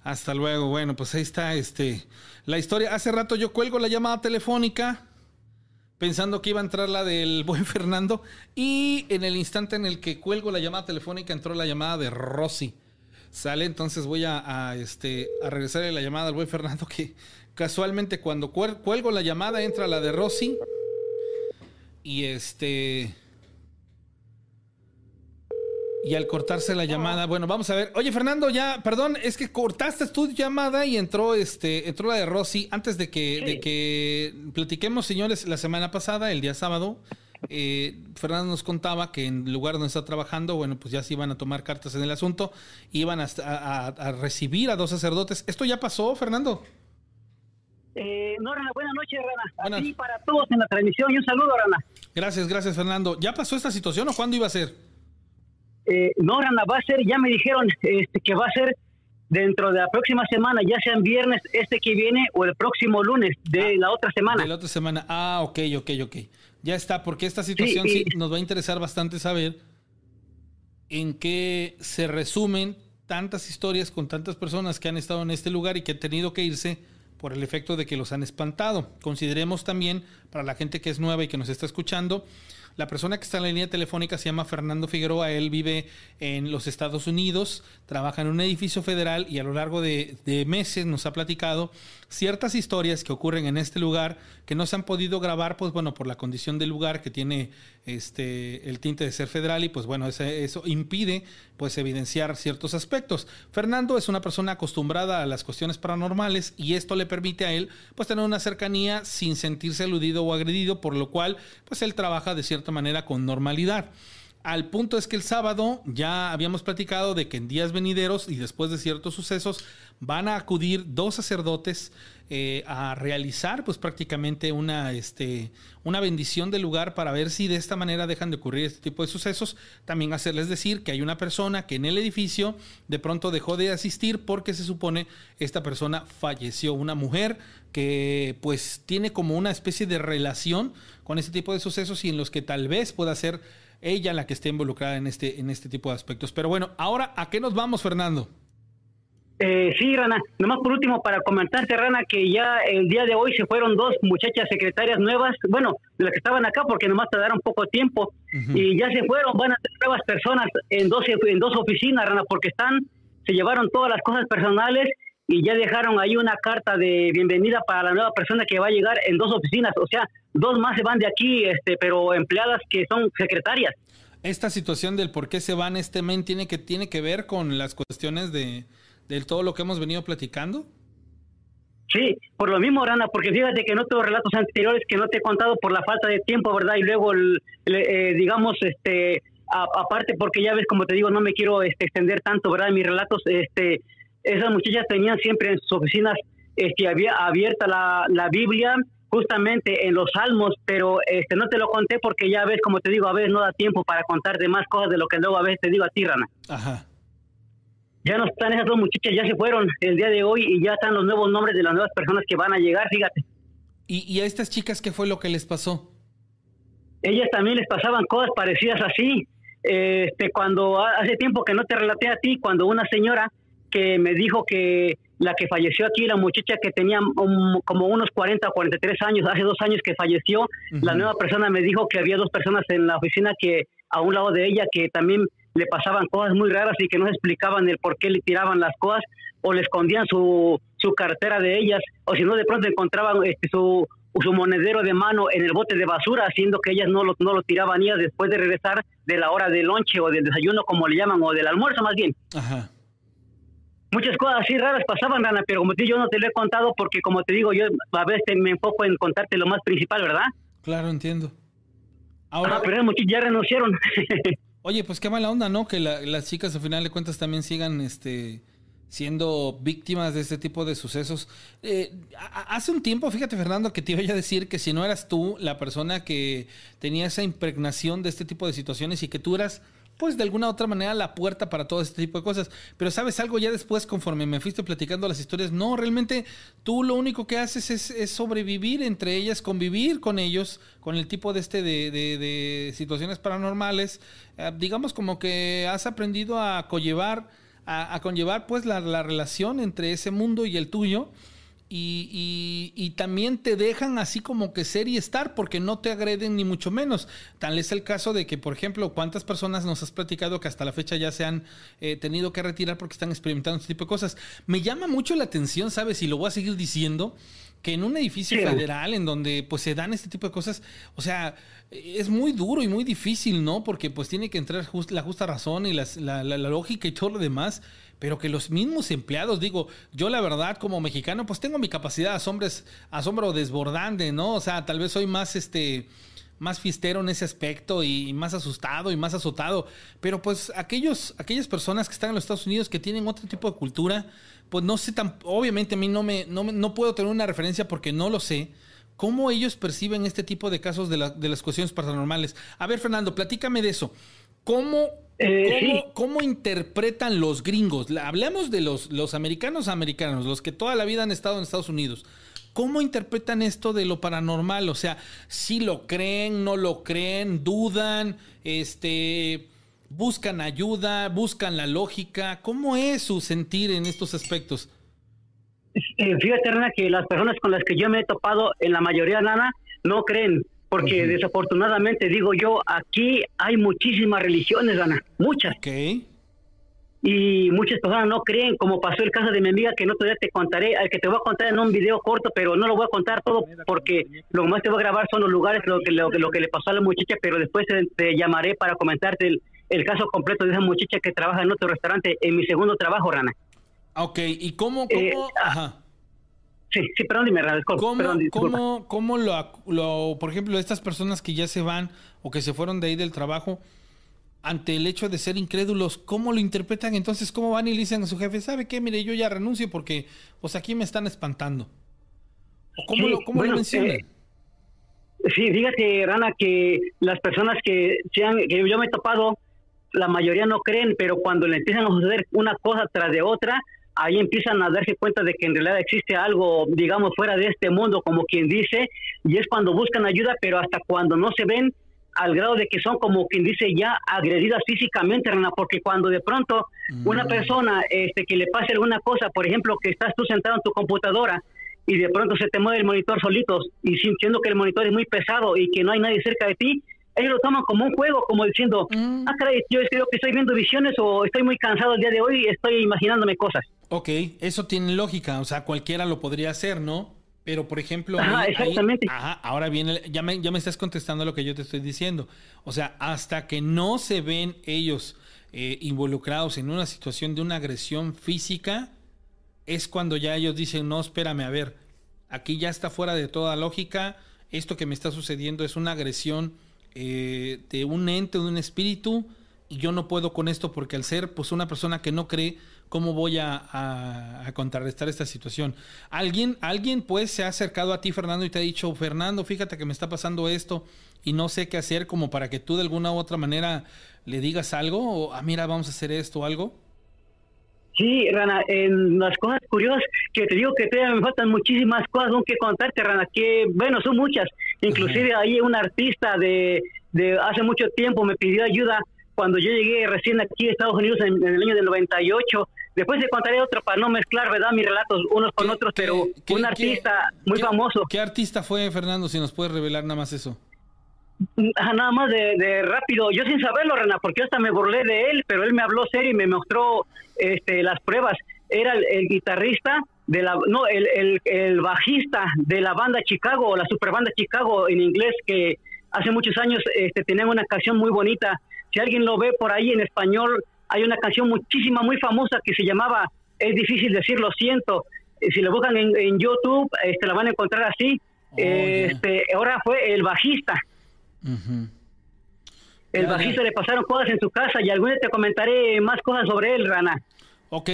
S2: Hasta luego. Bueno, pues ahí está este la historia. Hace rato yo cuelgo la llamada telefónica pensando que iba a entrar la del buen Fernando y en el instante en el que cuelgo la llamada telefónica entró la llamada de Rosy. Sale, entonces voy a, este, a regresarle la llamada al buen Fernando que casualmente cuando cuel- cuelgo la llamada entra la de Rosy y este Y al cortarse la llamada, bueno, vamos a ver. Oye, Fernando, ya, perdón, es que cortaste tu llamada y entró este, entró la de Rosy. Antes de que, de que platiquemos, señores, la semana pasada, el día sábado, eh, Fernando nos contaba que en el lugar donde está trabajando, bueno, pues ya se iban a tomar cartas en el asunto, iban a, a recibir a dos sacerdotes. ¿Esto ya pasó, Fernando?
S3: Eh, no, Rana, buenas noches, Rana. Así para todos en la transmisión y un saludo, Rana.
S2: Gracias, gracias, Fernando. ¿Ya pasó esta situación o cuándo iba a ser?
S3: Eh, no, Rana, va a ser, ya me dijeron este, que va a ser dentro de la próxima semana, ya sea en viernes este que viene o el próximo lunes de ah, la otra semana.
S2: De la otra semana. Ah, ok, ok, ok. Ya está, porque esta situación sí, nos va a interesar bastante saber en qué se resumen tantas historias con tantas personas que han estado en este lugar y que han tenido que irse por el efecto de que los han espantado. Consideremos también, para la gente que es nueva y que nos está escuchando, la persona que está en la línea telefónica se llama Fernando Figueroa. Él vive en los Estados Unidos, trabaja en un edificio federal y a lo largo de, meses nos ha platicado ciertas historias que ocurren en este lugar que no se han podido grabar, pues bueno, por la condición del lugar que tiene este el tinte de ser federal y pues bueno, eso impide pues evidenciar ciertos aspectos. Fernando es una persona acostumbrada a las cuestiones paranormales y esto le permite a él pues tener una cercanía sin sentirse aludido o agredido, por lo cual pues él trabaja de cierta manera con normalidad. Al punto es que el sábado ya habíamos platicado de que en días venideros y después de ciertos sucesos van a acudir dos sacerdotes eh, a realizar pues prácticamente una, este, una bendición del lugar para ver si de esta manera dejan de ocurrir este tipo de sucesos. También hacerles decir que hay una persona que en el edificio de pronto dejó de asistir porque se supone esta persona falleció, una mujer que pues tiene como una especie de relación con este tipo de sucesos y en los que tal vez pueda ser ella la que esté involucrada en este, en este tipo de aspectos. Pero bueno, ahora, ¿a qué nos vamos, Fernando?
S3: Eh, sí, Rana. Nomás por último, para comentarte, Rana, que ya el día de hoy se fueron dos muchachas secretarias nuevas, bueno, de las que estaban acá, porque nomás tardaron poco tiempo, y ya se fueron, van a ser nuevas personas en dos, en dos oficinas, Rana, porque están, se llevaron todas las cosas personales y ya dejaron ahí una carta de bienvenida para la nueva persona que va a llegar en dos oficinas, o sea, dos más se van de aquí, este, pero empleadas que son secretarias.
S2: Esta situación del por qué se van este men tiene que, tiene que ver con las cuestiones de, todo lo que hemos venido platicando.
S3: Sí, por lo mismo, Rana, porque fíjate que no tengo relatos anteriores que no te he contado por la falta de tiempo, ¿verdad? Y luego, eh, digamos, este, aparte, porque ya ves, como te digo, no me quiero este, extender tanto, ¿verdad? En mis relatos, este, esas muchachas tenían siempre en sus oficinas este, había abierta la, la Biblia, justamente en los salmos, pero este no te lo conté porque ya ves, como te digo, a veces no da tiempo para contarte más cosas de lo que luego a veces te digo a ti, Rana. Ajá. Ya no están esas dos muchachas, ya se fueron el día de hoy y ya están los nuevos nombres de las nuevas personas que van a llegar, fíjate.
S2: ¿Y, y a estas chicas qué fue lo que les pasó?
S3: Ellas también les pasaban cosas parecidas así. Este, cuando hace tiempo que no te relaté a ti, cuando una señora que me dijo que la que falleció aquí, la muchacha que tenía como unos 40 o 43 años, hace dos años que falleció, la nueva persona me dijo que había dos personas en la oficina que a un lado de ella que también le pasaban cosas muy raras y que no se explicaban el por qué le tiraban las cosas o le escondían su, su cartera de ellas o si no de pronto encontraban este, su, su monedero de mano en el bote de basura, haciendo que ellas no lo, no lo tiraban ellas después de regresar de la hora del lonche o del desayuno, como le llaman, o del almuerzo más bien. Ajá muchas cosas así raras pasaban, Rana, pero como te digo, yo no te lo he contado porque, como te digo, yo a veces me enfoco en contarte lo más principal, ¿verdad?
S2: Claro, entiendo.
S3: Ahora, ah, pero ya renunciaron.
S2: Oye, pues qué mala onda, ¿no? Que las chicas, al final de cuentas, también sigan este, siendo víctimas de este tipo de sucesos. Eh, hace un tiempo, fíjate, Fernando, que te iba a decir que si no eras tú la persona que tenía esa impregnación de este tipo de situaciones y que tú eras pues de alguna otra manera la puerta para todo este tipo de cosas. Pero sabes algo ya después, conforme me fuiste platicando las historias, no, realmente tú lo único que haces es, sobrevivir entre ellas, convivir con ellos, con el tipo de este de, de, situaciones paranormales. Eh, digamos como que has aprendido a conllevar, a, conllevar pues la, la relación entre ese mundo y el tuyo y, y, también te dejan así como que ser y estar porque no te agreden ni mucho menos. Tal es el caso de que, por ejemplo, cuántas personas nos has platicado que hasta la fecha ya se han eh, tenido que retirar porque están experimentando este tipo de cosas. Me llama mucho la atención, ¿sabes? Y lo voy a seguir diciendo que en un edificio federal en donde pues se dan este tipo de cosas, o sea, es muy duro y muy difícil, ¿no? Porque pues tiene que entrar la justa razón y la, lógica y todo lo demás, pero que los mismos empleados, digo, yo la verdad como mexicano pues tengo mi capacidad de asombro desbordante, ¿no? O sea, tal vez soy más este más fiestero en ese aspecto y más asustado y más azotado. Pero pues aquellos, aquellas personas que están en los Estados Unidos que tienen otro tipo de cultura, pues no sé tan, obviamente a mí no me, no, no puedo tener una referencia porque no lo sé. ¿Cómo ellos perciben este tipo de casos de, las cuestiones paranormales? A ver, Fernando, platícame de eso. ¿Cómo, eh, cómo, interpretan los gringos? Hablemos de los, los americanos americanos, los que toda la vida han estado en Estados Unidos. ¿Cómo interpretan esto de lo paranormal? O sea, si lo creen, no lo creen, dudan, este, buscan ayuda, buscan la lógica. ¿Cómo es su sentir en estos aspectos?
S3: Eh, fíjate, Rana, que las personas con las que yo me he topado, en la mayoría, Nana, no creen, porque desafortunadamente, digo yo, aquí hay muchísimas religiones, Rana, muchas.
S2: Okay
S3: y muchas personas no creen, como pasó el caso de mi amiga, que no todavía te contaré, al que te voy a contar en un video corto, pero no lo voy a contar todo porque lo más te voy a grabar son los lugares, lo que, lo, que le pasó a la muchacha, pero después te, llamaré para comentarte el, caso completo de esa muchacha que trabaja en otro restaurante, en mi segundo trabajo, Rana.
S2: Ok, ¿y cómo? cómo eh,
S3: Ajá. Sí, sí, perdón, dime, Rana,
S2: ¿Cómo, cómo, lo, lo, por ejemplo, estas personas que ya se van o que se fueron de ahí del trabajo, ante el hecho de ser incrédulos, ¿cómo lo interpretan? Entonces, ¿cómo van y le dicen a su jefe, ¿sabe qué? Mire, yo ya renuncio porque pues aquí me están espantando. ¿O cómo, lo, cómo mencionan? Eh,
S3: sí, fíjate, Rana, que las personas que, sean, que yo me he topado, la mayoría no creen, pero cuando le empiezan a suceder una cosa tras de otra, ahí empiezan a darse cuenta de que en realidad existe algo, digamos, fuera de este mundo, como quien dice, y es cuando buscan ayuda, pero hasta cuando no se ven, al grado de que son como quien dice ya agredidas físicamente, Rana, porque cuando de pronto una mm. persona este, que le pase alguna cosa, por ejemplo, que estás tú sentado en tu computadora y de pronto se te mueve el monitor solitos y sintiendo que el monitor es muy pesado y que no hay nadie cerca de ti, ellos lo toman como un juego, como diciendo, mm. ah, caray, yo creo que estoy viendo visiones o estoy muy cansado el día de hoy y estoy imaginándome cosas.
S2: Ok, eso tiene lógica, o sea, cualquiera lo podría hacer, ¿no? Pero, por ejemplo, ahora viene, ya me, ya me estás contestando lo que yo te estoy diciendo. O sea, hasta que no se ven ellos eh, involucrados en una situación de una agresión física, es cuando ya ellos dicen, no, espérame, a ver, aquí ya está fuera de toda lógica, esto que me está sucediendo es una agresión eh, de un ente, de un espíritu, y yo no puedo con esto porque al ser pues una persona que no cree, ¿cómo voy a, contrarrestar esta situación? ¿Alguien, alguien pues se ha acercado a ti, Fernando, y te ha dicho, Fernando, fíjate que me está pasando esto y no sé qué hacer como para que tú de alguna u otra manera le digas algo o, ah, mira, vamos a hacer esto o algo?
S3: Sí, Rana, en las cosas curiosas que te digo que todavía me faltan muchísimas cosas que contarte, Rana, que bueno, son muchas. Inclusive ahí un artista de, de hace mucho tiempo me pidió ayuda cuando yo llegué recién aquí a Estados Unidos en, el año del 98. Después te contaré otro para no mezclar, ¿verdad? Mis relatos unos con otros, pero un artista muy famoso.
S2: ¿Qué artista fue, Fernando, si nos puedes revelar nada más eso?
S3: nada más de, rápido, yo sin saberlo, Rena, porque hasta me burlé de él, pero él me habló serio y me mostró este, las pruebas. Era el, guitarrista de la, no, el, el, el, bajista de la banda Chicago, la superbanda Chicago en inglés, que hace muchos años este, tenían una canción muy bonita si alguien lo ve por ahí en español, hay una canción muchísima, muy famosa que se llamaba Es difícil decir lo siento. Eh, si lo buscan en, YouTube, este, la van a encontrar así. Oh, este, ahora fue el bajista. El bajista le pasaron cosas en su casa y algún día te comentaré más cosas sobre él, Rana.
S2: Ok.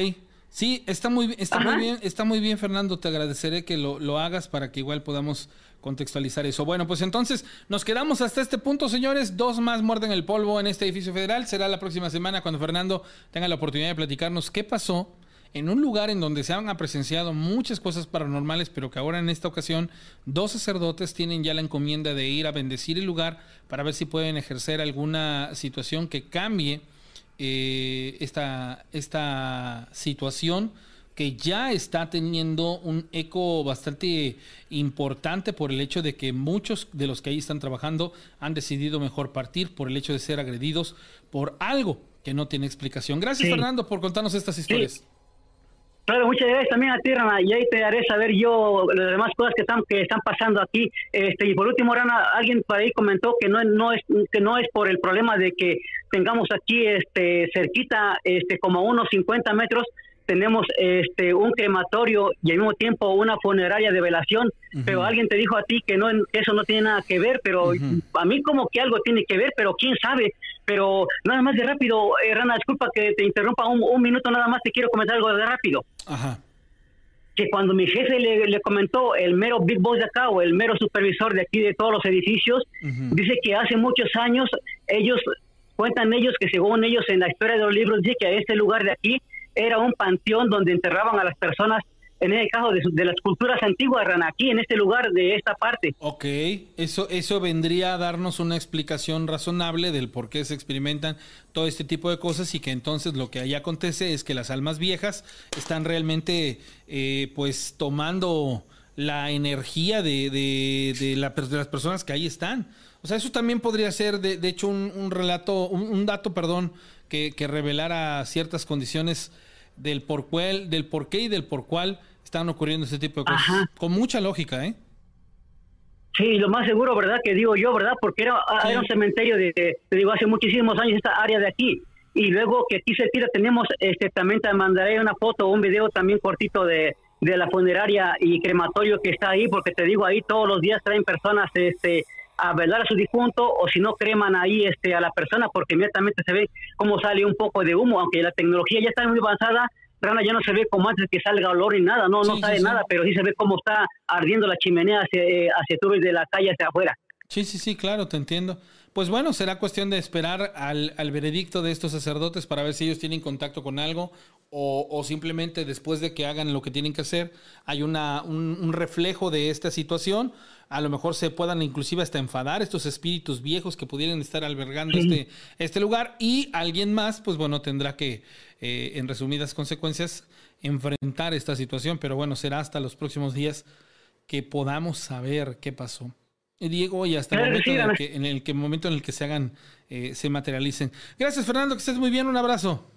S2: Sí, está muy, está muy bien, está muy bien, Fernando. Te agradeceré que lo, lo hagas para que igual podamos contextualizar eso. Bueno, pues entonces nos quedamos hasta este punto, señores. Dos más muerden el polvo en este edificio federal. Será la próxima semana cuando Fernando tenga la oportunidad de platicarnos qué pasó en un lugar en donde se han presenciado muchas cosas paranormales, pero que ahora en esta ocasión dos sacerdotes tienen ya la encomienda de ir a bendecir el lugar para ver si pueden ejercer alguna situación que cambie eh, esta, esta situación que ya está teniendo un eco bastante importante por el hecho de que muchos de los que ahí están trabajando han decidido mejor partir por el hecho de ser agredidos por algo que no tiene explicación. Gracias Fernando por contarnos estas historias.
S3: Claro, muchas gracias también a ti, Rana, y ahí te haré saber yo las demás cosas que están que están pasando aquí. Este, y por último, Rana, alguien por ahí comentó que no, no es que no es por el problema de que tengamos aquí este cerquita este como unos 50 metros tenemos este un crematorio y al mismo tiempo una funeraria de velación, pero alguien te dijo a ti que no eso no tiene nada que ver, pero a mí como que algo tiene que ver, pero quién sabe. Pero nada más de rápido, eh, Rana, disculpa que te interrumpa un, minuto nada más, te quiero comentar algo de rápido. Ajá. Que cuando mi jefe le, comentó, el mero big boss de acá o el mero supervisor de aquí de todos los edificios, dice que hace muchos años ellos, cuentan ellos que según ellos en la historia de los libros, dice que a este lugar de aquí era un panteón donde enterraban a las personas, en el caso de, las culturas antiguas, aquí en este lugar de esta parte.
S2: Ok, eso, eso vendría a darnos una explicación razonable del por qué se experimentan todo este tipo de cosas y que entonces lo que ahí acontece es que las almas viejas están realmente eh, pues tomando la energía de, de, las personas que ahí están. O sea, eso también podría ser, de, de hecho, un, relato, un, dato, perdón, que, que revelara ciertas condiciones del por cuál, del por qué y del por cuál están ocurriendo este tipo de cosas. Con mucha lógica, ¿eh?
S3: Sí, lo más seguro, ¿verdad? Que digo yo, ¿verdad? Porque era, era un cementerio de, te digo, hace muchísimos años esta área de aquí. Y luego que aquí se tira, tenemos, este, también te mandaré una foto o un video también cortito de, de la funeraria y crematorio que está ahí, porque te digo, ahí todos los días traen personas, este, a velar a su difunto o si no creman ahí este a la persona porque inmediatamente se ve cómo sale un poco de humo, aunque la tecnología ya está muy avanzada, Rana ya no se ve como antes que salga olor ni nada, no, no sabe nada, pero sí se ve cómo está ardiendo la chimenea hacia, eh, hacia de la calle hacia afuera.
S2: Sí, sí, sí, claro, te entiendo. Pues bueno, será cuestión de esperar al, al, veredicto de estos sacerdotes para ver si ellos tienen contacto con algo o, o simplemente después de que hagan lo que tienen que hacer hay una, un, un reflejo de esta situación. A lo mejor se puedan inclusive hasta enfadar estos espíritus viejos que pudieran estar albergando este, este lugar. Y alguien más, pues bueno, tendrá que, eh, en resumidas consecuencias, enfrentar esta situación, pero bueno, será hasta los próximos días que podamos saber qué pasó. Diego, y hasta el momento en el, que, en el, momento en el que se hagan, eh, se materialicen. Gracias, Fernando, que estés muy bien, un abrazo.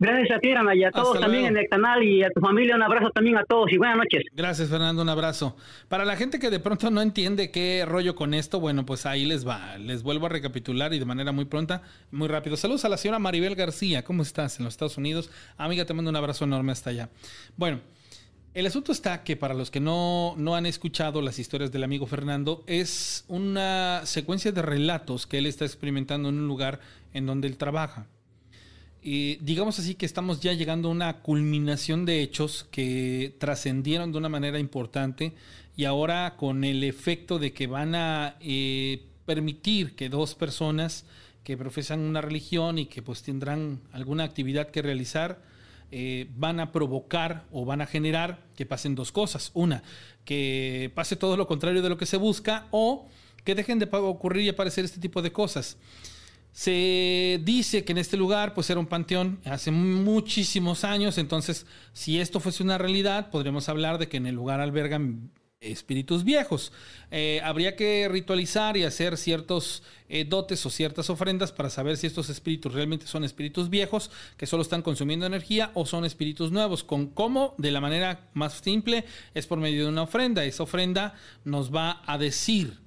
S3: Gracias a ti, y a todos también en el canal y a tu familia. Un abrazo también a todos y buenas noches.
S2: Gracias, Fernando. Un abrazo. Para la gente que de pronto no entiende qué rollo con esto, bueno, pues ahí les va. Les vuelvo a recapitular y de manera muy pronta, muy rápido. Saludos a la señora Maribel García. ¿Cómo estás en los Estados Unidos? Amiga, te mando un abrazo enorme hasta allá. Bueno. El asunto está que para los que no, no han escuchado las historias del amigo Fernando, es una secuencia de relatos que él está experimentando en un lugar en donde él trabaja. Digamos así que estamos ya llegando a una culminación de hechos que trascendieron de una manera importante y ahora con el efecto de que van a eh, permitir que dos personas que profesan una religión y que pues tendrán alguna actividad que realizar, eh, van a provocar o van a generar que pasen dos cosas. Una, que pase todo lo contrario de lo que se busca o que dejen de ocurrir y aparecer este tipo de cosas. Se dice que en este lugar pues era un panteón hace muchísimos años, entonces si esto fuese una realidad podríamos hablar de que en el lugar albergan espíritus viejos. Eh, habría que ritualizar y hacer ciertos eh, dotes o ciertas ofrendas para saber si estos espíritus realmente son espíritus viejos que solo están consumiendo energía o son espíritus nuevos. Con cómo, de la manera más simple, es por medio de una ofrenda. Esa ofrenda nos va a decir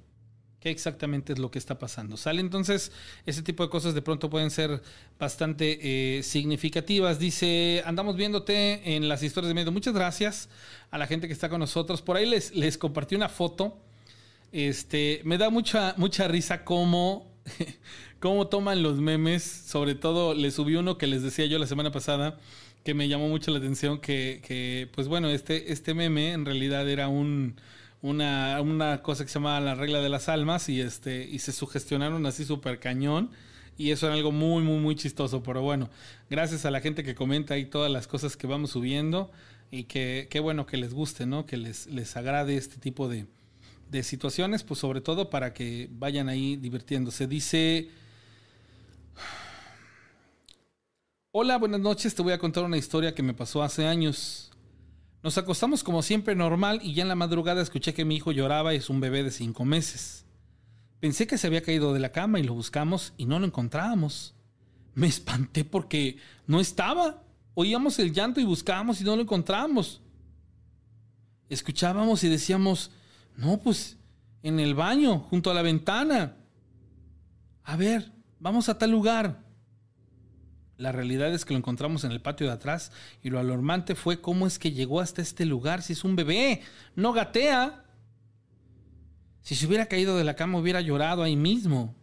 S2: qué exactamente es lo que está pasando. ¿Sale? Entonces, ese tipo de cosas de pronto pueden ser bastante eh, significativas. Dice, andamos viéndote en las historias de miedo. Muchas gracias a la gente que está con nosotros. Por ahí les, les compartí una foto. Este, me da mucha, mucha risa cómo, cómo toman los memes. Sobre todo, les subí uno que les decía yo la semana pasada que me llamó mucho la atención que, que pues bueno, este, este meme en realidad era un una, una cosa que se llama la regla de las almas y, este, y se sugestionaron así súper cañón. Y eso era algo muy, muy, muy chistoso. Pero bueno, gracias a la gente que comenta ahí todas las cosas que vamos subiendo. Y que qué bueno que les guste, ¿no? Que les, les agrade este tipo de, de situaciones. Pues sobre todo para que vayan ahí divirtiéndose. Dice... Hola, buenas noches. Te voy a contar una historia que me pasó hace años. Nos acostamos como siempre normal y ya en la madrugada escuché que mi hijo lloraba y es un bebé de cinco meses. Pensé que se había caído de la cama y lo buscamos y no lo encontrábamos. Me espanté porque no estaba. oíamos el llanto y buscábamos y no lo encontrábamos. Escuchábamos y decíamos, no, pues en el baño, junto a la ventana. A ver, vamos a tal lugar. La realidad es que lo encontramos en el patio de atrás y lo alarmante fue cómo es que llegó hasta este lugar si es un bebé, no gatea. Si se hubiera caído de la cama hubiera llorado ahí mismo.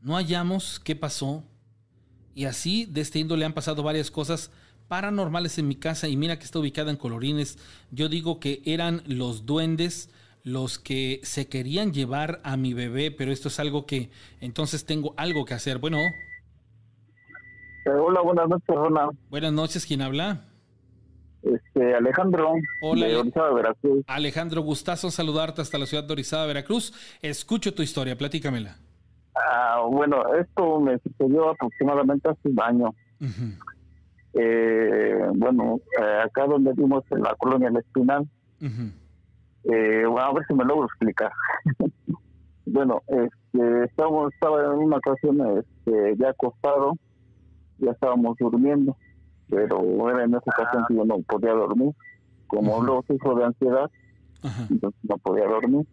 S2: No hallamos qué pasó. Y así de este índole han pasado varias cosas paranormales en mi casa y mira que está ubicada en Colorines. Yo digo que eran los duendes los que se querían llevar a mi bebé, pero esto es algo que entonces tengo algo que hacer. Bueno.
S5: Eh, hola, buenas noches, Rona.
S2: Buenas noches, ¿quién habla?
S5: Este, Alejandro.
S2: Hola.
S5: De Orizaba, Veracruz.
S2: Alejandro, gustazo saludarte hasta la ciudad de Orizaba, Veracruz. Escucho tu historia, platícamela.
S5: Ah, bueno, esto me sucedió aproximadamente hace un año. eh, bueno, eh, acá donde vimos en la colonia El Espinal, eh, bueno, a ver si me logro explicar. bueno, este, estábamos, estaba en una ocasión este, ya acostado, ya estábamos durmiendo, pero era en esa ocasión que yo no podía dormir. Como luego sufro de ansiedad, entonces no podía dormir.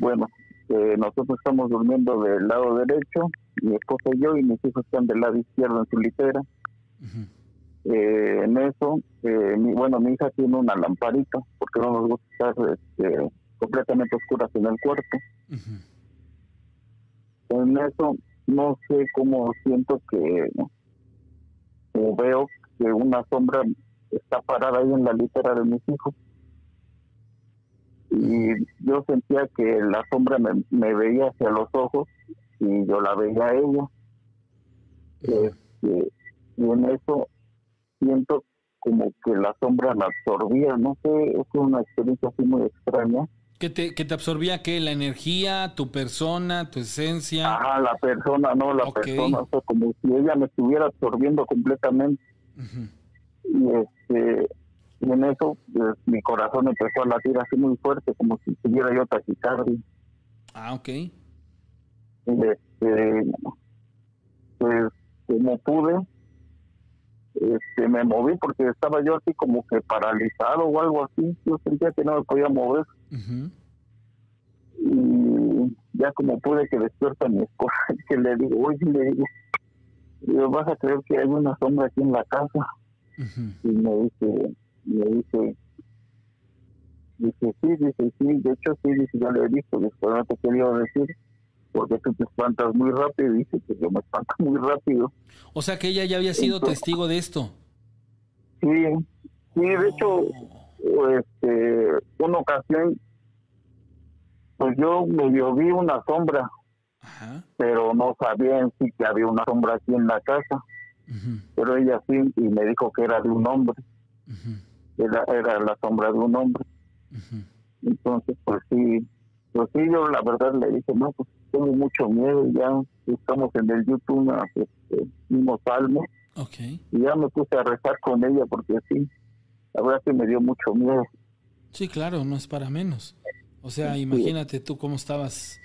S5: Bueno, eh, nosotros estamos durmiendo del lado derecho, mi esposa y yo, y mis hijos están del lado izquierdo en su litera. Eh, en eso, eh, mi, bueno, mi hija tiene una lamparita, porque no nos gusta estar este, completamente oscuras en el cuarto. En eso, no sé cómo siento que o veo que una sombra está parada ahí en la litera de mis hijos. Y yo sentía que la sombra me, me veía hacia los ojos y yo la veía a ella. Este, y en eso siento como que la sombra la absorbía, no sé, es una experiencia así muy extraña.
S2: ¿Que te, que te absorbía qué? ¿La energía, tu persona, tu esencia?
S5: Ajá, la persona, no, la persona, o sea, como si ella me estuviera absorbiendo completamente. Y este y en eso pues, mi corazón empezó a latir así muy fuerte, como si tuviera yo taquicardia.
S2: Ah, ok.
S5: Y este, pues como pude, este, me moví porque estaba yo así como que paralizado o algo así. Yo sentía que no me podía mover.
S2: Ujú.
S5: Y ya como pude que despierta mi esposa, que le digo, oye, le digo, digo, vas a creer que hay una sombra aquí en la casa. Y me dice, me dice, dice, sí, dice, sí, de hecho sí, dice, yo le he visto, después no te quería decir, porque tú te espantas muy rápido, y dice que yo me espanto muy rápido.
S2: O sea que ella ya había sido testigo de esto.
S5: Sí, sí, de hecho, este, una ocasión, pues yo medio vi una sombra,
S2: Ajá.
S5: pero no sabía en sí que había una sombra aquí en la casa, pero ella sí, y me dijo que era de un hombre, era, era la sombra de un hombre. Entonces, pues sí, pues sí, yo la verdad le dije, no, pues tengo mucho miedo, ya estamos en el YouTube, ¿no? este, unos salmos,
S2: Ok.
S5: y ya me puse a rezar con ella porque sí, la verdad que me dio mucho miedo.
S2: Sí, claro, no es para menos. O sea, imagínate tú cómo estabas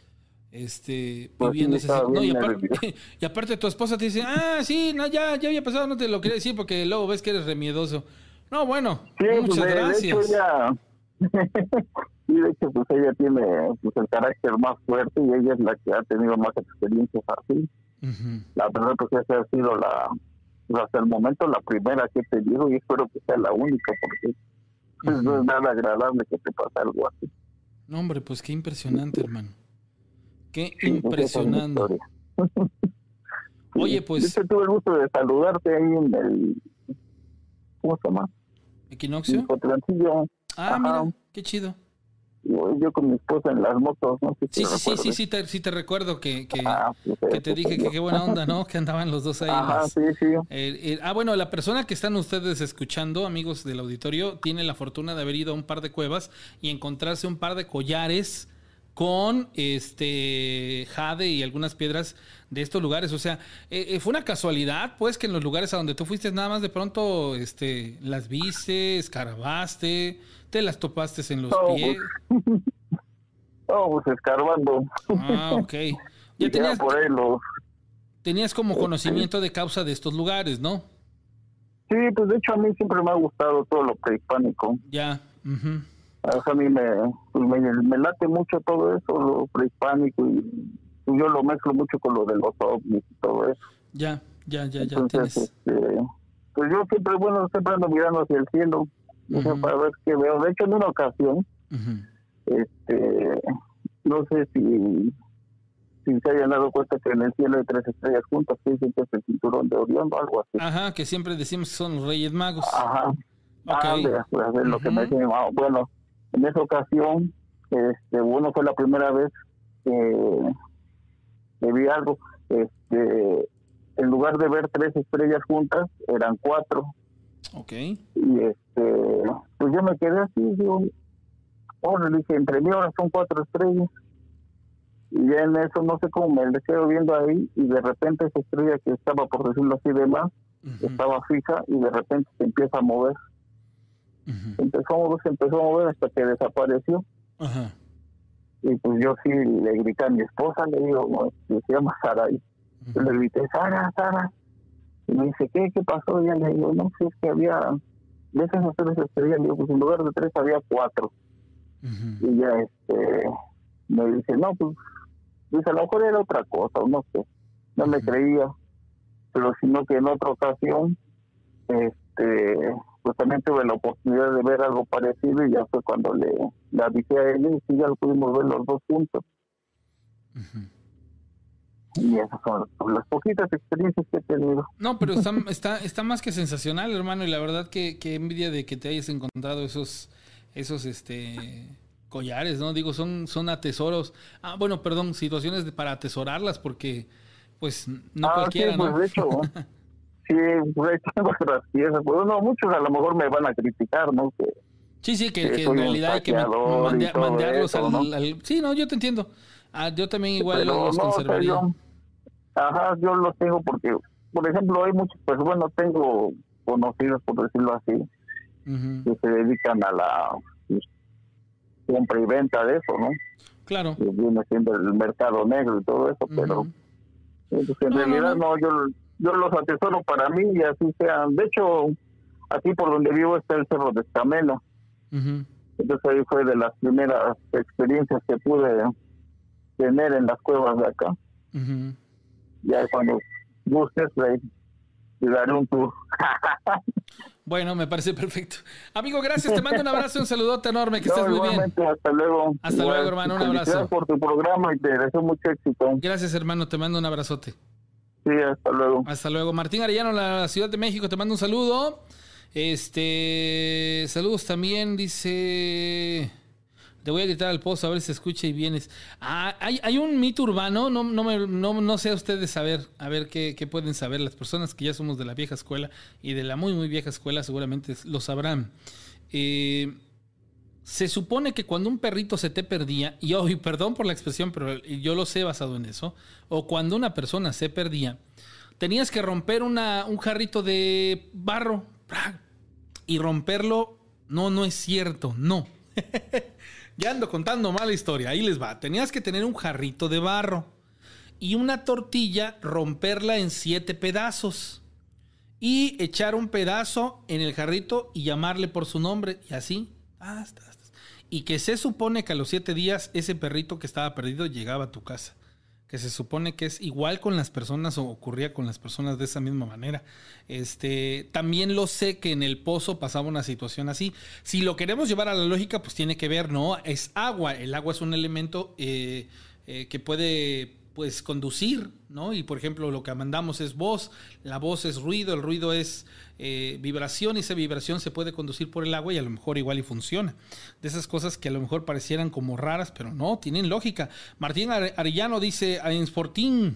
S2: este
S5: Pues sí,
S2: viviendo ese
S5: estaba
S2: no, y, aparte, y tu esposa te dice, ah, sí, no, ya, ya había pasado, no te lo quería decir porque luego ves que eres remiedoso. No, bueno,
S5: Sí, pues,
S2: muchas
S5: de, de hecho
S2: gracias.
S5: ella, sí, de hecho pues ella tiene pues el carácter más fuerte y ella es la que ha tenido más experiencias así. La verdad pues esa ha sido la, hasta el momento la primera que te digo y espero que sea la única porque pues, no es nada agradable que te pase algo así.
S2: No, hombre, pues qué impresionante, hermano. Qué
S5: Sí, pues, es
S2: impresionante.
S5: historia.
S2: Oye, pues,
S5: hecho, tuve el gusto de saludarte ahí en el, ¿cómo se llama?
S2: equinoccio. Ah,
S5: Ajá.
S2: mira, qué chido.
S5: Yo, con mi esposa en las motos, no si
S2: Sí, sí, sí, sí, sí te, sí te recuerdo que, que,
S5: Ah, pues,
S2: que te dije que qué buena onda, ¿no? Que andaban los dos ahí.
S5: Ajá,
S2: las-
S5: sí, sí.
S2: Eh, eh, ah, bueno, la persona que están ustedes escuchando, amigos del auditorio, tiene la fortuna de haber ido a un par de cuevas y encontrarse un par de collares con este jade y algunas piedras de estos lugares. O sea, eh, eh, fue una casualidad, pues, que en los lugares a donde tú fuiste nada más de pronto este, las viste, escarabaste, te las topaste en los
S5: No,
S2: pies.
S5: Oh, pues escarbando.
S2: Ah, ok. Ya tenías,
S5: por ahí los...
S2: tenías como conocimiento de causa de estos lugares, ¿no?
S5: Sí, pues de hecho a mí siempre me ha gustado todo lo prehispánico.
S2: Ya.
S5: A mí pues, me, me, late mucho todo eso, lo prehispánico, y yo lo mezclo mucho con lo de los ovnis y todo eso.
S2: Ya, ya, ya, ya.
S5: Entonces, este, pues yo siempre, bueno, siempre ando mirando hacia el cielo, para ver qué veo. De hecho, en una ocasión, este, no sé si si se hayan dado cuenta que en el cielo hay tres estrellas juntas, que dicen que es el cinturón de Orión o algo así.
S2: Ajá, que siempre decimos que son los Reyes Magos.
S5: Ajá. Okay. Ah, pues, lo que me dicen, ah, bueno, en esa ocasión, este, bueno, fue la primera vez que, vi algo, este, en lugar de ver tres estrellas juntas, eran cuatro.
S2: Ok.
S5: Y este, pues yo me quedé así, digo, bueno, le dije, entre mí ahora son cuatro estrellas. Y en eso no sé cómo me quedo viendo ahí y de repente esa estrella que estaba, por decirlo así, de más, estaba fija y de repente se empieza a mover. Empezó a mover, se empezó a mover hasta que desapareció. Y pues yo sí le grité a mi esposa, le digo, se llama Sara. Y le grité, Sara, Sara. Y me dice, ¿qué? ¿Qué pasó? Y ya le digo, no sé, es que había, de esas tres estrellas, digo, pues en lugar de tres había cuatro. Y ya este me dice, no, pues Dice, a lo mejor era otra cosa, no sé. No me creía. Pero sino que en otra ocasión, este, pues también tuve la oportunidad de ver algo parecido y ya fue cuando le, le avisé a él y ya lo pudimos ver los dos juntos. Y esas son las poquitas experiencias que he tenido.
S2: No, pero está, está, está más que sensacional, hermano, y la verdad que, que envidia de que te hayas encontrado esos, esos, este, collares, ¿no? Digo, son, son atesoros. Ah, bueno, perdón, situaciones de, para atesorarlas, porque pues no ah, cualquiera,
S5: sí, pues, de hecho, sí, pues tengo otras piezas. Pues no, muchos a lo mejor me van a criticar, ¿no? Que,
S2: sí, sí, que, que, en realidad hay que mandarlos al, Sí, no, yo te entiendo. Ah, yo también igual los conservaría.
S5: ajá, yo los tengo porque, por ejemplo, hay muchos, pues bueno, tengo conocidos, por decirlo así, que se dedican a la compra y venta de eso, ¿no?
S2: Claro.
S5: Y viene siendo el mercado negro y todo eso, pero pues, en realidad no. yo yo los atesoro para mí y así sean. De hecho, aquí por donde vivo está el Cerro de Escamela. Entonces ahí fue de las primeras experiencias que pude tener en las cuevas de acá. Ya cuando busques, ahí te daré un tour.
S2: Bueno, me parece perfecto. Amigo, gracias. Te mando un abrazo y un saludote enorme. Que estés muy bien.
S5: Hasta luego.
S2: Hasta luego, hermano. Un abrazo.
S5: Gracias por tu programa y te deseo mucho éxito.
S2: Gracias, hermano. Te mando un abrazote.
S5: Sí, hasta luego.
S2: Hasta luego. Martín Arellano, la Ciudad de México, te mando un saludo. Este, saludos también, dice. Te voy a gritar al pozo a ver si escucha y vienes. Ah, hay, un mito urbano, no, no, me, no, no sé ustedes saber, a ver qué, qué, pueden saber. Las personas que ya somos de la vieja escuela y de la muy, muy vieja escuela seguramente lo sabrán. Eh, se supone que cuando un perrito se te perdía, y hoy, perdón por la expresión, pero yo lo sé basado en eso, o cuando una persona se perdía, tenías que romper una, un jarrito de barro y romperlo. No, no es cierto, no. Ya ando contando mala historia. Ahí les va. Tenías que tener un jarrito de barro y una tortilla, romperla en siete pedazos y echar un pedazo en el jarrito y llamarle por su nombre y así. Y que se supone que a los siete días ese perrito que estaba perdido llegaba a tu casa que se supone que es igual con las personas o ocurría con las personas de esa misma manera. Este, también lo sé que en el pozo pasaba una situación así. Si lo queremos llevar a la lógica, pues tiene que ver, ¿no? Es agua. El agua es un elemento eh, eh, que puede pues conducir, ¿no? Y por ejemplo, lo que mandamos es voz, la voz es ruido, el ruido es eh, vibración y esa vibración se puede conducir por el agua y a lo mejor igual y funciona. De esas cosas que a lo mejor parecieran como raras, pero no, tienen lógica. Martín Arellano dice en Sporting.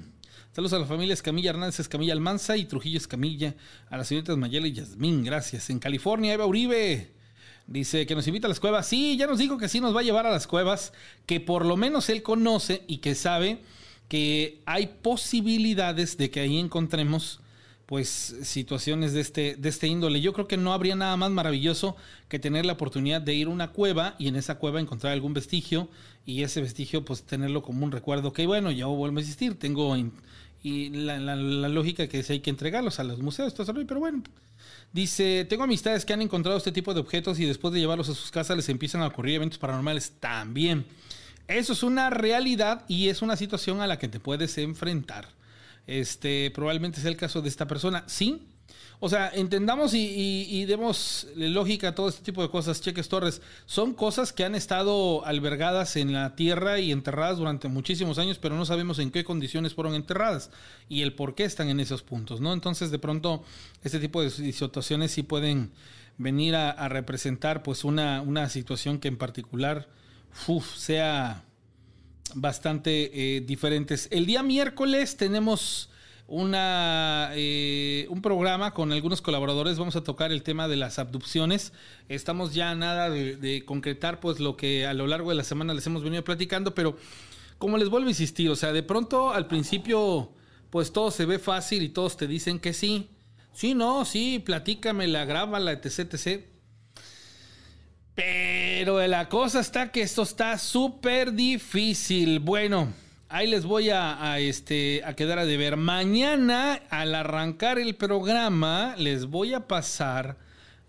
S2: Saludos a la familia Escamilla Hernández, Escamilla Almanza y Trujillo Escamilla, a las señoritas Mayela y Yasmín, gracias. En California, Eva Uribe, Dice que nos invita a las cuevas. Sí, ya nos dijo que sí nos va a llevar a las cuevas, que por lo menos él conoce y que sabe que hay posibilidades de que ahí encontremos pues situaciones de este, de este índole. Yo creo que no habría nada más maravilloso que tener la oportunidad de ir a una cueva y en esa cueva encontrar algún vestigio y ese vestigio pues tenerlo como un recuerdo que bueno, ya vuelvo a existir, tengo y la, lógica que es hay que entregarlos a los museos, pero bueno. Dice, tengo amistades que han encontrado este tipo de objetos y después de llevarlos a sus casas les empiezan a ocurrir eventos paranormales también. Eso es una realidad y es una situación a la que te puedes enfrentar. Este, probablemente sea el caso de esta persona. Sí, o sea, entendamos y, demos lógica a todo este tipo de cosas. Cheques Torres, son cosas que han estado albergadas en la tierra y enterradas durante muchísimos años, pero no sabemos en qué condiciones fueron enterradas y el por qué están en esos puntos, ¿no? Entonces, de pronto, este tipo de situaciones sí pueden venir a, representar, pues, una, una, situación que en particular, sea bastante eh, diferentes. El día miércoles tenemos una, eh, un programa con algunos colaboradores. Vamos a tocar el tema de las abducciones. Estamos ya nada de, concretar pues lo que a lo largo de la semana les hemos venido platicando, pero como les vuelvo a insistir, o sea, de pronto al principio pues todo se ve fácil y todos te dicen que sí. Sí, no, sí, platícamela, grábala, etc, etc. Pero la cosa está que esto está súper difícil. Bueno, ahí les voy a, este, a quedar a deber. Mañana, al arrancar el programa, les voy a pasar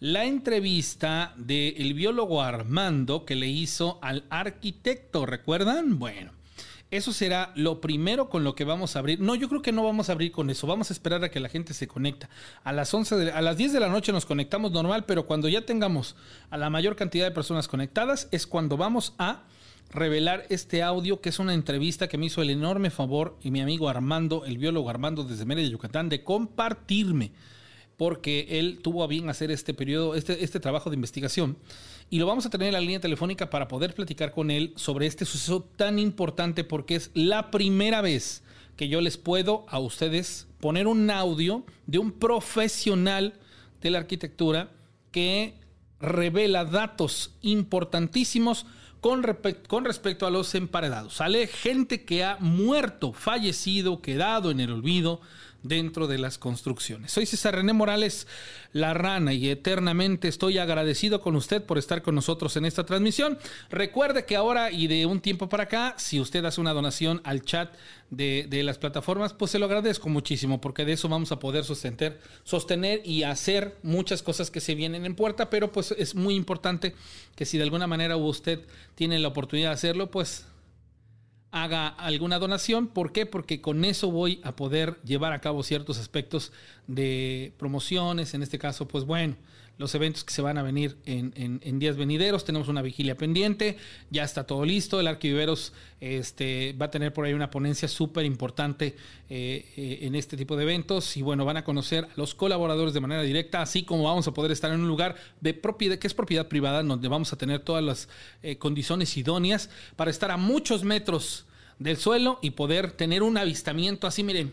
S2: la entrevista del biólogo Armando que le hizo al arquitecto. ¿Recuerdan? Bueno. Eso será lo primero con lo que vamos a abrir. No, yo creo que no vamos a abrir con eso. Vamos a esperar a que la gente se conecta. A las 11 a las 10 de la noche nos conectamos normal, pero cuando ya tengamos a la mayor cantidad de personas conectadas es cuando vamos a revelar este audio, que es una entrevista que me hizo el enorme favor y mi amigo Armando, el biólogo Armando desde Mérida, Yucatán, de compartirme, porque él tuvo a bien hacer este periodo, este, este trabajo de investigación. Y lo vamos a tener en la línea telefónica para poder platicar con él sobre este suceso tan importante, porque es la primera vez que yo les puedo a ustedes poner un audio de un profesional de la arquitectura que revela datos importantísimos con, con, respecto a los emparedados. Sale gente que ha muerto, fallecido, quedado en el olvido dentro de las construcciones. Soy César René Morales, la rana, y eternamente estoy agradecido con usted por estar con nosotros en esta transmisión. Recuerde que ahora y de un tiempo para acá, si usted hace una donación al chat de, de las plataformas, pues se lo agradezco muchísimo, porque de eso vamos a poder sostener, sostener y hacer muchas cosas que se vienen en puerta, pero pues es muy importante que si de alguna manera usted tiene la oportunidad de hacerlo, pues haga alguna donación. ¿Por qué? Porque con eso voy a poder llevar a cabo ciertos aspectos de promociones. En este caso, pues bueno, los eventos que se van a venir en, días venideros. Tenemos una vigilia pendiente, ya está todo listo. El Arquiviveros este, va a tener por ahí una ponencia súper importante eh, eh, en este tipo de eventos. Y bueno, van a conocer a los colaboradores de manera directa, así como vamos a poder estar en un lugar de propiedad, que es propiedad privada, donde vamos a tener todas las eh, condiciones idóneas para estar a muchos metros del suelo y poder tener un avistamiento así, miren,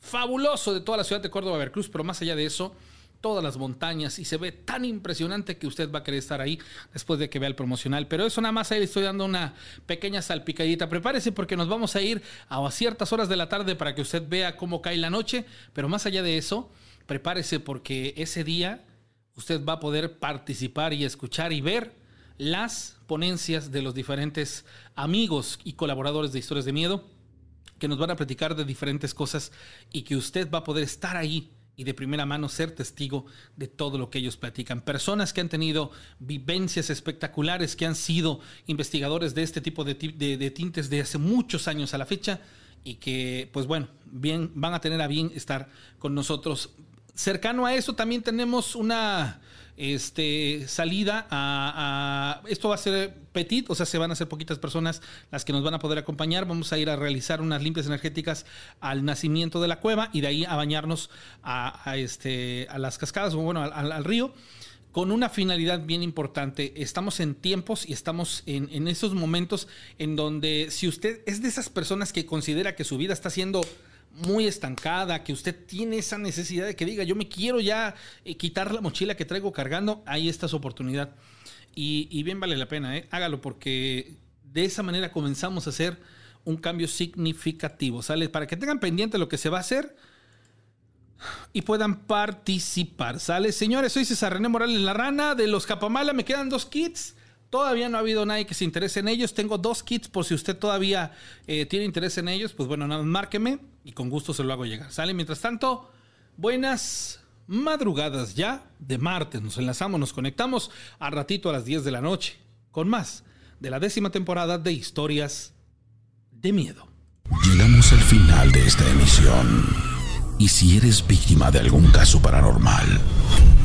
S2: fabuloso de toda la ciudad de Córdoba, Veracruz, pero más allá de eso todas las montañas y se ve tan impresionante que usted va a querer estar ahí después de que vea el promocional. Pero eso nada más ahí le estoy dando una pequeña salpicadita. Prepárese porque nos vamos a ir a ciertas horas de la tarde para que usted vea cómo cae la noche. Pero más allá de eso, prepárese porque ese día usted va a poder participar y escuchar y ver las ponencias de los diferentes amigos y colaboradores de Historias de Miedo que nos van a platicar de diferentes cosas y que usted va a poder estar ahí y de primera mano ser testigo de todo lo que ellos platican. Personas que han tenido vivencias espectaculares, que han sido investigadores de este tipo de, de, tintes de hace muchos años a la fecha y que, pues bueno, bien, van a tener a bien estar con nosotros. Cercano a eso también tenemos una este, salida a, Esto va a ser petit, o sea, se van a hacer poquitas personas las que nos van a poder acompañar. Vamos a ir a realizar unas limpias energéticas al nacimiento de la cueva y de ahí a bañarnos a, este, a las cascadas, o bueno, al, río con una finalidad bien importante. Estamos en tiempos y estamos en, en, esos momentos en donde si usted es de esas personas que considera que su vida está siendo muy estancada, que usted tiene esa necesidad de que diga, yo me quiero ya eh, quitar la mochila que traigo cargando, ahí está su oportunidad. Y, bien vale la pena, ¿eh? hágalo porque de esa manera comenzamos a hacer un cambio significativo, ¿sale? Para que tengan pendiente lo que se va a hacer y puedan participar, ¿sale? Señores, soy César René Morales La Rana de los Capamala, me quedan dos kits Todavía no ha habido nadie que se interese en ellos. Tengo dos kits por si usted todavía eh, tiene interés en ellos. Pues bueno, nada márqueme y con gusto se lo hago llegar. ¿Sale? Mientras tanto, buenas madrugadas ya de martes. Nos enlazamos, nos conectamos a ratito a las 10 de la noche con más de la décima temporada de Historias de Miedo.
S6: Llegamos al final de esta emisión. Y si eres víctima de algún caso paranormal,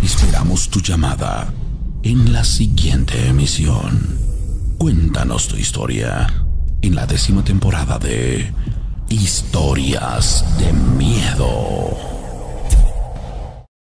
S6: esperamos tu llamada en la siguiente emisión. Cuéntanos tu historia en la décima temporada de Historias de Miedo.